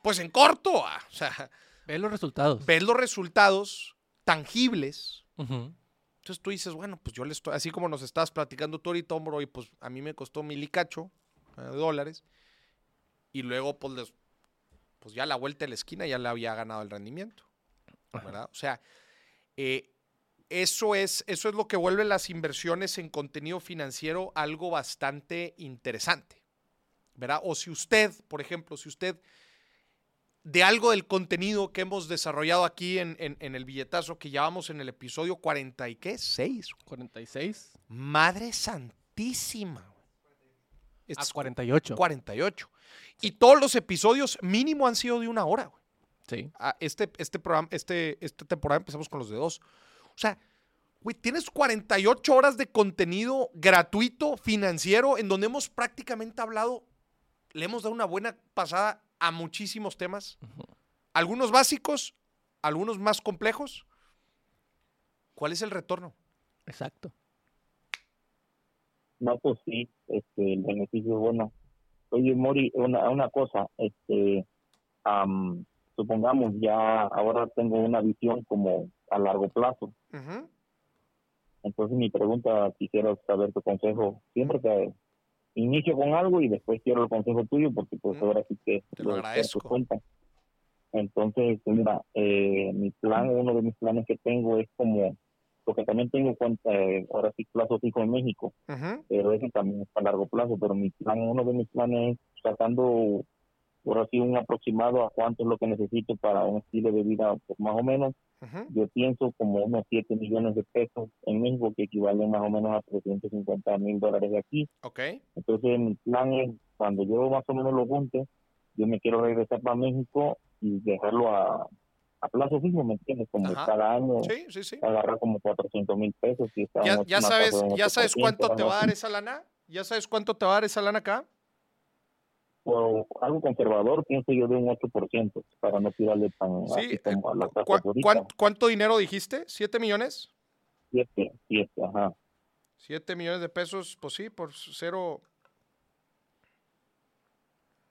pues en corto. ah, O sea, Ve los resultados. ves los resultados tangibles. Entonces tú dices, bueno, pues yo le estoy, así como nos estabas platicando tú ahorita, hombre, y pues a mí me costó mil y cacho eh, de dólares. Y luego, pues, les- pues ya a la vuelta de la esquina ya le había ganado el rendimiento. ¿Verdad? O sea, eh, eso, es, eso es lo que vuelve las inversiones en contenido financiero algo bastante interesante. ¿Verdad? O si usted, por ejemplo, si usted de algo del contenido que hemos desarrollado aquí en, en- en el billetazo que llevamos en el episodio 40 y qué, 6. 46 Madre santísima. Este a es 48. 48. Y todos los episodios mínimo han sido de una hora. Sí. Ah, Este, este programa, este, esta temporada empezamos con los de dos. O sea, güey, tienes 48 horas de contenido gratuito, financiero, en donde hemos prácticamente hablado, le hemos dado una buena pasada a muchísimos temas. Algunos básicos, algunos más complejos. ¿Cuál es el retorno? Exacto. No, pues sí, este, el beneficio es bueno. Oye, Mori, una, una cosa, este, supongamos ya ahora tengo una visión como a largo plazo. Ujú. Entonces mi pregunta, quisiera saber tu consejo. Siempre que inicio con algo y después quiero el consejo tuyo porque pues Mm, ahora sí que te lo agradezco. cuentan. Entonces, mira, eh, mi plan, uno de mis planes que tengo es como, porque también tengo cuenta, eh, ahora sí plazo fijo en México, Ujú. pero ese también es a largo plazo, pero mi plan, uno de mis planes es sacando, ahora sí, un aproximado a cuánto es lo que necesito para un estilo de vida, pues más o menos, Ujú. yo pienso como unos 7 millones de pesos en México, que equivalen más o menos a 350 mil dólares de aquí. Ok. Entonces, mi plan es, cuando yo más o menos lo junte, yo me quiero regresar para México y dejarlo a, a plazo fijo, ¿me entiendes? Como Ajá. cada año Sí, sí, sí. agarrar como 400 mil pesos. Y Ya, ya sabes, ya sabes 8%, cuánto te va a dar así. esa lana. ¿Ya sabes cuánto te va a dar esa lana acá? O algo conservador, pienso yo de un 8%, para no tirarle tan Sí. así eh, como a la cu- tasa cuán- ¿Cuánto dinero dijiste? ¿Siete millones? Siete, siete, ajá. Siete millones de pesos, pues sí, por cero.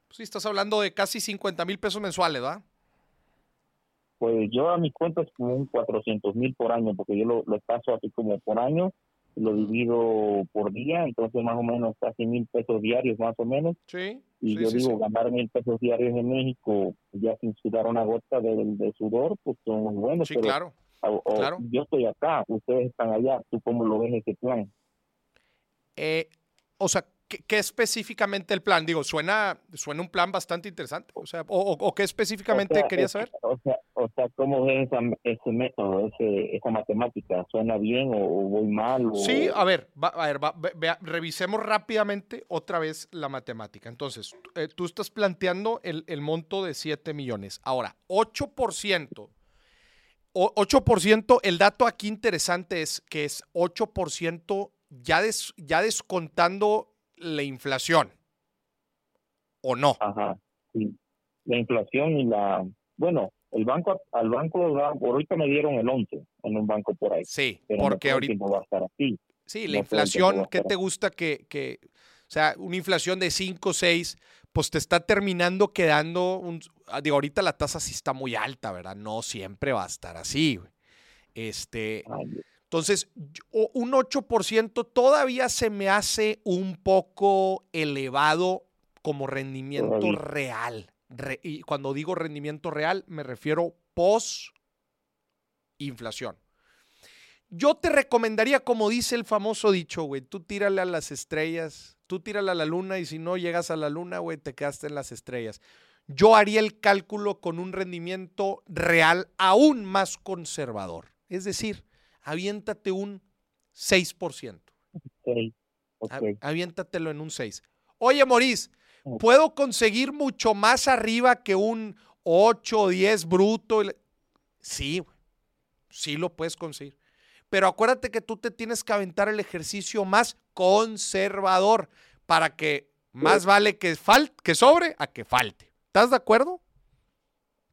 Pues sí, estás hablando de casi 50 mil pesos mensuales, ¿verdad? Pues yo a mis cuentas como un 400 mil por año, porque yo lo, lo paso así como por año, lo divido por día, entonces más o menos casi mil pesos diarios más o menos. Sí. Y sí, yo sí, digo, sí. ganar mil pesos diarios en México, ya sin sudar una gota de, de sudor, pues son muy buenos. Sí, pero claro. o- o claro. yo estoy acá, ustedes están allá, ¿tú cómo lo ves ese plan? Eh, o sea, ¿qué, qué específicamente el plan? Digo, suena, suena un plan bastante interesante. O sea, o, qué específicamente O sea, es- saber? O sea, o sea, ¿cómo ves ese método, ese, esa matemática? ¿Suena bien o, voy mal? Sí, a ver, va- a ver, va- ve- vea, revisemos rápidamente otra vez la matemática. Entonces, tú- eh, tú estás planteando el, el monto de 7 millones. Ahora, 8%. o- 8%, el dato aquí interesante es que es 8% ya, des- ya descontando la inflación. ¿O no? Ajá, sí. La inflación y la... Bueno, el banco, al banco, da- por ahorita me dieron el 11 en un banco por ahí. Sí, Pero porque ahorita... va a estar así. Sí, la no inflación, ¿qué te gusta que, que- o sea, una inflación de 5, 6, pues te está terminando quedando, un, ah, digo, ahorita la tasa sí está muy alta, ¿verdad? No siempre va a estar así, güey. Este, Ay, entonces, yo- un 8% todavía se me hace un poco elevado como rendimiento real. Re- y cuando digo rendimiento real, me refiero post inflación. Yo te recomendaría, como dice el famoso dicho, güey, tú tírale a las estrellas, tú tírale a la luna y si no llegas a la luna, güey, te quedaste en las estrellas. Yo haría el cálculo con un rendimiento real aún más conservador. Es decir, aviéntate un 6%. ok, ok. A- Aviéntatelo en un 6. Oye, Maurice, ¿puedo conseguir mucho más arriba que un 8 o 10 bruto? Sí. Sí lo puedes conseguir. Pero acuérdate que tú te tienes que aventar el ejercicio más conservador. para que más vale que, fal que sobre a que falte. ¿Estás de acuerdo?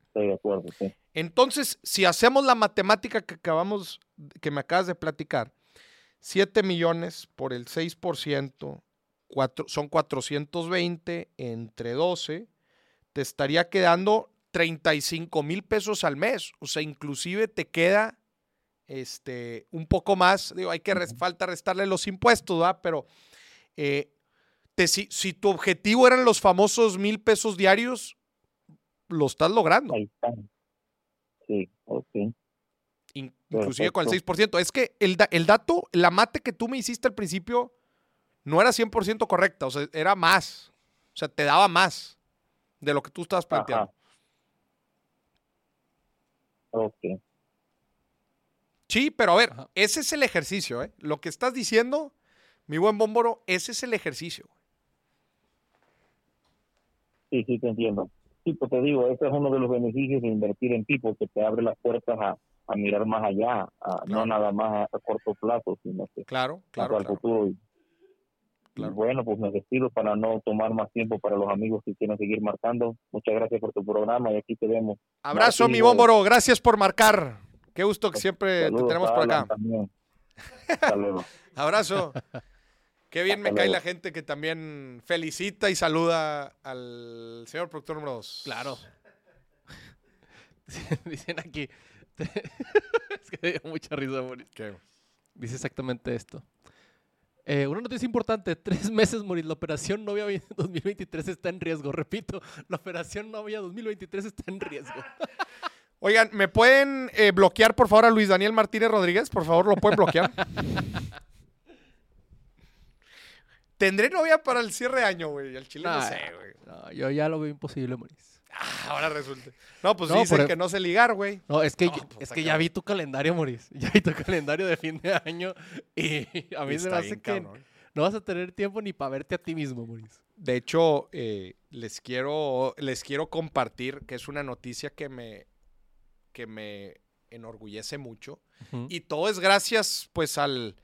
Estoy de acuerdo, sí. Entonces, si hacemos la matemática que acabamos, que me acabas de platicar, 7 millones por el 6%, cuatro, son 420 entre 12, te estaría quedando 35 mil pesos al mes. O sea, inclusive te queda este, un poco más. Digo, hay que res- falta restarle los impuestos, ¿verdad? Pero eh, te- si, si tu objetivo eran los famosos mil pesos diarios, lo estás logrando. Ahí está. Sí, ok. in- inclusive con el Perfecto. 6%. Es que el, el dato, la mate que tú me hiciste al principio, no era 100% correcta, o sea, era más. O sea, te daba más de lo que tú estabas planteando. Ajá. Ok. Sí, pero a ver, Ajá. ese es el ejercicio, ¿eh? Lo que estás diciendo, mi buen Bómboro, ese es el ejercicio. Sí, sí, te entiendo. Sí, pues te digo, ese es uno de los beneficios de invertir en ti, porque te abre las puertas a, a mirar más allá, a- Claro. no nada más a, a corto plazo, sino que Claro, claro, claro. futuro. Y, Claro. bueno, pues me despido para no tomar más tiempo para los amigos que quieren seguir marcando. Muchas gracias por tu programa y aquí te vemos. Abrazo, Martín, mi. Bómboro, gracias por marcar. Qué gusto que siempre te Saludos tenemos a por acá. Abrazo. Qué bien me cae la gente que también felicita y saluda al señor productor número 2. Claro. Dicen aquí. es que dio mucha risa, Moris. Dice exactamente esto. Eh, una noticia importante, tres meses morir. La operación novia 2023 está en riesgo. Repito, la operación novia 2023 está en riesgo. Oigan, ¿me pueden eh, bloquear por favor a Luis Daniel Martínez Rodríguez? Por favor, ¿lo pueden bloquear? Tendré novia para el cierre de año, güey. Al chile no sé, güey. no, yo ya lo veo imposible, Moris. Ah, ahora resulta. No, pues No, dicen por- que no sé ligar, güey. No, es que, No, pues, es que ya vi tu calendario, Moris. Ya vi tu calendario de fin de año y a mí se me hace bien que cabrón. no vas a tener tiempo ni para verte a ti mismo, Moris. De hecho, eh, les, quiero, les quiero compartir que es una noticia que me, que me enorgullece mucho. Y todo es gracias, pues, al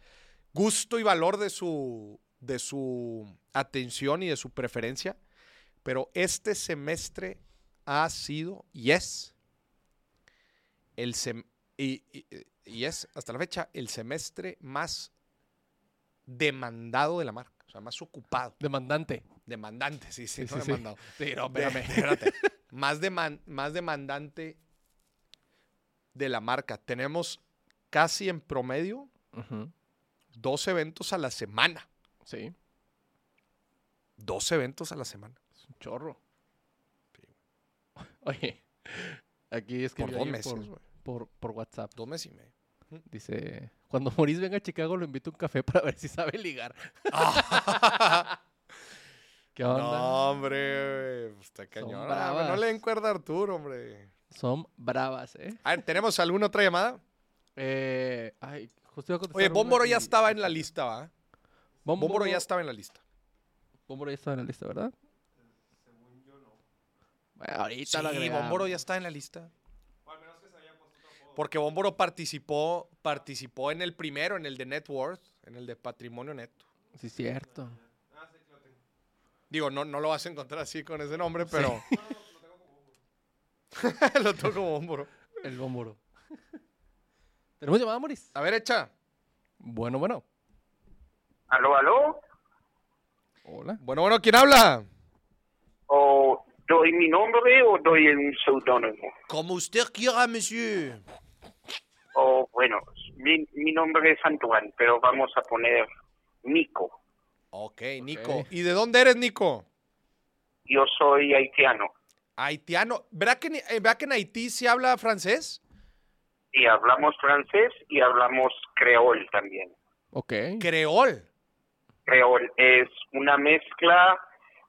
gusto y valor de su, de su atención y de su preferencia. Pero este semestre ha sido y es el sem- y, y- y es hasta la fecha el semestre más demandado de la marca, o sea, más ocupado, Demandante. demandante, sí, sí, Sí, no sí, demandado. Sí, no, De- espérame. espérate. más, deman- más demandante de la marca. Tenemos casi en promedio dos eventos a la semana. Sí, Dos eventos a la semana. es un chorro. Oye, aquí es que Por dos meses, por, por WhatsApp. Dos meses y medio. Dice, cuando Moris venga a Chicago lo invito a un café para ver si sabe ligar. ¿Qué onda? no, hombre, güey, está cañón. Ah, no le den cuerda a Arturo, hombre. Son bravas, ¿eh? A ver, ¿tenemos alguna otra llamada? Eh, ay, justo iba a contestar Oye, Bómboro ya estaba en la lista, ¿va? Bómboro, Bómboro ya estaba en la lista. Bómboro ya estaba en la lista, ¿verdad? Bueno, ahorita Sí, lo agregamos. Bómboro ya está en la lista. Porque Bómboro participó, participó en el primero, en el de Net Worth, en el de Patrimonio Neto. Sí, cierto. Digo, no, no lo vas a encontrar así con ese nombre, pero. lo tengo como Bómboro. El Bómboro. ¿Tenemos llamada, Moris? A ver, echa. Bueno, bueno. ¿Aló, aló? Hola. Bueno, bueno, ¿quién habla? ¿O doy mi nombre o doy un seudónimo? Como usted quiera, monsieur. O bueno, mi, mi nombre es Antoine, pero vamos a poner Nico. Ok, Nico. ¿Y de dónde eres, Nico? Yo soy haitiano Haitiano. ¿Verá que, en- eh, ¿Verá que en Haití se habla francés? y hablamos francés y hablamos creol también. Ok. Creol. Creol es una mezcla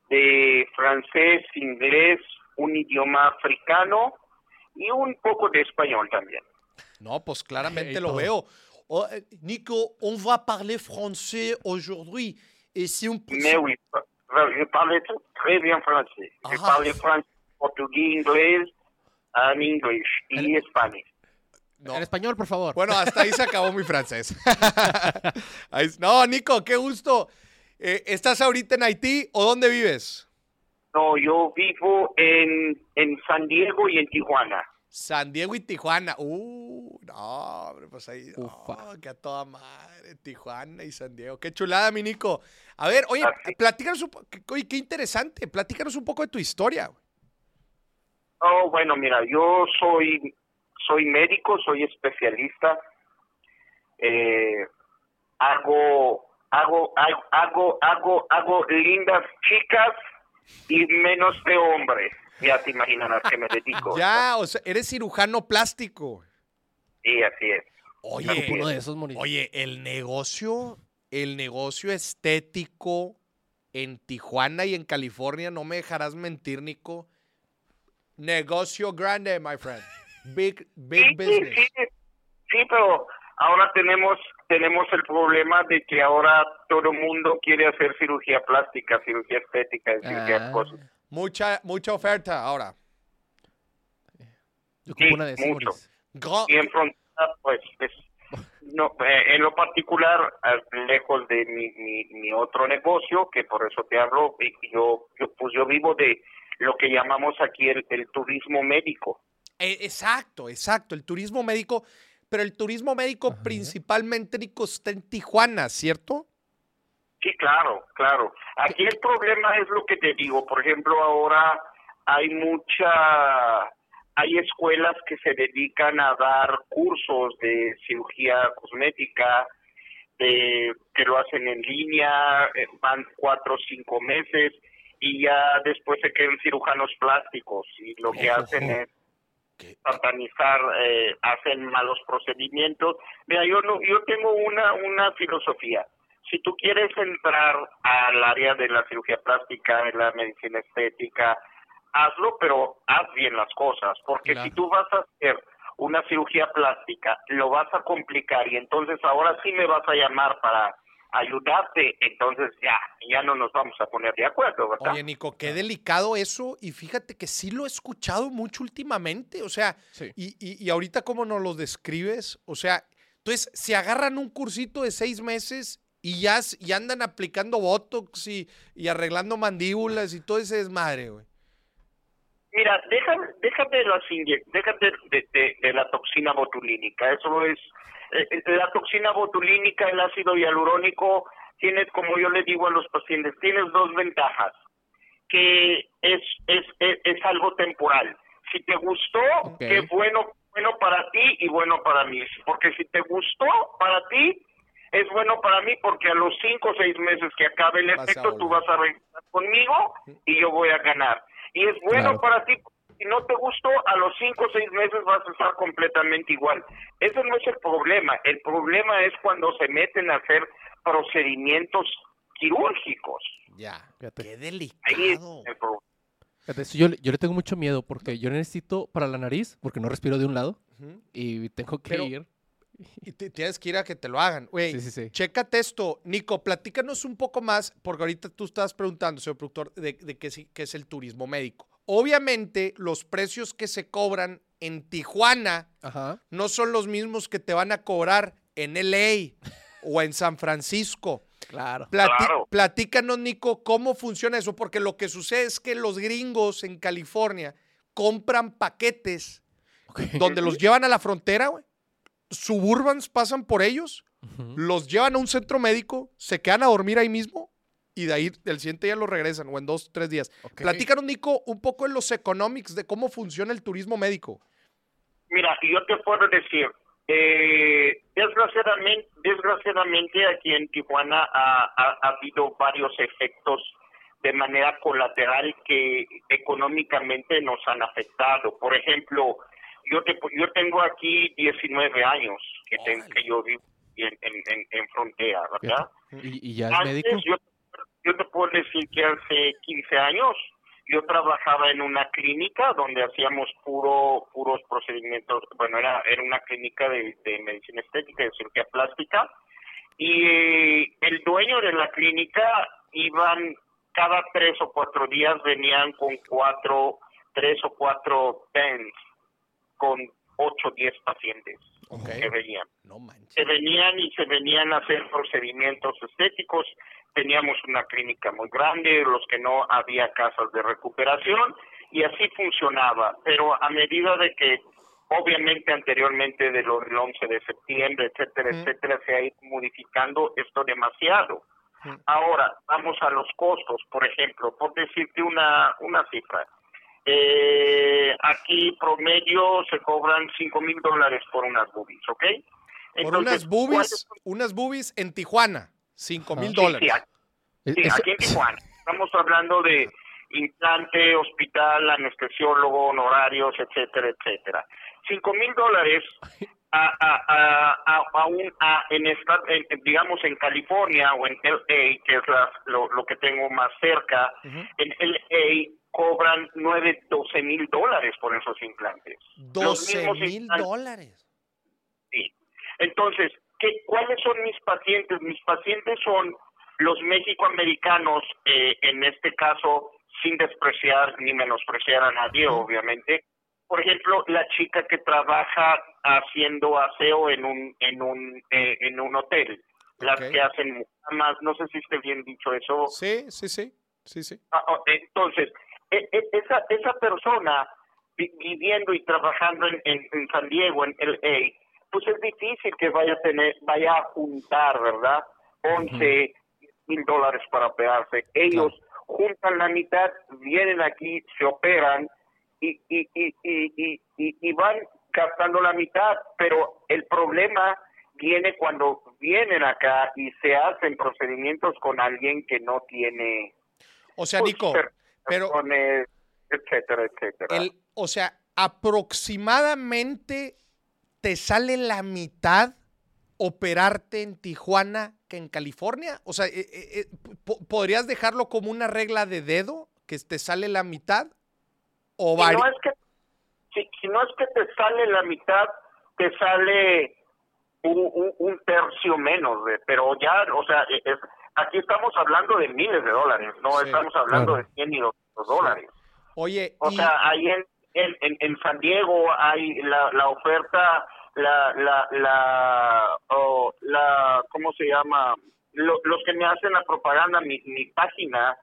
de francés, inglés, un idioma africano y un poco de español también. No, pues claramente Hey, lo todo. veo. Oh, eh, Nico, on va parler français aujourd'hui. Et si on... Mais oui, je parle tr- très bien français. Je Ah. parle français, portugais, inglés, en inglés y español. No. En español, por favor. Bueno, hasta ahí se acabó mi francés. Ahí- no, Nico, qué gusto. Eh, ¿Estás ahorita en Haití o dónde vives? No, yo vivo en, en San Diego y en Tijuana. San Diego y Tijuana. Uh, no, hombre, pues ahí. Oh, que a toda madre. Tijuana y San Diego. Qué chulada, mi Nico. A ver, oye, platícanos un poco. Oye, qué interesante. Platícanos un poco de tu historia. Oh, bueno, mira, yo soy, soy médico, soy especialista. Eh, hago, hago, hago, hago, hago, hago lindas chicas y menos de hombres. Ya te imaginarás que me dedico. ya, o sea, eres cirujano plástico. Sí, así es. Oye, uno de esos oye, el negocio, el negocio estético en Tijuana y en California, no me dejarás mentir, Nico. Negocio grande, my friend. Big, big business. Sí, sí, sí, pero ahora tenemos tenemos el problema de que ahora todo el mundo quiere hacer cirugía plástica, cirugía estética, cirugía ah. cosas. Mucha mucha oferta ahora. Yo sí, una de mucho. Y en frontera, pues, no, eh, en lo particular, lejos de mi, mi, mi, otro negocio, que por eso te hablo, yo, yo, pues yo vivo de lo que llamamos aquí el, el turismo médico. Eh, exacto, exacto, el turismo médico pero el turismo médico principalmente, Nico, está en Tijuana, ¿cierto? Sí, claro, claro. Aquí el problema es lo que te digo. Por ejemplo, ahora hay mucha, hay escuelas que se dedican a dar cursos de cirugía cosmética, de, que lo hacen en línea, eh, van cuatro o cinco meses y ya después se quedan cirujanos plásticos y lo que hacen es satanizar, eh, hacen malos procedimientos. Mira, yo no, yo tengo una una filosofía. Si tú quieres entrar al área de la cirugía plástica, de la medicina estética, hazlo, pero haz bien las cosas, porque si tú vas a hacer una cirugía plástica, lo vas a complicar y entonces ahora sí me vas a llamar para ayudarte, entonces ya, ya no nos vamos a poner de acuerdo, ¿verdad? Oye, Nico, qué delicado eso, y fíjate que sí lo he escuchado mucho últimamente, o sea, y, y, y, ahorita cómo nos lo describes, o sea, entonces se agarran un cursito de seis meses y ya y andan aplicando Botox y, y arreglando mandíbulas y todo ese desmadre, güey. Mira, déjame, déjame, la, déjate de, de, de la toxina botulínica, eso es la toxina botulínica, el ácido hialurónico, tienes, como yo le digo a los pacientes, tienes dos ventajas, que es, es, es, algo temporal. Si te gustó, que bueno, bueno para ti y bueno para mí. Porque si te gustó para ti, es bueno para mí porque a los cinco o seis meses que acabe el efecto, tú vas a regresar conmigo y yo voy a ganar. Y es bueno para ti si no te gustó, a los cinco o seis meses vas a estar completamente igual. Ese no es el problema. El problema es cuando se meten a hacer procedimientos quirúrgicos. Ya, qué delicado. yo, yo, le tengo mucho miedo porque yo necesito para la nariz, porque no respiro de un lado, y tengo que ir. Y tienes que ir a que te lo hagan. Güey, sí, sí, sí. chécate esto. Nico, platícanos un poco más, porque ahorita tú estabas preguntando, señor productor, de, de qué, qué es el turismo médico. Obviamente, los precios que se cobran en Tijuana no son los mismos que te van a cobrar en LA o en San Francisco. Claro. Platícanos, Nico, cómo funciona eso, porque lo que sucede es que los gringos en California compran paquetes donde los llevan a la frontera, güey. Suburbans pasan por ellos, los llevan a un centro médico, se quedan a dormir ahí mismo y de ahí el siguiente día lo regresan o en dos, tres días. Platícanos, Nico, un poco en los economics de cómo funciona el turismo médico. Mira, yo te puedo decir, eh, desgraciadamente, desgraciadamente aquí en Tijuana ha, habido varios efectos de manera colateral que económicamente nos han afectado. Por ejemplo, yo te, yo tengo aquí 19 años que, que yo vivo en, en, frontera, ¿verdad? ¿Y, ya es médico? yo te puedo decir que hace 15 años yo trabajaba en una clínica donde hacíamos puro puros procedimientos, bueno, era, era una clínica de, medicina estética, de cirugía plástica, y eh, el dueño de la clínica iban cada tres o cuatro días venían con cuatro, tres o cuatro pens con 8 o 10 pacientes que venían. No. Se venían y se venían a hacer procedimientos estéticos. Teníamos una clínica muy grande, los que no había casas de recuperación y así funcionaba. Pero a medida de que, obviamente anteriormente de lo del 11 de septiembre, etcétera, etcétera, se ha ido modificando esto demasiado. Ahora, vamos a los costos, por ejemplo, por decirte una, una cifra. Eh, aquí promedio se cobran 5 mil dólares por unas boobies, ¿ok? Por unas ¿cuáles boobies, unas boobies en Tijuana, 5 mil Sí, dólares. sí, aquí- sí, aquí en Tijuana. Estamos hablando de implante, hospital, anestesiólogo, honorarios, etcétera, etcétera. 5 mil dólares a, a, a, a, a un, a- en esta, en- digamos en California o en LA, que es la- lo, lo que tengo más cerca, en LA cobran 9, 12 mil dólares por esos implantes. Los 12 mismos mil dólares. Sí. Entonces, ¿qué, ¿cuáles son mis pacientes? Mis pacientes son los mexicoamericanos, eh, en este caso, sin despreciar ni menospreciar a nadie, obviamente. Por ejemplo, la chica que trabaja haciendo aseo en un en un eh, en un hotel, las que hacen mucamas, no sé si esté bien dicho eso. Sí, sí, sí. Sí, sí. Ah, ah, Entonces, esa, esa persona vi- viviendo y trabajando en, en, en San Diego, en LA, pues es difícil que vaya a tener, vaya a juntar, ¿verdad? 11 mil dólares para operarse. Ellos juntan la mitad, vienen aquí, se operan y, y, y, y, y, y- y van gastando la mitad, pero el problema viene cuando vienen acá y se hacen procedimientos con alguien que no tiene O sea, pues, Nico, pero etcétera, etcétera. el, o sea, aproximadamente te sale la mitad operarte en Tijuana que en California. O sea, eh, eh, eh, po- ¿podrías dejarlo como una regla de dedo que te sale la mitad? O si no es que si, si no es que te sale la mitad, te sale un, un- un tercio menos, de, pero ya, o sea, es- aquí estamos hablando de miles de dólares, no Sí, estamos hablando claro. de 100 y 200 dólares. Oye, O y- sea, ahí en, en, en, San Diego hay la, la oferta, la, la, la, oh, la, ¿cómo se llama? Lo- los que me hacen la propaganda, mi, mi página,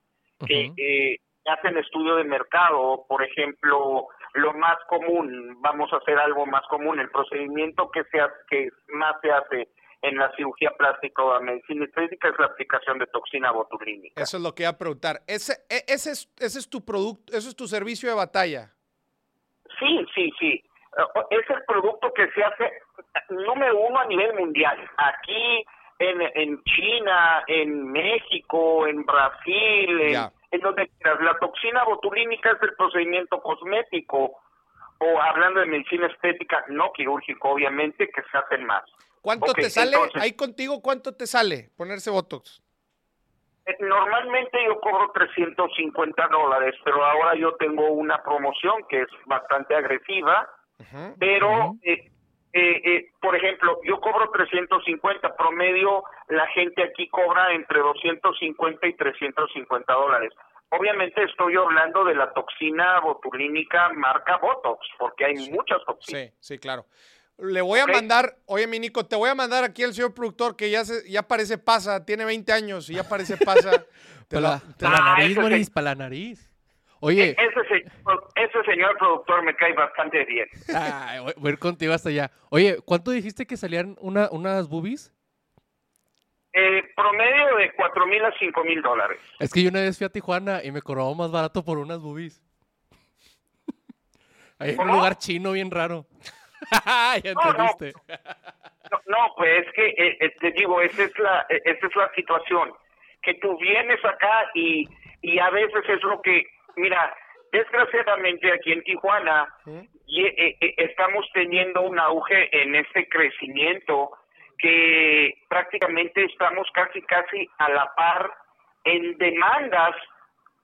que Ujú. eh, hacen estudio de mercado, por ejemplo, lo más común, vamos a hacer algo más común, el procedimiento que se que más se hace en la cirugía plástica o la medicina estética es la aplicación de toxina botulínica. eso es lo que iba a preguntar. Ese, e- ese, es, ese es tu producto, ese es tu servicio de batalla. Sí, sí, sí. Eh, Es el producto que se hace número uno a nivel mundial. Aquí, en, en China, en México, en Brasil, en, en donde quieras. La toxina botulínica es el procedimiento cosmético, o hablando de medicina estética, no quirúrgico, obviamente, que se hacen más. ¿Cuánto te sale? entonces- Ahí contigo, ¿cuánto te sale ponerse Botox? Eh, Normalmente yo cobro 350 dólares, pero ahora yo tengo una promoción que es bastante agresiva. Pero eh, eh, eh, por ejemplo yo cobro 350 promedio la gente aquí cobra entre 250 y 350 dólares obviamente estoy hablando de la toxina botulínica marca Botox porque hay muchas toxinas Sí, sí, claro. Le voy a mandar, oye, mi Nico, te voy a mandar aquí al señor productor que ya se, ya parece pasa, tiene 20 años y ya parece pasa. Para lo- la, pa' Ah, nariz, sí. para la nariz. Oye, ese, señor, ese señor productor me cae bastante bien ay, voy, a ir contigo hasta allá. Oye, ¿cuánto dijiste que salían una, unas boobies? eh, promedio de 4 mil a 5 mil dólares Es que yo una vez fui a Tijuana y me cobraba más barato por unas boobies. Ahí en un lugar chino bien raro. ya No, no. No, no, pues es que eh, eh, te digo, esa es la eh, esa es la situación, que tú vienes acá y, y a veces es lo que, mira, desgraciadamente aquí en Tijuana y, estamos teniendo un auge en este crecimiento que prácticamente estamos casi casi a la par en demandas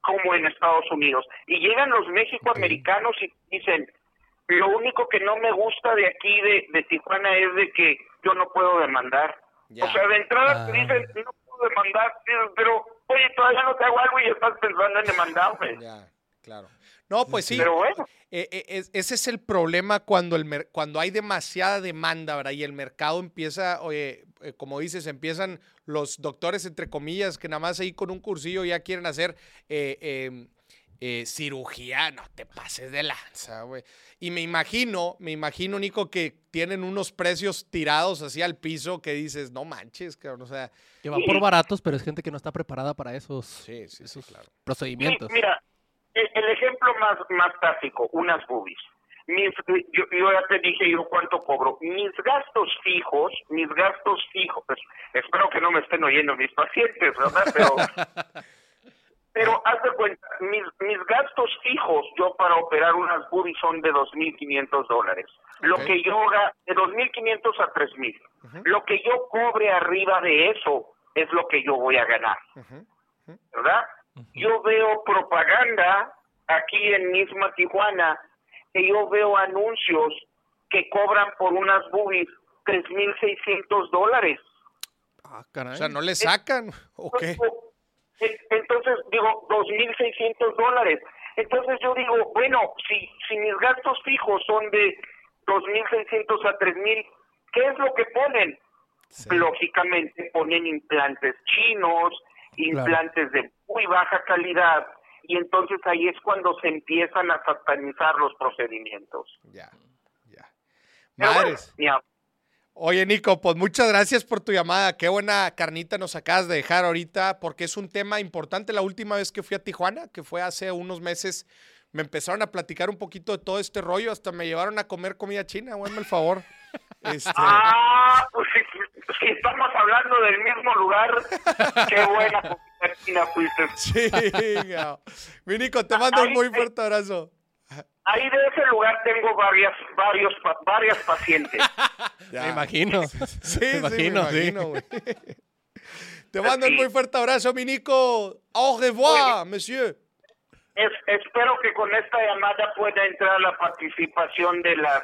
como en Estados Unidos. Y llegan los mexicoamericanos y dicen, lo único que no me gusta de aquí, de, de Tijuana, es de que yo no puedo demandar. O sea, de entrada te Ah. dicen, no puedo demandar, pero, oye, todavía no te hago algo y estás pensando en demandar, güey. Ya. Claro. No, pues sí. Pero bueno. Eh, eh, es- ese es el problema cuando, el mer- cuando hay demasiada demanda, ¿verdad? Y el mercado empieza, oye, eh, como dices, empiezan los doctores, entre comillas, que nada más ahí con un cursillo ya quieren hacer eh, eh, eh, cirugía. No te pases de lanza, güey. Y me imagino, me imagino, Nico, que tienen unos precios tirados así al piso que dices, no manches, cabrón, o sea. Que va por baratos, pero es gente que no está preparada para esos, Sí, sí, sí, claro. procedimientos. Sí, mira, el, el ejemplo más, más básico, unas boobies. Mis, yo, yo ya te dije yo cuánto cobro. Mis gastos fijos, mis gastos fijos, pues, espero que no me estén oyendo mis pacientes, ¿verdad? Pero, pero haz de cuenta, mis, mis gastos fijos yo para operar unas boobies son de 2.500 dólares. Lo Ok. que yo de 2.500 a 3.000. Lo que yo cobre arriba de eso es lo que yo voy a ganar. ¿verdad? Yo veo propaganda aquí en misma Tijuana, que yo veo anuncios que cobran por unas boobies 3.600 dólares. Ah, caray. O sea, ¿no le sacan? ¿O qué? En- Entonces, digo, 2.600 dólares. Entonces yo digo, bueno, si, si mis gastos fijos son de 2.600 a 3.000, ¿qué es lo que ponen? Lógicamente ponen implantes chinos, implantes de muy baja calidad, y entonces ahí es cuando se empiezan a satanizar los procedimientos. Ya, ya. Bueno, Madres. hab- Oye, Nico, pues muchas gracias por tu llamada. Qué buena carnita nos acabas de dejar ahorita, porque es un tema importante. La última vez que fui a Tijuana, que fue hace unos meses, me empezaron a platicar un poquito de todo este rollo, hasta me llevaron a comer comida china, hazme el favor. Este, Ah, pues si, si estamos hablando del mismo lugar, qué buena comida china fuiste. sí. Mi Nico, te mando un muy fuerte abrazo. Ahí de ese lugar tengo varias, varios, pa- varias pacientes. Me imagino. Sí, me sí, me imagino, sí. imagino, güey. Te mando un muy fuerte abrazo, mi Nico. Au revoir, monsieur. Es- espero que con esta llamada pueda entrar la participación de las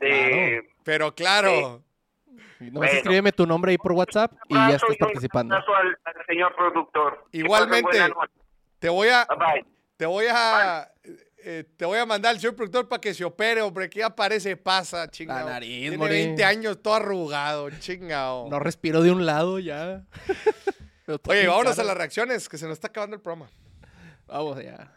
de Pero claro. Nomás Bueno. escríbeme tu nombre ahí por WhatsApp y ya estás participando. abrazo al, al señor productor. Igualmente, te voy a, Bye. te voy a, eh, te voy a mandar al señor productor para que se opere, hombre, que ya parece pasa, chingado. La nariz, Tiene Mori. 20 años, todo arrugado, chingado. No respiro de un lado ya. Oye, vámonos a caro. las reacciones, que se nos está acabando el programa. Vamos allá.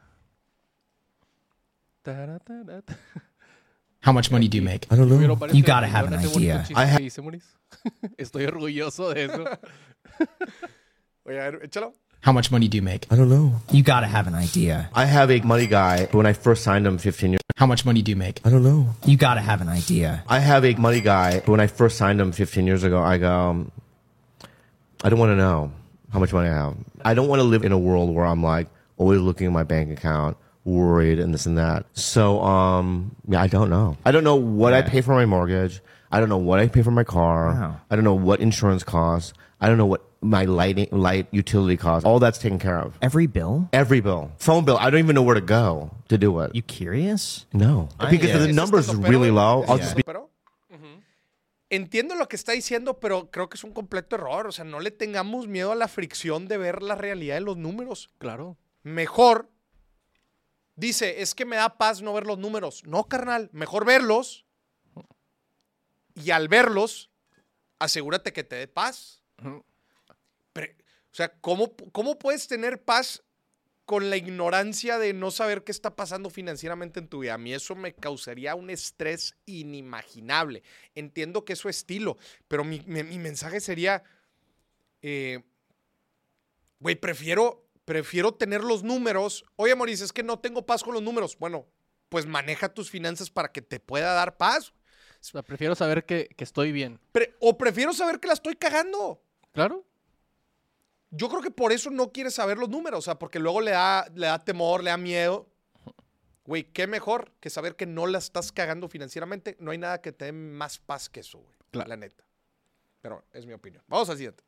How much money do you make? I don't know. You gotta have an idea. I ha-. Estoy orgulloso de eso. Oye, a ver, échalo. How much money do you make? I don't know. You gotta have an idea. I have a money guy. When I first signed him 15 years, How much money do you make? I don't know. You gotta have an idea. I have a money guy. When I first signed him 15 years ago, I go, um, I don't want to know how much money I have. I don't want to live in a world where I'm like always looking at my bank account, worried and this and that. So, um, yeah, I don't know. I don't know what I pay for my mortgage. I don't know what I pay for my car. Wow. I don't know what insurance costs. I don't know what my lighting, light utility costs. All that's taken care of. Every bill? Every bill, phone bill. I don't even know where to go to do it. You curious? No, I- because yeah. the ¿Es numbers estandopero, really low. ¿Es I'll just be estandopero? Entiendo lo que está diciendo, pero creo que es un completo error. O sea, no le tengamos miedo a la fricción de ver la realidad de los números. Claro. Mejor, dice, es que me da paz no ver los números. No, carnal, mejor verlos. Y al verlos, asegúrate que te dé paz. Pero, o sea, ¿cómo, ¿cómo puedes tener paz con la ignorancia de no saber qué está pasando financieramente en tu vida? A mí eso me causaría un estrés inimaginable. Entiendo que es su estilo, pero mi, mi- mensaje sería, eh, güey, prefiero, prefiero tener los números. Oye, Maurice, es que no tengo paz con los números. Bueno, pues maneja tus finanzas para que te pueda dar paz. Prefiero saber que, que estoy bien. Pre- o prefiero saber que la estoy cagando. Claro. Yo creo que por eso no quieres saber los números, o sea, porque luego le da, le da temor, le da miedo. Güey, qué mejor que saber que no la estás cagando financieramente. No hay nada que te dé más paz que eso, güey. La neta. Pero es mi opinión. Vamos al siguiente.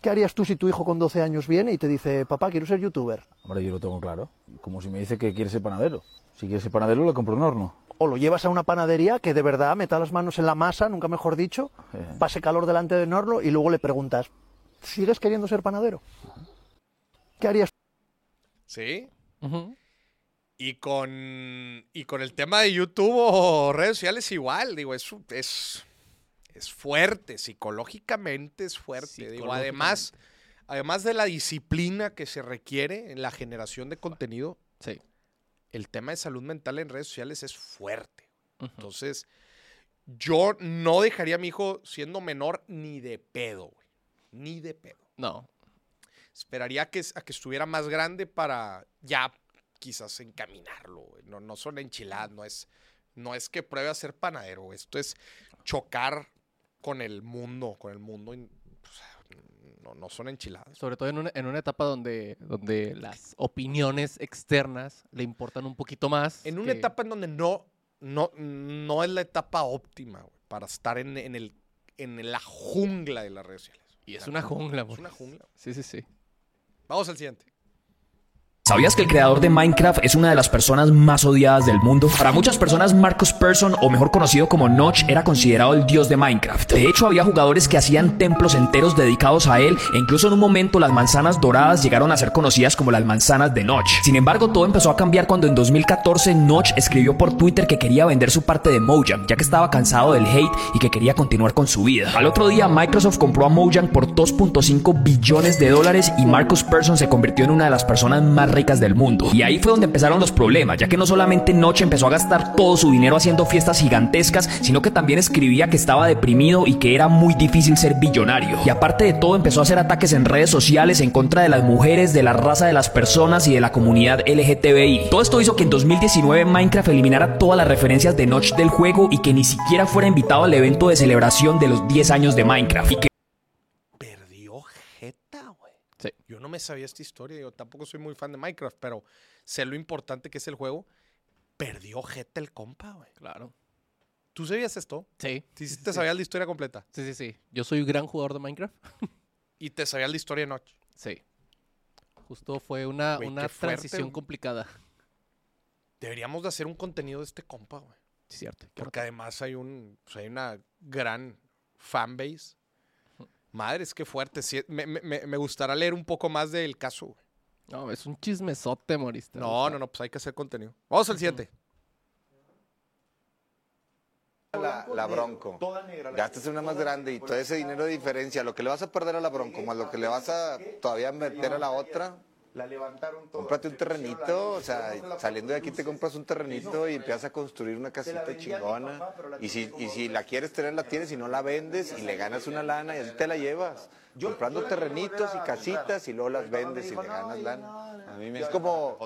¿Qué harías tú si tu hijo con 12 años viene y te dice, papá, quiero ser youtuber? Hombre, yo lo tengo claro. Como si me dice que quiere ser panadero. Si quiere ser panadero, le compro un horno. O lo llevas a una panadería que de verdad meta las manos en la masa, nunca mejor dicho, pase calor delante del horno y luego le preguntas, ¿sigues queriendo ser panadero? ¿Qué harías? ¿Sí? Y con, y con el tema de YouTube o redes sociales igual, digo, es, es, es fuerte, psicológicamente es fuerte. Digo, además, además de la disciplina que se requiere en la generación de contenido, Sí. El tema de salud mental en redes sociales es fuerte. Entonces, yo no dejaría a mi hijo siendo menor ni de pedo, güey. Ni de pedo. No. Esperaría que, a que estuviera más grande para ya quizás encaminarlo. güey. No, no son enchiladas, no es, no es que pruebe a ser panadero. Esto es chocar con el mundo, con el mundo. No, no son enchiladas. Sobre todo en una, en una etapa donde, donde las opiniones externas le importan un poquito más. En una etapa en donde no, no, no es la etapa óptima güey, para estar en, en el, en la jungla de las redes sociales. Y es una jungla, Es güey. una jungla. Sí, sí, sí. Vamos al siguiente. ¿Sabías que el creador de Minecraft es una de las personas más odiadas del mundo? Para muchas personas, Marcus Persson, o mejor conocido como Notch, era considerado el dios de Minecraft. De hecho, había jugadores que hacían templos enteros dedicados a él, e incluso en un momento las manzanas doradas llegaron a ser conocidas como las manzanas de Notch. Sin embargo, todo empezó a cambiar cuando en 2014 Notch escribió por Twitter que quería vender su parte de Mojang, ya que estaba cansado del hate y que quería continuar con su vida. Al otro día, Microsoft compró a Mojang por 2.5 billones de dólares y Marcus Persson se convirtió en una de las personas más del mundo. Y ahí fue donde empezaron los problemas, ya que no solamente Notch empezó a gastar todo su dinero haciendo fiestas gigantescas, sino que también escribía que estaba deprimido y que era muy difícil ser billonario. Y aparte de todo, empezó a hacer ataques en redes sociales en contra de las mujeres, de la raza de las personas y de la comunidad LGTBI. Todo esto hizo que en 2019 Minecraft eliminara todas las referencias de Notch del juego y que ni siquiera fuera invitado al evento de celebración de los 10 años de Minecraft. Y que. Sí. Yo no me sabía esta historia. Yo tampoco soy muy fan de Minecraft, pero sé lo importante que es el juego. Perdió jeta el compa, güey. Claro. ¿Tú sabías esto? Sí. Sí, sí te sí. sabías la historia completa. Sí, sí, sí. Yo soy un gran jugador de Minecraft. Y te sabías la historia de Notch. Sí. Justo fue una, Güey, una fuerte. transición complicada. Deberíamos de hacer un contenido de este compa, güey. Sí, cierto. Porque además hay un, pues, hay una gran fanbase. Madres, qué fuerte. Sí, me, me- gustaría leer un poco más del caso. güey. No, es un chismesote, Morista. No, no, no, pues hay que hacer contenido. Vamos al siguiente. La, la Bronco. Gastas una más grande y todo ese dinero de diferencia, lo que le vas a perder a la Bronco más lo que le vas a todavía meter a la otra. La levantaron Cómprate un terrenito, o sea, saliendo de aquí te compras un terrenito y empiezas a construir una casita chingona. Y si, y si la quieres tener, la tienes y no la vendes y le ganas una lana y así te la llevas. Comprando terrenitos y casitas y luego las vendes y le ganas lana. A mí me es como,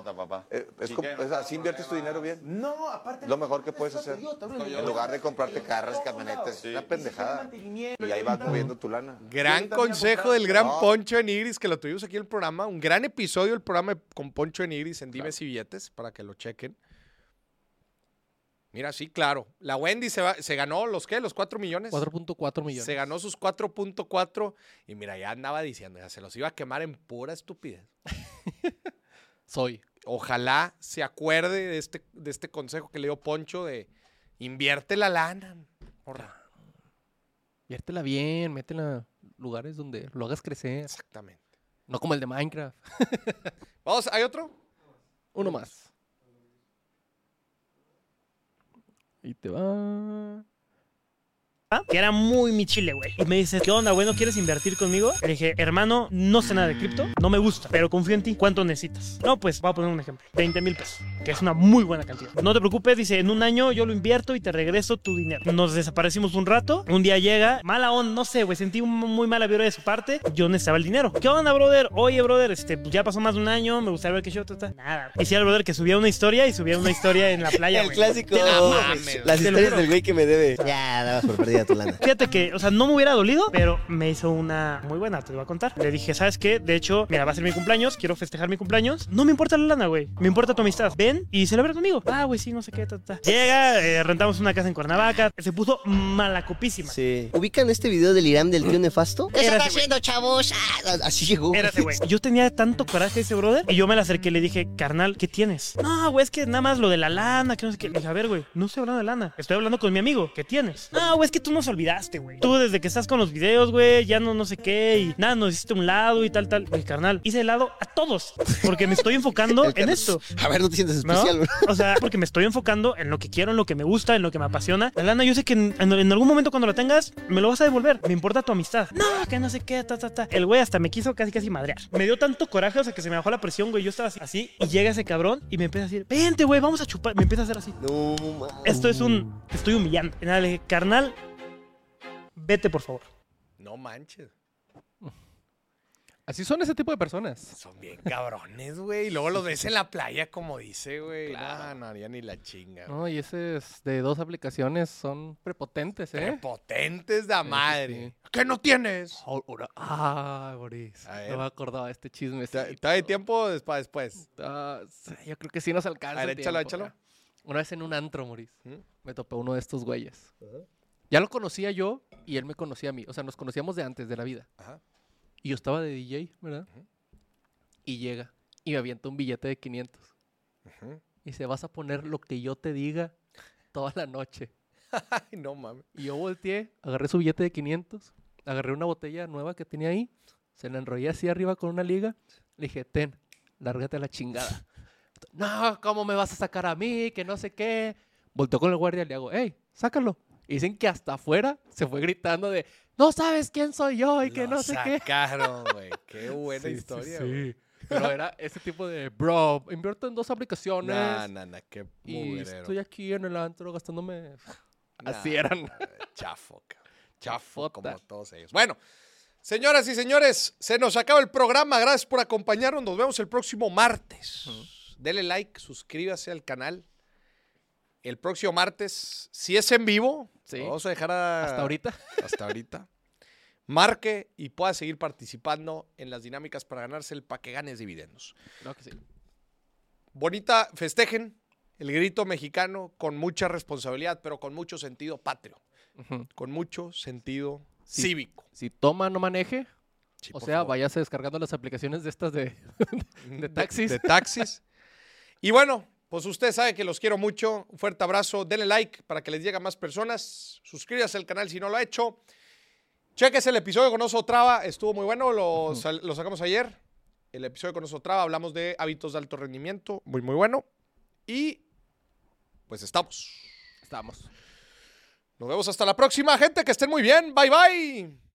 eh, es como- es así inviertes tu dinero bien. No, aparte. Lo mejor que puedes hacer. En lugar de comprarte carros, camionetas, una pendejada. Y ahí vas moviendo tu lana. Gran consejo del gran. Poncho de Nigris, que lo tuvimos aquí en el programa. Un gran episodio del programa con Poncho de Nigris en Dimes y Billetes, para que lo chequen. Mira, sí, claro. La Wendy se, va- se ganó los, ¿qué? Los 4 millones. 4.4 millones. Se ganó sus 4.4 y mira, ya andaba diciendo, ya se los iba a quemar en pura estupidez. Soy. Ojalá se acuerde de este, de este consejo que le dio Poncho de invierte la lana. morra. Viértela bien, métela en lugares donde lo hagas crecer. Exactamente. No como el de Minecraft. Vamos, ¿hay otro? Uno más. Ahí te va. Que era muy mi chile, güey. Y me dice, ¿qué onda, güey? ¿No quieres invertir conmigo? Le dije, hermano, no sé nada de cripto, no me gusta, pero confío en ti. ¿Cuánto necesitas? No, pues voy a poner un ejemplo. 20 mil pesos, que es una muy buena cantidad. No te preocupes, dice, en un año yo lo invierto y te regreso tu dinero. Nos desaparecimos un rato, un día llega, mala onda, no sé, güey, sentí un- muy mala vibra de su parte, yo necesitaba el dinero. ¿Qué onda, brother? Oye, brother, este, pues ya pasó más de un año, me gustaría ver qué show, ta, ta. Nada. Hiciera el brother que subía una historia y subía una historia en la playa, El clásico. Te la mames, Las te historias del güey que me debe. Ya, dabas por perdida tu lana. Fíjate que, o sea, no me hubiera dolido, pero me hizo una muy buena, te lo voy a contar. Le dije, ¿sabes qué? De hecho, mira, va a ser mi cumpleaños, quiero festejar mi cumpleaños. No me importa la lana, güey. Me importa tu amistad. Ven y celebra conmigo. Ah, güey, sí, no sé qué, ta, ta. Llega, eh, rentamos una casa en Cuernavaca. Se puso malacopísima. Sí. ¿Ubican este video del Irán del tío nefasto? ¿Qué están haciendo, chavos? Ah, así llegó. Érase, güey. Yo tenía tanto coraje ese brother y yo me le acerqué y le dije, carnal, ¿qué tienes? No, güey, es que nada más lo de la lana, que no sé qué. Le dije, a ver, güey, no estoy hablando de lana. Estoy hablando con mi amigo. ¿Qué tienes? No, güey, es que tú tú nos olvidaste, güey. Tú desde que estás con los videos, güey, ya no no sé qué y nada, nos hiciste un lado y tal, tal. Güey, carnal, hice el lado a todos porque me estoy enfocando en esto. A ver, no te sientes especial, güey. O sea, porque me estoy enfocando en lo que quiero, en lo que me gusta, en lo que me apasiona. La lana, yo sé que en, en- en algún momento cuando la tengas, me lo vas a devolver. Me importa tu amistad. No, que no sé qué, ta, ta, ta. El güey hasta me quiso casi, casi madrear. Me dio tanto coraje, o sea, que se me bajó la presión, güey. Yo estaba así, así, y llega ese cabrón y me empieza a decir, vente, güey, vamos a chupar. Me empieza a hacer así. No, mames. Esto es un. Te estoy humillando. Y nada, le dije, carnal, vete, por favor. No manches. Así son ese tipo de personas. Son bien cabrones, güey. Y luego los ves en la playa, como dice, güey. No, no haría ni la chinga. No, y ese es de dos aplicaciones son prepotentes, ¿eh? Prepotentes de Sí, madre. sí. ¿Qué no tienes? Ahora- Ah, Boris. No me acordaba de este chisme. ¿Está de tiempo después? después? yo creo que sí nos alcanza. A ver, échalo, tiempo, échalo. Una vez en un antro, Moris, ¿Mm? me topé uno de estos güeyes. Ya lo conocía yo y él me conocía a mí. O sea, nos conocíamos de antes de la vida. Ajá. Y yo estaba de DJ, ¿verdad? Y llega y me avienta un billete de 500. Y dice, vas a poner lo que yo te diga toda la noche. Ay, no mames. Y yo volteé, agarré su billete de 500, agarré una botella nueva que tenía ahí, se la enrollé así arriba con una liga, le dije, ten, lárgate a la chingada. no, ¿cómo me vas a sacar a mí? Que no sé qué. Volteó con el guardia y le hago, hey, sácalo. Y dicen que hasta afuera se fue gritando de, no sabes quién soy yo y que Lo no sé qué. sacaron, güey. Qué buena Sí, historia, sí. Pero era ese tipo de, bro, invierto en dos aplicaciones. Nah, nah, nah, qué y estoy aquí en el antro gastándome... Así eran. Chafo, cabrón. Chafo como todos ellos. Bueno, señoras y señores, se nos acaba el programa. Gracias por acompañarnos. Nos vemos el próximo martes. Dele like, suscríbase al canal. El próximo martes, si es en vivo, Sí. lo vamos a dejar a- Hasta ahorita. Hasta ahorita. Marque y pueda seguir participando en las dinámicas para ganarse el pa' que ganes dividendos. Claro que sí. Bonita, festejen el grito mexicano con mucha responsabilidad, pero con mucho sentido patrio, con mucho sentido Sí. cívico. Si toma, no maneje. o sea, favor. váyase descargando las aplicaciones de estas de, de taxis. De, taxis. y bueno, pues usted sabe que los quiero mucho. Un fuerte abrazo. Denle like para que les llegue a más personas. Suscríbase al canal si no lo ha hecho. Cheques el episodio con Oso Traba. Estuvo muy bueno. Lo, lo sacamos ayer. El episodio con Oso Traba. Hablamos de hábitos de alto rendimiento. Muy, muy bueno. Y pues estamos. Estamos. Nos vemos hasta la próxima, gente. Que estén muy bien. Bye, bye.